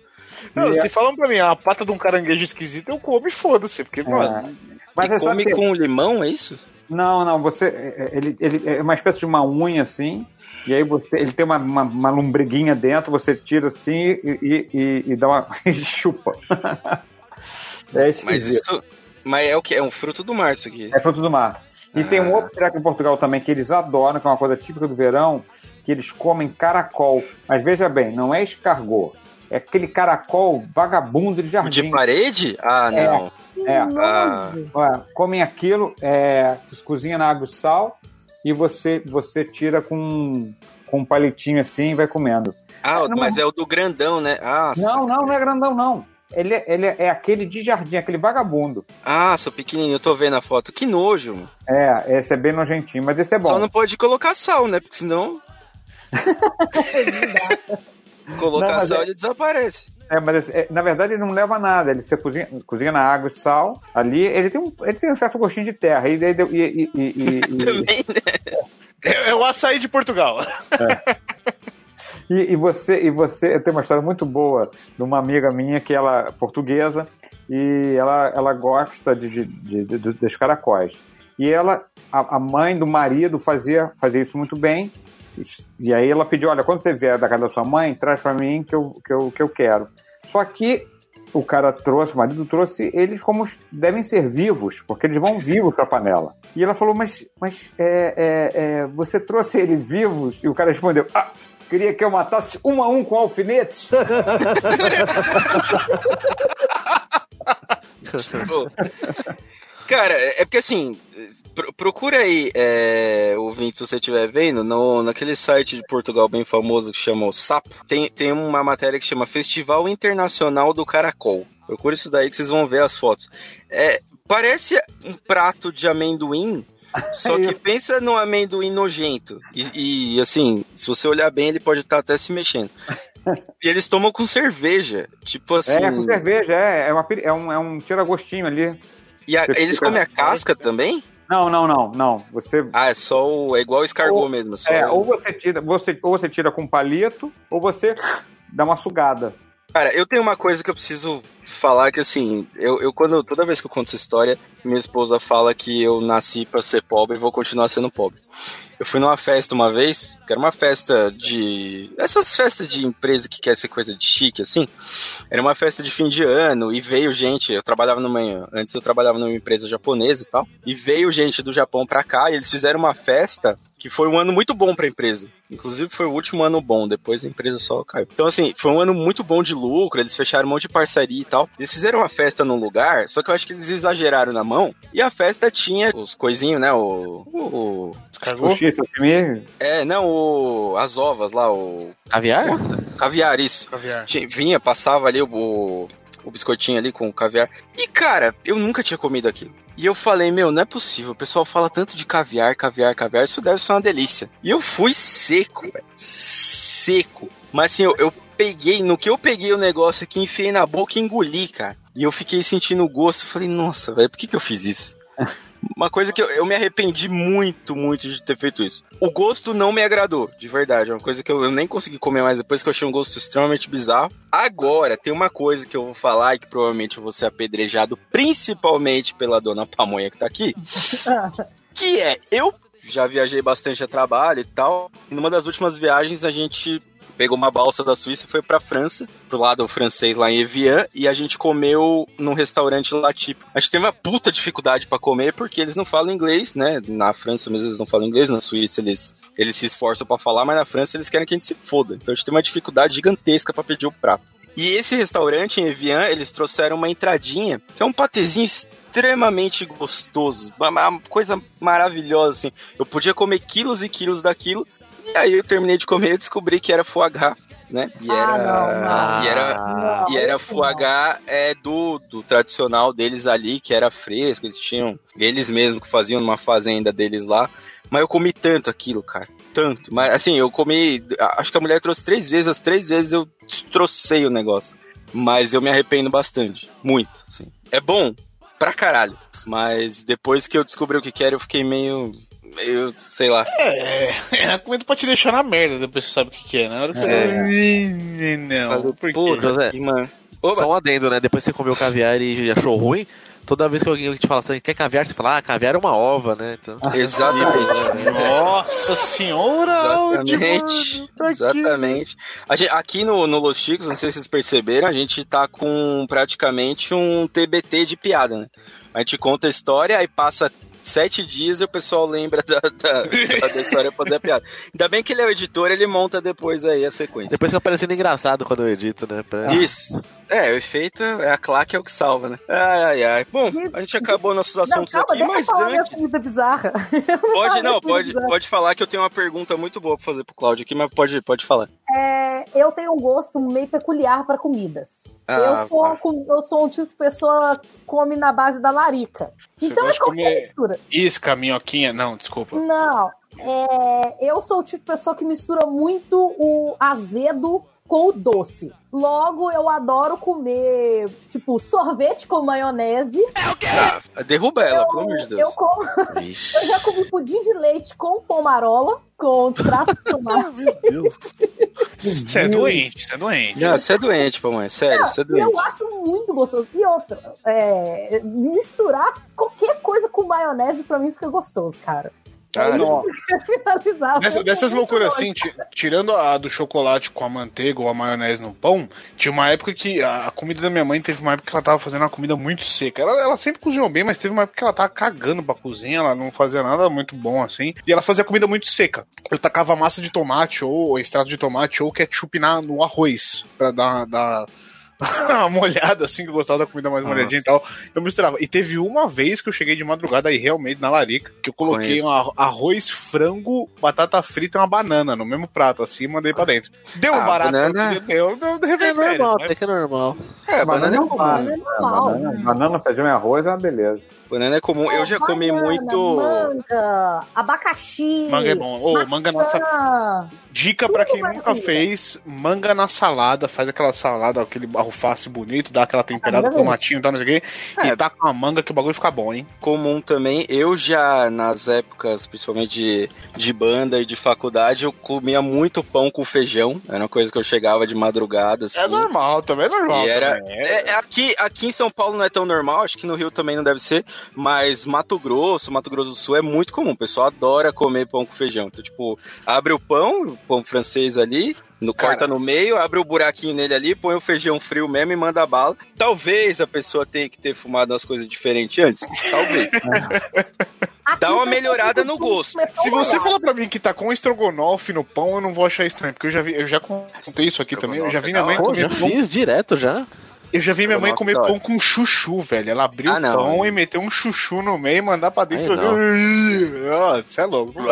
Não, se falam pra mim, a pata de um caranguejo esquisito, eu como e foda-se. Porque, mano, Mas e você sabe come que- com limão, é isso? Não, não, você. é- Ele, ele é uma espécie de uma unha assim, e aí você, ele tem uma, uma, uma lombriguinha dentro, você tira assim e, e, e- dá uma. e chupa. É Mas isso. Mas é o que? É um fruto do mar isso aqui. É fruto do mar. E tem Ah. um outro treco em Portugal também que eles adoram, que é uma coisa típica do verão, que eles comem caracol. Mas veja bem, não é escargot. É aquele caracol vagabundo de jardim. De parede? Ah, É. não. É. Ah, comem aquilo, é, cozinha na água e sal e você, você tira com, com um palitinho assim e vai comendo. ah Não, mas é o do grandão, né? Ah, Não, não, não é grandão, não. Ele, é- ele é aquele de jardim, aquele vagabundo. Ah, seu pequenininho, eu tô vendo a foto. Que nojo, mano. É, esse é bem nojentinho, mas esse é bom. Só não pode colocar sal, né? Porque senão. Colocar Não, sal é- ele desaparece. É, mas é, na verdade ele não leva nada. Ele você cozinha, cozinha na água e sal. Ali ele tem um, ele tem um certo gostinho de terra. E, e, e, e- Também, né? é, é o açaí de Portugal. E, e você, e você, eu tenho uma história muito boa de uma amiga minha que ela é portuguesa e ela, ela gosta de, de, de- de- dos caracóis. E ela, a, a mãe do marido fazia, fazia isso muito bem E aí ela pediu, olha, quando você vier da casa da sua mãe, traz pra mim que eu, que eu, que eu quero. Só que o cara trouxe, o marido trouxe eles como devem ser vivos, porque eles vão vivos pra panela. E ela falou, mas, mas é, é, é, você trouxe eles vivos? E o cara respondeu, ah, queria que eu matasse um a um com alfinetes? Cara, é porque assim, pro- procura aí, é, ouvinte, se você estiver vendo, no, naquele site de Portugal bem famoso que chama o Sapo, tem, tem uma matéria que chama Festival Internacional do Caracol. Procura isso daí que vocês vão ver as fotos. É, parece um prato de amendoim, só que pensa num amendoim nojento. E, e, assim, se você olhar bem, ele pode estar até se mexendo. E eles tomam com cerveja. Tipo assim. É, com cerveja, é, é, uma, é um, é um tira-gostinho ali. E a- eles comem a casca também? Não, não, não, não. Você Ah, é só o. É igual o escargot mesmo. Só É, o- ou você tira, você, ou você tira com palito, ou você dá uma sugada. Cara, eu tenho uma coisa que eu preciso falar que assim, eu, eu quando toda vez que eu conto essa história, minha esposa fala que eu nasci pra ser pobre e vou continuar sendo pobre. Eu fui numa festa uma vez, que era uma festa de. Essas festas de empresa que quer ser coisa de chique, assim. Era uma festa de fim de ano e veio gente. Eu trabalhava numa. Antes eu trabalhava numa empresa japonesa e tal. E veio gente do Japão pra cá e eles fizeram uma festa que foi um ano muito bom pra empresa. Inclusive foi o último ano bom, depois a empresa só caiu. Então, assim, foi um ano muito bom de lucro, eles fecharam um monte de parceria e tal. Eles fizeram uma festa num lugar, só que eu acho que eles exageraram na mão. E a festa tinha os coisinhos, né? O. O. O o É, não, o. As ovas lá, o. Caviar? Caviar, isso. Caviar. Vinha, passava ali o, o, o biscoitinho ali com o caviar. E, cara, eu nunca tinha comido aquilo. E eu falei, meu, não é possível. O pessoal fala tanto de caviar, caviar, caviar. Isso deve ser uma delícia. E eu fui seco, velho. Seco. Mas assim, eu, eu peguei, no que eu peguei o negócio aqui, enfiei na boca e engoli, cara. E eu fiquei sentindo o gosto. Eu falei, nossa, velho, por que, que eu fiz isso? Uma coisa que eu, eu me arrependi muito, muito de ter feito isso. O gosto não me agradou, de verdade. É uma coisa que eu, eu nem consegui comer mais depois, que eu achei um gosto extremamente bizarro. Agora, tem uma coisa que eu vou falar e que provavelmente eu vou ser apedrejado, principalmente pela dona Pamonha que tá aqui. que é, eu já viajei bastante a trabalho e tal. E numa das últimas viagens a gente pegou uma balsa da Suíça e foi pra França, pro lado francês lá em Evian, e a gente comeu num restaurante lá típico. A gente teve uma puta dificuldade pra comer porque eles não falam inglês, né? Na França mesmo eles não falam inglês, na Suíça eles eles se esforçam pra falar, mas na França eles querem que a gente se foda. Então a gente teve uma dificuldade gigantesca pra pedir o prato. E esse restaurante em Evian, eles trouxeram uma entradinha, que é um patezinho extremamente gostoso, uma, coisa maravilhosa, assim. Eu podia comer quilos e quilos daquilo, aí eu terminei de comer e descobri que era foie gras, né? E Ah, era, não, não. E era, Não, e era foie gras é, do, do tradicional deles ali, que era fresco, eles tinham, eles mesmos que faziam numa fazenda deles lá. Mas eu comi tanto aquilo, cara. Tanto. Mas assim, eu comi. Acho que a mulher trouxe três vezes, as três vezes eu destrocei o negócio. Mas eu me arrependo bastante. Muito, assim. É bom pra caralho. Mas depois que eu descobri o que que era, eu fiquei meio. Meio. sei lá. É, é comida pra te deixar na merda, depois você sabe o que, que é. Na hora que você. É. Não, por pô? José, mano. Só um adendo, né? Depois que você comeu caviar e achou ruim, toda vez que alguém te fala assim, quer caviar, você fala, ah, caviar é uma ova, né? Então... Exatamente. Nossa senhora! Exatamente. Exatamente. A gente- aqui no, no Los Chicos, não sei se vocês perceberam, a gente tá com praticamente um TBT de piada, né? A gente conta a história, aí passa sete dias e o pessoal lembra da, da, da história pra fazer a piada. Ainda bem que ele é o editor, ele monta depois aí a sequência. Depois fica parecendo engraçado quando eu edito, né? Pra- Isso. É, o efeito é a claque é o que salva, né? Ai, ai, ai. Bom, a gente acabou nossos assuntos não, calma, aqui, deixa eu mas falar antes. comida bizarra. Pode, não, pode, comida bizarra. pode falar que eu tenho uma pergunta muito boa pra fazer pro Claudio aqui, mas pode, pode falar. É, eu tenho um gosto meio peculiar para comidas. Ah, eu, sou, tá. com- eu sou um tipo de pessoa que come na base da larica. Então é qualquer comer- mistura. Isca, minhoquinha. Não, desculpa. Não, é, eu sou o tipo de pessoa que mistura muito o azedo com o doce. Logo, eu adoro comer, tipo, sorvete com maionese. Ah, derruba ela, pelo amor de Deus. Eu, como, eu já comi pudim de leite com pomarola, com extrato de tomate. Você é doente, você é doente. Não, você é doente, mamãe. Sério, você é doente. eu acho muito gostoso. E outra, é, misturar qualquer coisa com maionese pra mim fica gostoso, cara. Finalizar. Dessa- dessas loucuras assim, ti- tirando a do chocolate com a manteiga ou a maionese no pão, tinha uma época que a, comida da minha mãe teve uma época que ela tava fazendo uma comida muito seca. Ela, ela sempre cozinhou bem, mas teve uma época que ela tava cagando pra cozinha, ela não fazia nada muito bom assim. E ela fazia comida muito seca. Eu tacava massa de tomate ou extrato de tomate ou ketchup na, no arroz pra dar. dar molhada assim, que eu gostava da comida mais molhadinha e tal. Eu misturava. E teve uma vez que eu cheguei de madrugada aí realmente na larica, que eu coloquei um arro- arroz, frango, batata frita e uma banana no mesmo prato, assim, e mandei pra dentro. Deu um Ah, barato, banana- deu, deu, deu É normal, né? até que é normal. É, banana é não comum. fácil. Banana é normal. Banana, banana, feijão e arroz é uma beleza. Banana é comum. Eu já comi Banana, muito. Manga, abacaxi. Manga é bom. Ô, manga nossa. Dica pra quem nunca fez, manga na salada, faz aquela salada, aquele alface bonito, dá aquela temperada, maravilha. tomatinho e tal, não sei o quê, É. e tá com a manga que o bagulho fica bom, hein? comum também. Eu já, nas épocas, principalmente de, de banda e de faculdade, eu comia muito pão com feijão. Era uma coisa que eu chegava de madrugada, assim. É normal, também é normal. E era, também. é, é aqui, aqui em São Paulo não é tão normal, acho que no Rio também não deve ser, mas Mato Grosso, Mato Grosso do Sul é muito comum, o pessoal adora comer pão com feijão. Então, tipo, abre o pão, o pão francês ali, no, Cara. corta no meio, abre o buraquinho nele ali, põe o feijão frio mesmo e manda bala. Talvez a pessoa tenha que ter fumado umas coisas diferentes antes, talvez. Aqui Dá uma melhorada no gosto. Se você falar pra mim que tá com estrogonofe no pão, eu não vou achar estranho, porque eu já vi, eu já contei isso aqui também, eu já vi minha mãe Pô, comer já pão. fiz direto já. Eu já vi minha mãe comer pão com chuchu, velho. Ela abriu Ah, o não. pão e meteu um chuchu no meio e mandar pra dentro. Você é louco.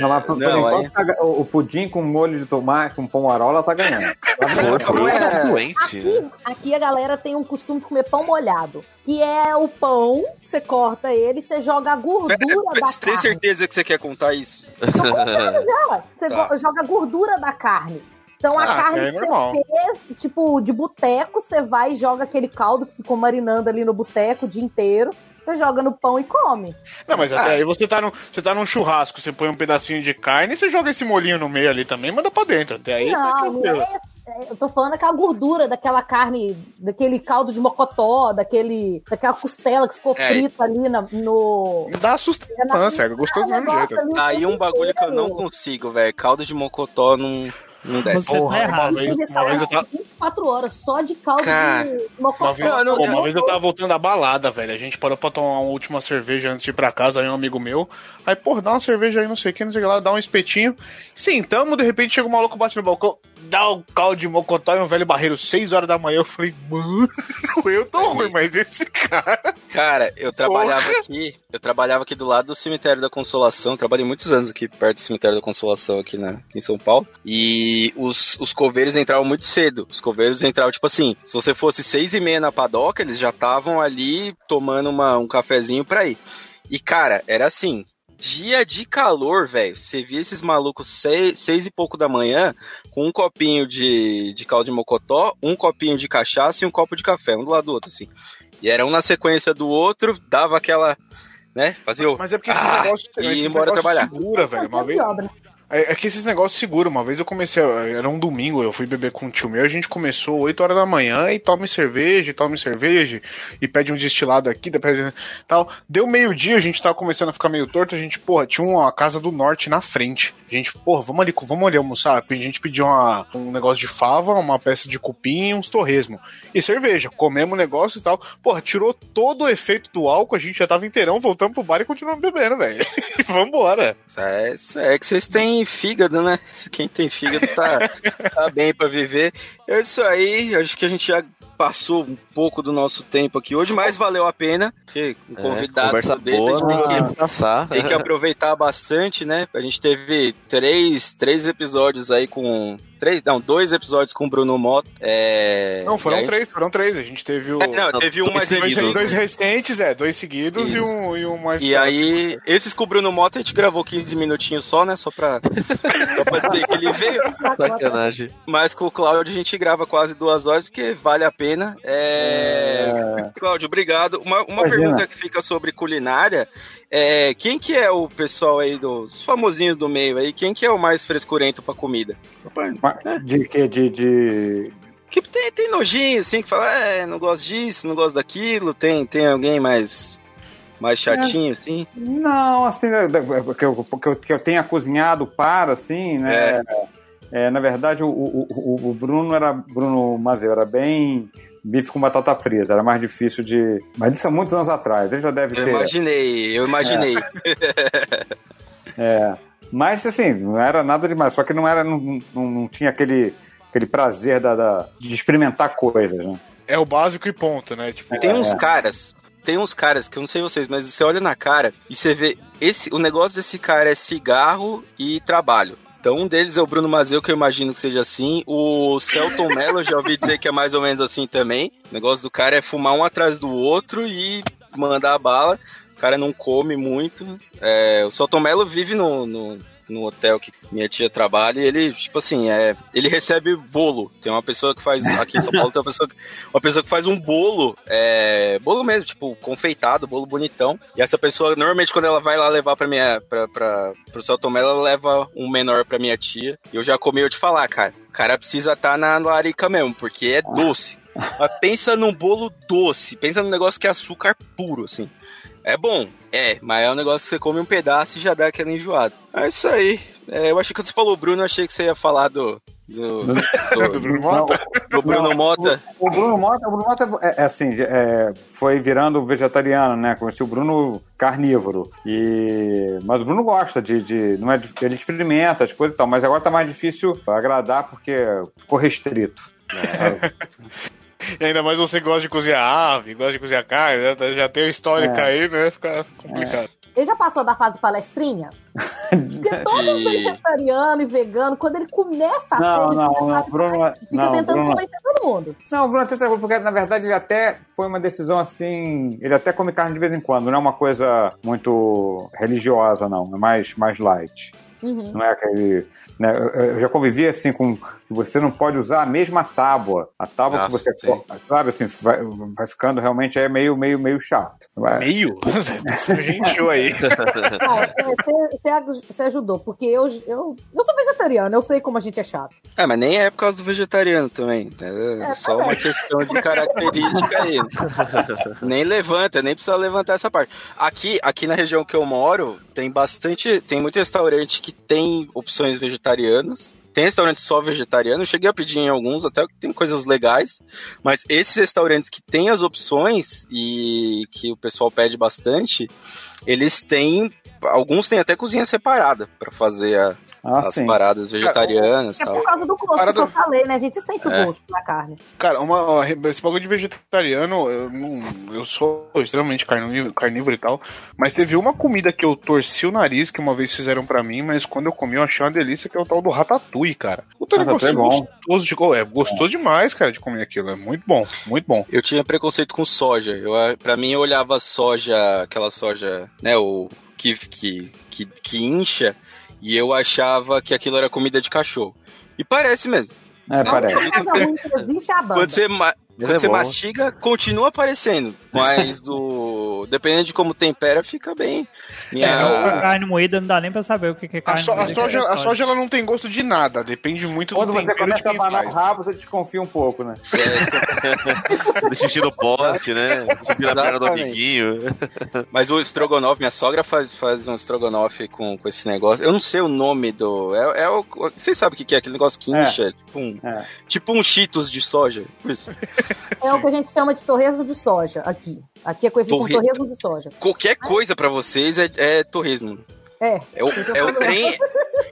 Não, mas por, por Não, enquanto, tá- o, o pudim com molho de tomate, com pão arola, tá ganhando. Tá ganhando. Foi é? doente, né? Aqui, aqui a galera tem um costume de comer pão molhado. Que é o pão, você corta ele, você joga a gordura da Você tem carne. certeza que você quer contar isso? Tô contando já, ué. Você Tá. joga a gordura da carne. Então a Ah, carne é que fez, tipo, de boteco, você vai e joga aquele caldo que ficou marinando ali no boteco o dia inteiro. Você joga no pão e come. Não, mas até aí você tá, no, você tá num churrasco, você põe um pedacinho de carne e você joga esse molhinho no meio ali também e manda pra dentro. Até aí tá não, é, é, Eu tô falando aquela gordura daquela carne, daquele caldo de mocotó, daquele, daquela costela que ficou É. frita ali na- no. Dá sustância, é gostoso do mesmo jeito. Aí um bagulho que eu não consigo, velho. Caldo de mocotó não, não desce. Você Porra, tá errado. uma vez, uma vez eu tava. 24 horas só de caldo Cara, de mocotó. Uma vez, Não, não, uma eu- vez eu tava voltando da balada, velho. A gente parou pra tomar uma última cerveja antes de ir pra casa, aí um amigo meu. Aí, pô, dá uma cerveja aí, não sei o que, não sei o que lá, dá um espetinho. Sentamos, de repente chega um maluco, bate no balcão, dá um caldo de mocotó e um velho barreiro, 6 horas da manhã. Eu falei, mano, eu tô ruim, mas esse cara. Cara, eu trabalhava aqui, eu trabalhava aqui do lado do cemitério da Consolação, trabalhei muitos anos aqui perto do cemitério da Consolação aqui, na, aqui em São Paulo. E os, os coveiros entravam muito cedo. Os coveiros entravam, tipo assim, se você fosse seis e meia na padoca, eles já estavam ali tomando uma, um cafezinho pra ir. E, cara, era assim. Dia de calor, velho. Você via esses malucos seis, seis e pouco da manhã com um copinho de, de caldo de mocotó, um copinho de cachaça e um copo de café, um do lado do outro, assim. E era um na sequência do outro, dava aquela, né, fazia o... Mas é porque esses Ah, negócios, e ir embora trabalhar. segura, velho. Uma vez, É, é que esses negócios seguram. Uma vez eu comecei, era um domingo, eu fui beber com um tio meu, a gente começou 8 horas da manhã e tome cerveja, e tome cerveja, e pede um destilado aqui, depois tal. Deu meio-dia, a gente tava começando a ficar meio torto, a gente, porra, tinha uma casa do norte na frente. A gente, porra, vamos ali, vamos ali almoçar. A gente pediu uma- um negócio de fava, uma peça de cupim e uns torresmo. E cerveja, comemos o negócio e tal. Porra, tirou todo o efeito do álcool, a gente já tava inteirão, voltamos pro bar e continuamos bebendo, velho. Vambora. É, é que vocês têm fígado, né? Quem tem fígado tá, tá bem pra viver. É isso aí, acho que a gente já passou um pouco do nosso tempo aqui hoje, mas valeu a pena, porque um É, convidado conversa desse boa, a gente tem né? que, Passar. tem que aproveitar bastante, né? A gente teve três, três episódios aí com... Três, não, dois episódios com o Bruno Mota. É, Não, foram aí- três, foram três. A gente teve o. É, não, teve um mais dois, seguido. dois recentes, é, dois seguidos e um, e um mais. E aí, esses com o Bruno Mota a gente gravou 15 minutinhos só, né? Só pra, só pra dizer que ele veio. Sacanagem. Mas com o Cláudio a gente grava quase duas horas, porque vale a pena. É... Cláudio, obrigado. Uma, uma Imagina. pergunta que fica sobre culinária é quem que é o pessoal aí dos famosinhos do meio aí? Quem que é o mais frescurento pra comida? Mas De que? De, de. Que tem, tem nojinho, assim, que fala, é, não gosto disso, não gosto daquilo. Tem, tem alguém mais Mais chatinho, assim? Não, assim, né, da- que eu, que eu, que eu tenha cozinhado para, assim, né? É, na verdade, o, o, o- o Bruno era Bruno Mazeu, era bem bife com batata frita, era mais difícil de. Mas isso há muitos anos atrás, ele já deve Eu ter. imaginei, eu imaginei. É, mas assim, não era nada demais, só que não era, não, não, não tinha aquele, aquele prazer da, da- de experimentar coisas, né? É o básico e ponto, né? Tipo, Tem uns É. caras, tem uns caras que eu não sei vocês, mas você olha na cara e você vê esse, o negócio desse cara é cigarro e trabalho. Então um deles é o Bruno Mazeu, que eu imagino que seja assim. O Celton Mello, já ouvi dizer que é mais ou menos assim também. O negócio do cara é fumar um atrás do outro e mandar a bala. O cara não come muito. É, o Celton Mello vive no, no, no hotel que minha tia trabalha e ele, tipo assim, é, ele recebe bolo. Tem uma pessoa que faz, aqui em São Paulo tem uma pessoa que, uma pessoa que faz um bolo, é, bolo mesmo, tipo, confeitado, bolo bonitão. E essa pessoa, normalmente, quando ela vai lá levar pra minha, pra, pra, pro São Tomé, ela leva um menor pra minha tia. E eu já comi eu te falar, cara, o cara precisa estar na larica mesmo, porque é doce. Mas pensa num bolo doce, pensa num negócio que é açúcar puro, assim. É bom, é, mas é um negócio que você come um pedaço e já dá aquela enjoada. É isso aí. É, eu achei que você falou Bruno, eu achei que você ia falar do. Do, do, do Bruno Mota? do Bruno Não, Mota. O, o Bruno Mota, o Bruno Mota é, é assim, é, foi virando vegetariano, né? Conheci o Bruno carnívoro. E, mas o Bruno gosta de, de- não é, de- ele experimenta as coisas e tal, mas agora tá mais difícil agradar porque ficou restrito. E ainda mais você que gosta de cozinhar ave, gosta de cozinhar carne, né? já tem uma histórica É. aí, né? Fica complicado. Ele já passou da fase palestrinha? Porque todo De- vegetariano e vegano, quando ele começa a Não, ser, não, fica, não, Bruno, fica não, tentando Bruno, convencer todo mundo. Não, o Bruno até tranquilo, porque na verdade ele até foi uma decisão assim. Ele até come carne de vez em quando, não é uma coisa muito religiosa, não. É mais, mais light. Uhum. Não é aquele. Né, eu já convivi assim com. Que Você não pode usar a mesma tábua. A tábua que Nossa, você. sim. co- Sabe assim, vai, vai ficando realmente é meio, meio, meio chato. Vai- Meio? Você gentil aí. Não, você- você, ajudou, porque eu, eu, eu sou vegetariano, eu sei como a gente é chato. É, mas nem é por causa do vegetariano também. É, É, só também. uma questão de característica aí. nem levanta, nem precisa levantar essa parte. Aqui, aqui na região que eu moro, tem bastante. Tem muito restaurante que tem opções vegetarianas. Tem restaurante só vegetariano, eu cheguei a pedir em alguns, até que tem coisas legais, mas esses restaurantes que têm as opções e que o pessoal pede bastante, eles têm, alguns têm até cozinha separada para fazer a- Ah, as sim. paradas vegetarianas e É tal. por causa do gosto Parada- que eu falei, né? A gente sente É. o gosto da carne. Cara, uma, esse bagulho de vegetariano, eu, não, eu sou extremamente carnívoro, carnívoro e tal, mas teve uma comida que eu torci o nariz, que uma vez fizeram pra mim, mas quando eu comi eu achei uma delícia, que é o tal do ratatouille, cara. Puta Ratatouille negócio é bom. gostoso de é gostoso demais, cara, de comer aquilo. É muito bom, muito bom. Eu tinha preconceito com soja. Eu, pra mim, eu olhava soja, aquela soja, né, o que, que, que, que incha, e eu achava que aquilo era comida de cachorro. E parece mesmo. É, Não, parece. Quando você, quando você, Ele quando é você bom. mastiga, continua aparecendo. Mas do. Dependendo de como tempera, fica bem. Minha... É, carne moída não dá nem pra saber o que que é A, carne so- a moída. soja, que é a soja ela não tem gosto de nada, depende muito Quando do você tempero de começa a abanar o rabo, você desconfia um pouco, né? Deixa xixi no poste, né? Subir na perna do amiguinho. Mas o estrogonofe, minha sogra faz, faz um estrogonofe com, com esse negócio. Eu não sei o nome do. É, é o. Vocês sabem o que que é? Aquele negócio que É. incha. Tipo, um, É. tipo um cheetos de soja. Por isso. É o que a gente chama de torresmo de soja aqui. Aqui é conhecido como Torresmo. torresmo de soja. Qualquer coisa pra vocês é, é torresmo. É. É o, é o trem.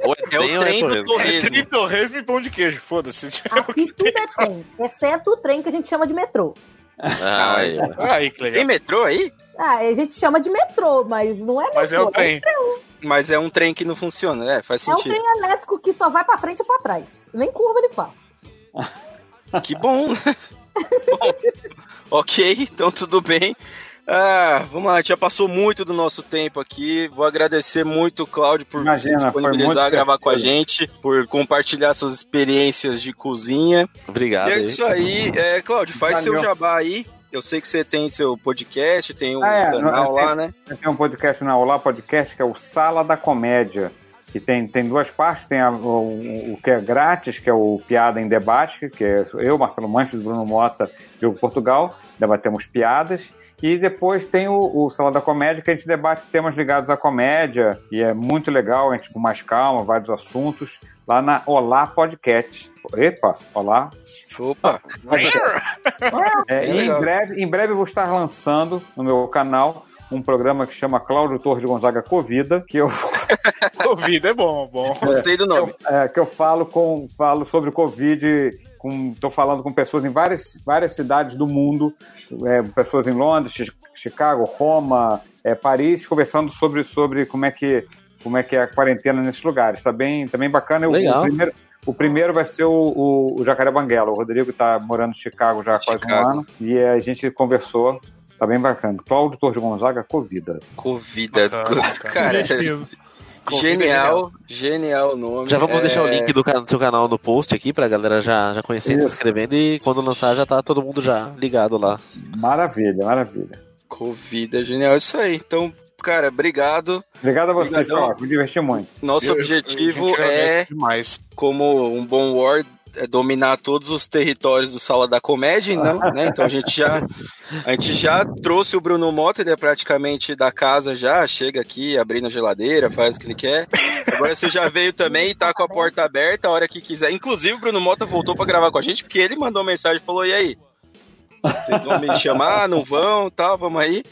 Ou É o tem ou é trem do torresmo? torresmo. Tem torresmo e pão de queijo, foda-se. Aqui tudo é trem, exceto o trem que a gente chama de metrô. Ah, aí. Aí, que Tem legal. metrô aí? Ah, a gente chama de metrô, mas não é metrô. Mas é o trem. Mas é um trem que não funciona, é, faz É um sentido. trem elétrico que só vai pra frente e pra trás. Nem curva ele faz. Que bom. bom. Ok, então tudo bem. Ah, vamos lá, a gente já passou muito do nosso tempo aqui. Vou agradecer muito o Cláudio por Imagina, se disponibilizar, muito gravar com a gente, por compartilhar suas experiências de cozinha. Obrigado. e é isso aí. É, Cláudio, faz Valeu. seu jabá aí. Eu sei que você tem seu podcast, tem um Ah, é, canal lá, né? Tem um podcast na Olá Podcast que é o Sala da Comédia. Que tem, tem duas partes, tem a- o, o que é grátis, que é o Piada em Debate, que é eu, Marcelo Manches, Bruno Mota, Diogo Portugal, debatemos piadas. E depois tem o, o Salão da Comédia, que a gente debate temas ligados à comédia, e é muito legal, a gente com mais calma, vários assuntos, lá na Olá Podcast. Epa, Olá. Opa! É, e em breve, em breve eu vou estar lançando no meu canal um programa que chama Cláudio Torres de Gonzaga Covida, que eu Covid é bom, bom. Gostei do nome. eu, é, que eu falo com falo sobre Covid, com, tô falando com pessoas em várias, várias cidades do mundo, é, pessoas em Londres, Chi- Chicago, Roma, é, Paris, conversando sobre, sobre como é que como é que é a quarentena nesses lugares. Tá bem, tá bem bacana. O- Legal. O, primeiro, o primeiro vai ser o, o, o Jacaré Banguela. O Rodrigo está morando em Chicago já há quase um Chicago. ano e a gente conversou. Tá bem bacana. Cláudio Torres de Gonzaga, Covida. Covida. Bacana. Cara, Sugestivo. genial, genial o nome. Já vamos É, deixar o link do, do seu canal no post aqui pra galera já, já conhecer e se Isso. inscrevendo. E quando lançar já tá todo mundo já ligado lá. Maravilha, maravilha. Covida, genial. Isso aí. Então, cara, obrigado. Obrigado a você. Choque. Me diverti muito. Nosso Eu- objetivo eu- eu- eu- é, demais. como um bom War, é dominar todos os territórios do Sala da Comédia, não, né? Então a gente já a gente já trouxe o Bruno Mota, ele é praticamente da casa já, chega aqui, abrindo a geladeira, faz o que ele quer. Agora você já veio também e tá com a porta aberta a hora que quiser. Inclusive o Bruno Mota voltou pra gravar com a gente porque ele mandou mensagem e falou: "E aí? Vocês vão me chamar? Não vão? Tal, vamos aí?"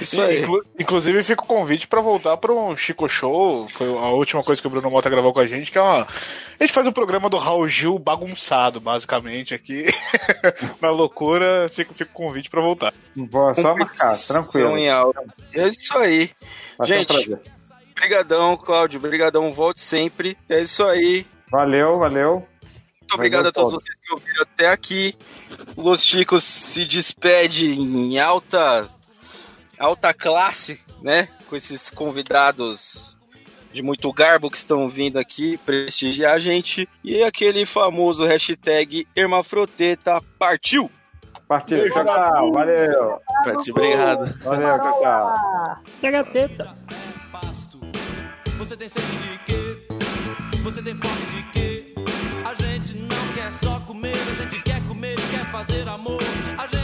Isso aí. Inclu- Inclusive, fica o convite pra voltar para um Chico Show. Foi a última coisa que o Bruno Mota gravou com a gente, que é uma. A gente faz o programa do Raul Gil bagunçado, basicamente, aqui. Na loucura, fica, fica o convite pra voltar. Vou só marcar, tranquilo. Em aula. É isso aí. Vai um Gente. Brigadão, Cláudio. Brigadão, volte sempre. É isso aí. Valeu, valeu. Muito obrigado a todos foda. vocês que ouviram até aqui. O Los Chicos se despede em alta, alta classe, né? Com esses convidados de muito garbo que estão vindo aqui prestigiar a gente. E aquele famoso hashtag Hermafroteta partiu! Partiu. Beijo, tchau. Valeu. Partiu, obrigado. Valeu, tchau, tchau. Cega a teta. Você tem sede de quê? Você tem fome de quê? A gente não quer só comer, a gente quer comer e quer fazer amor. A gente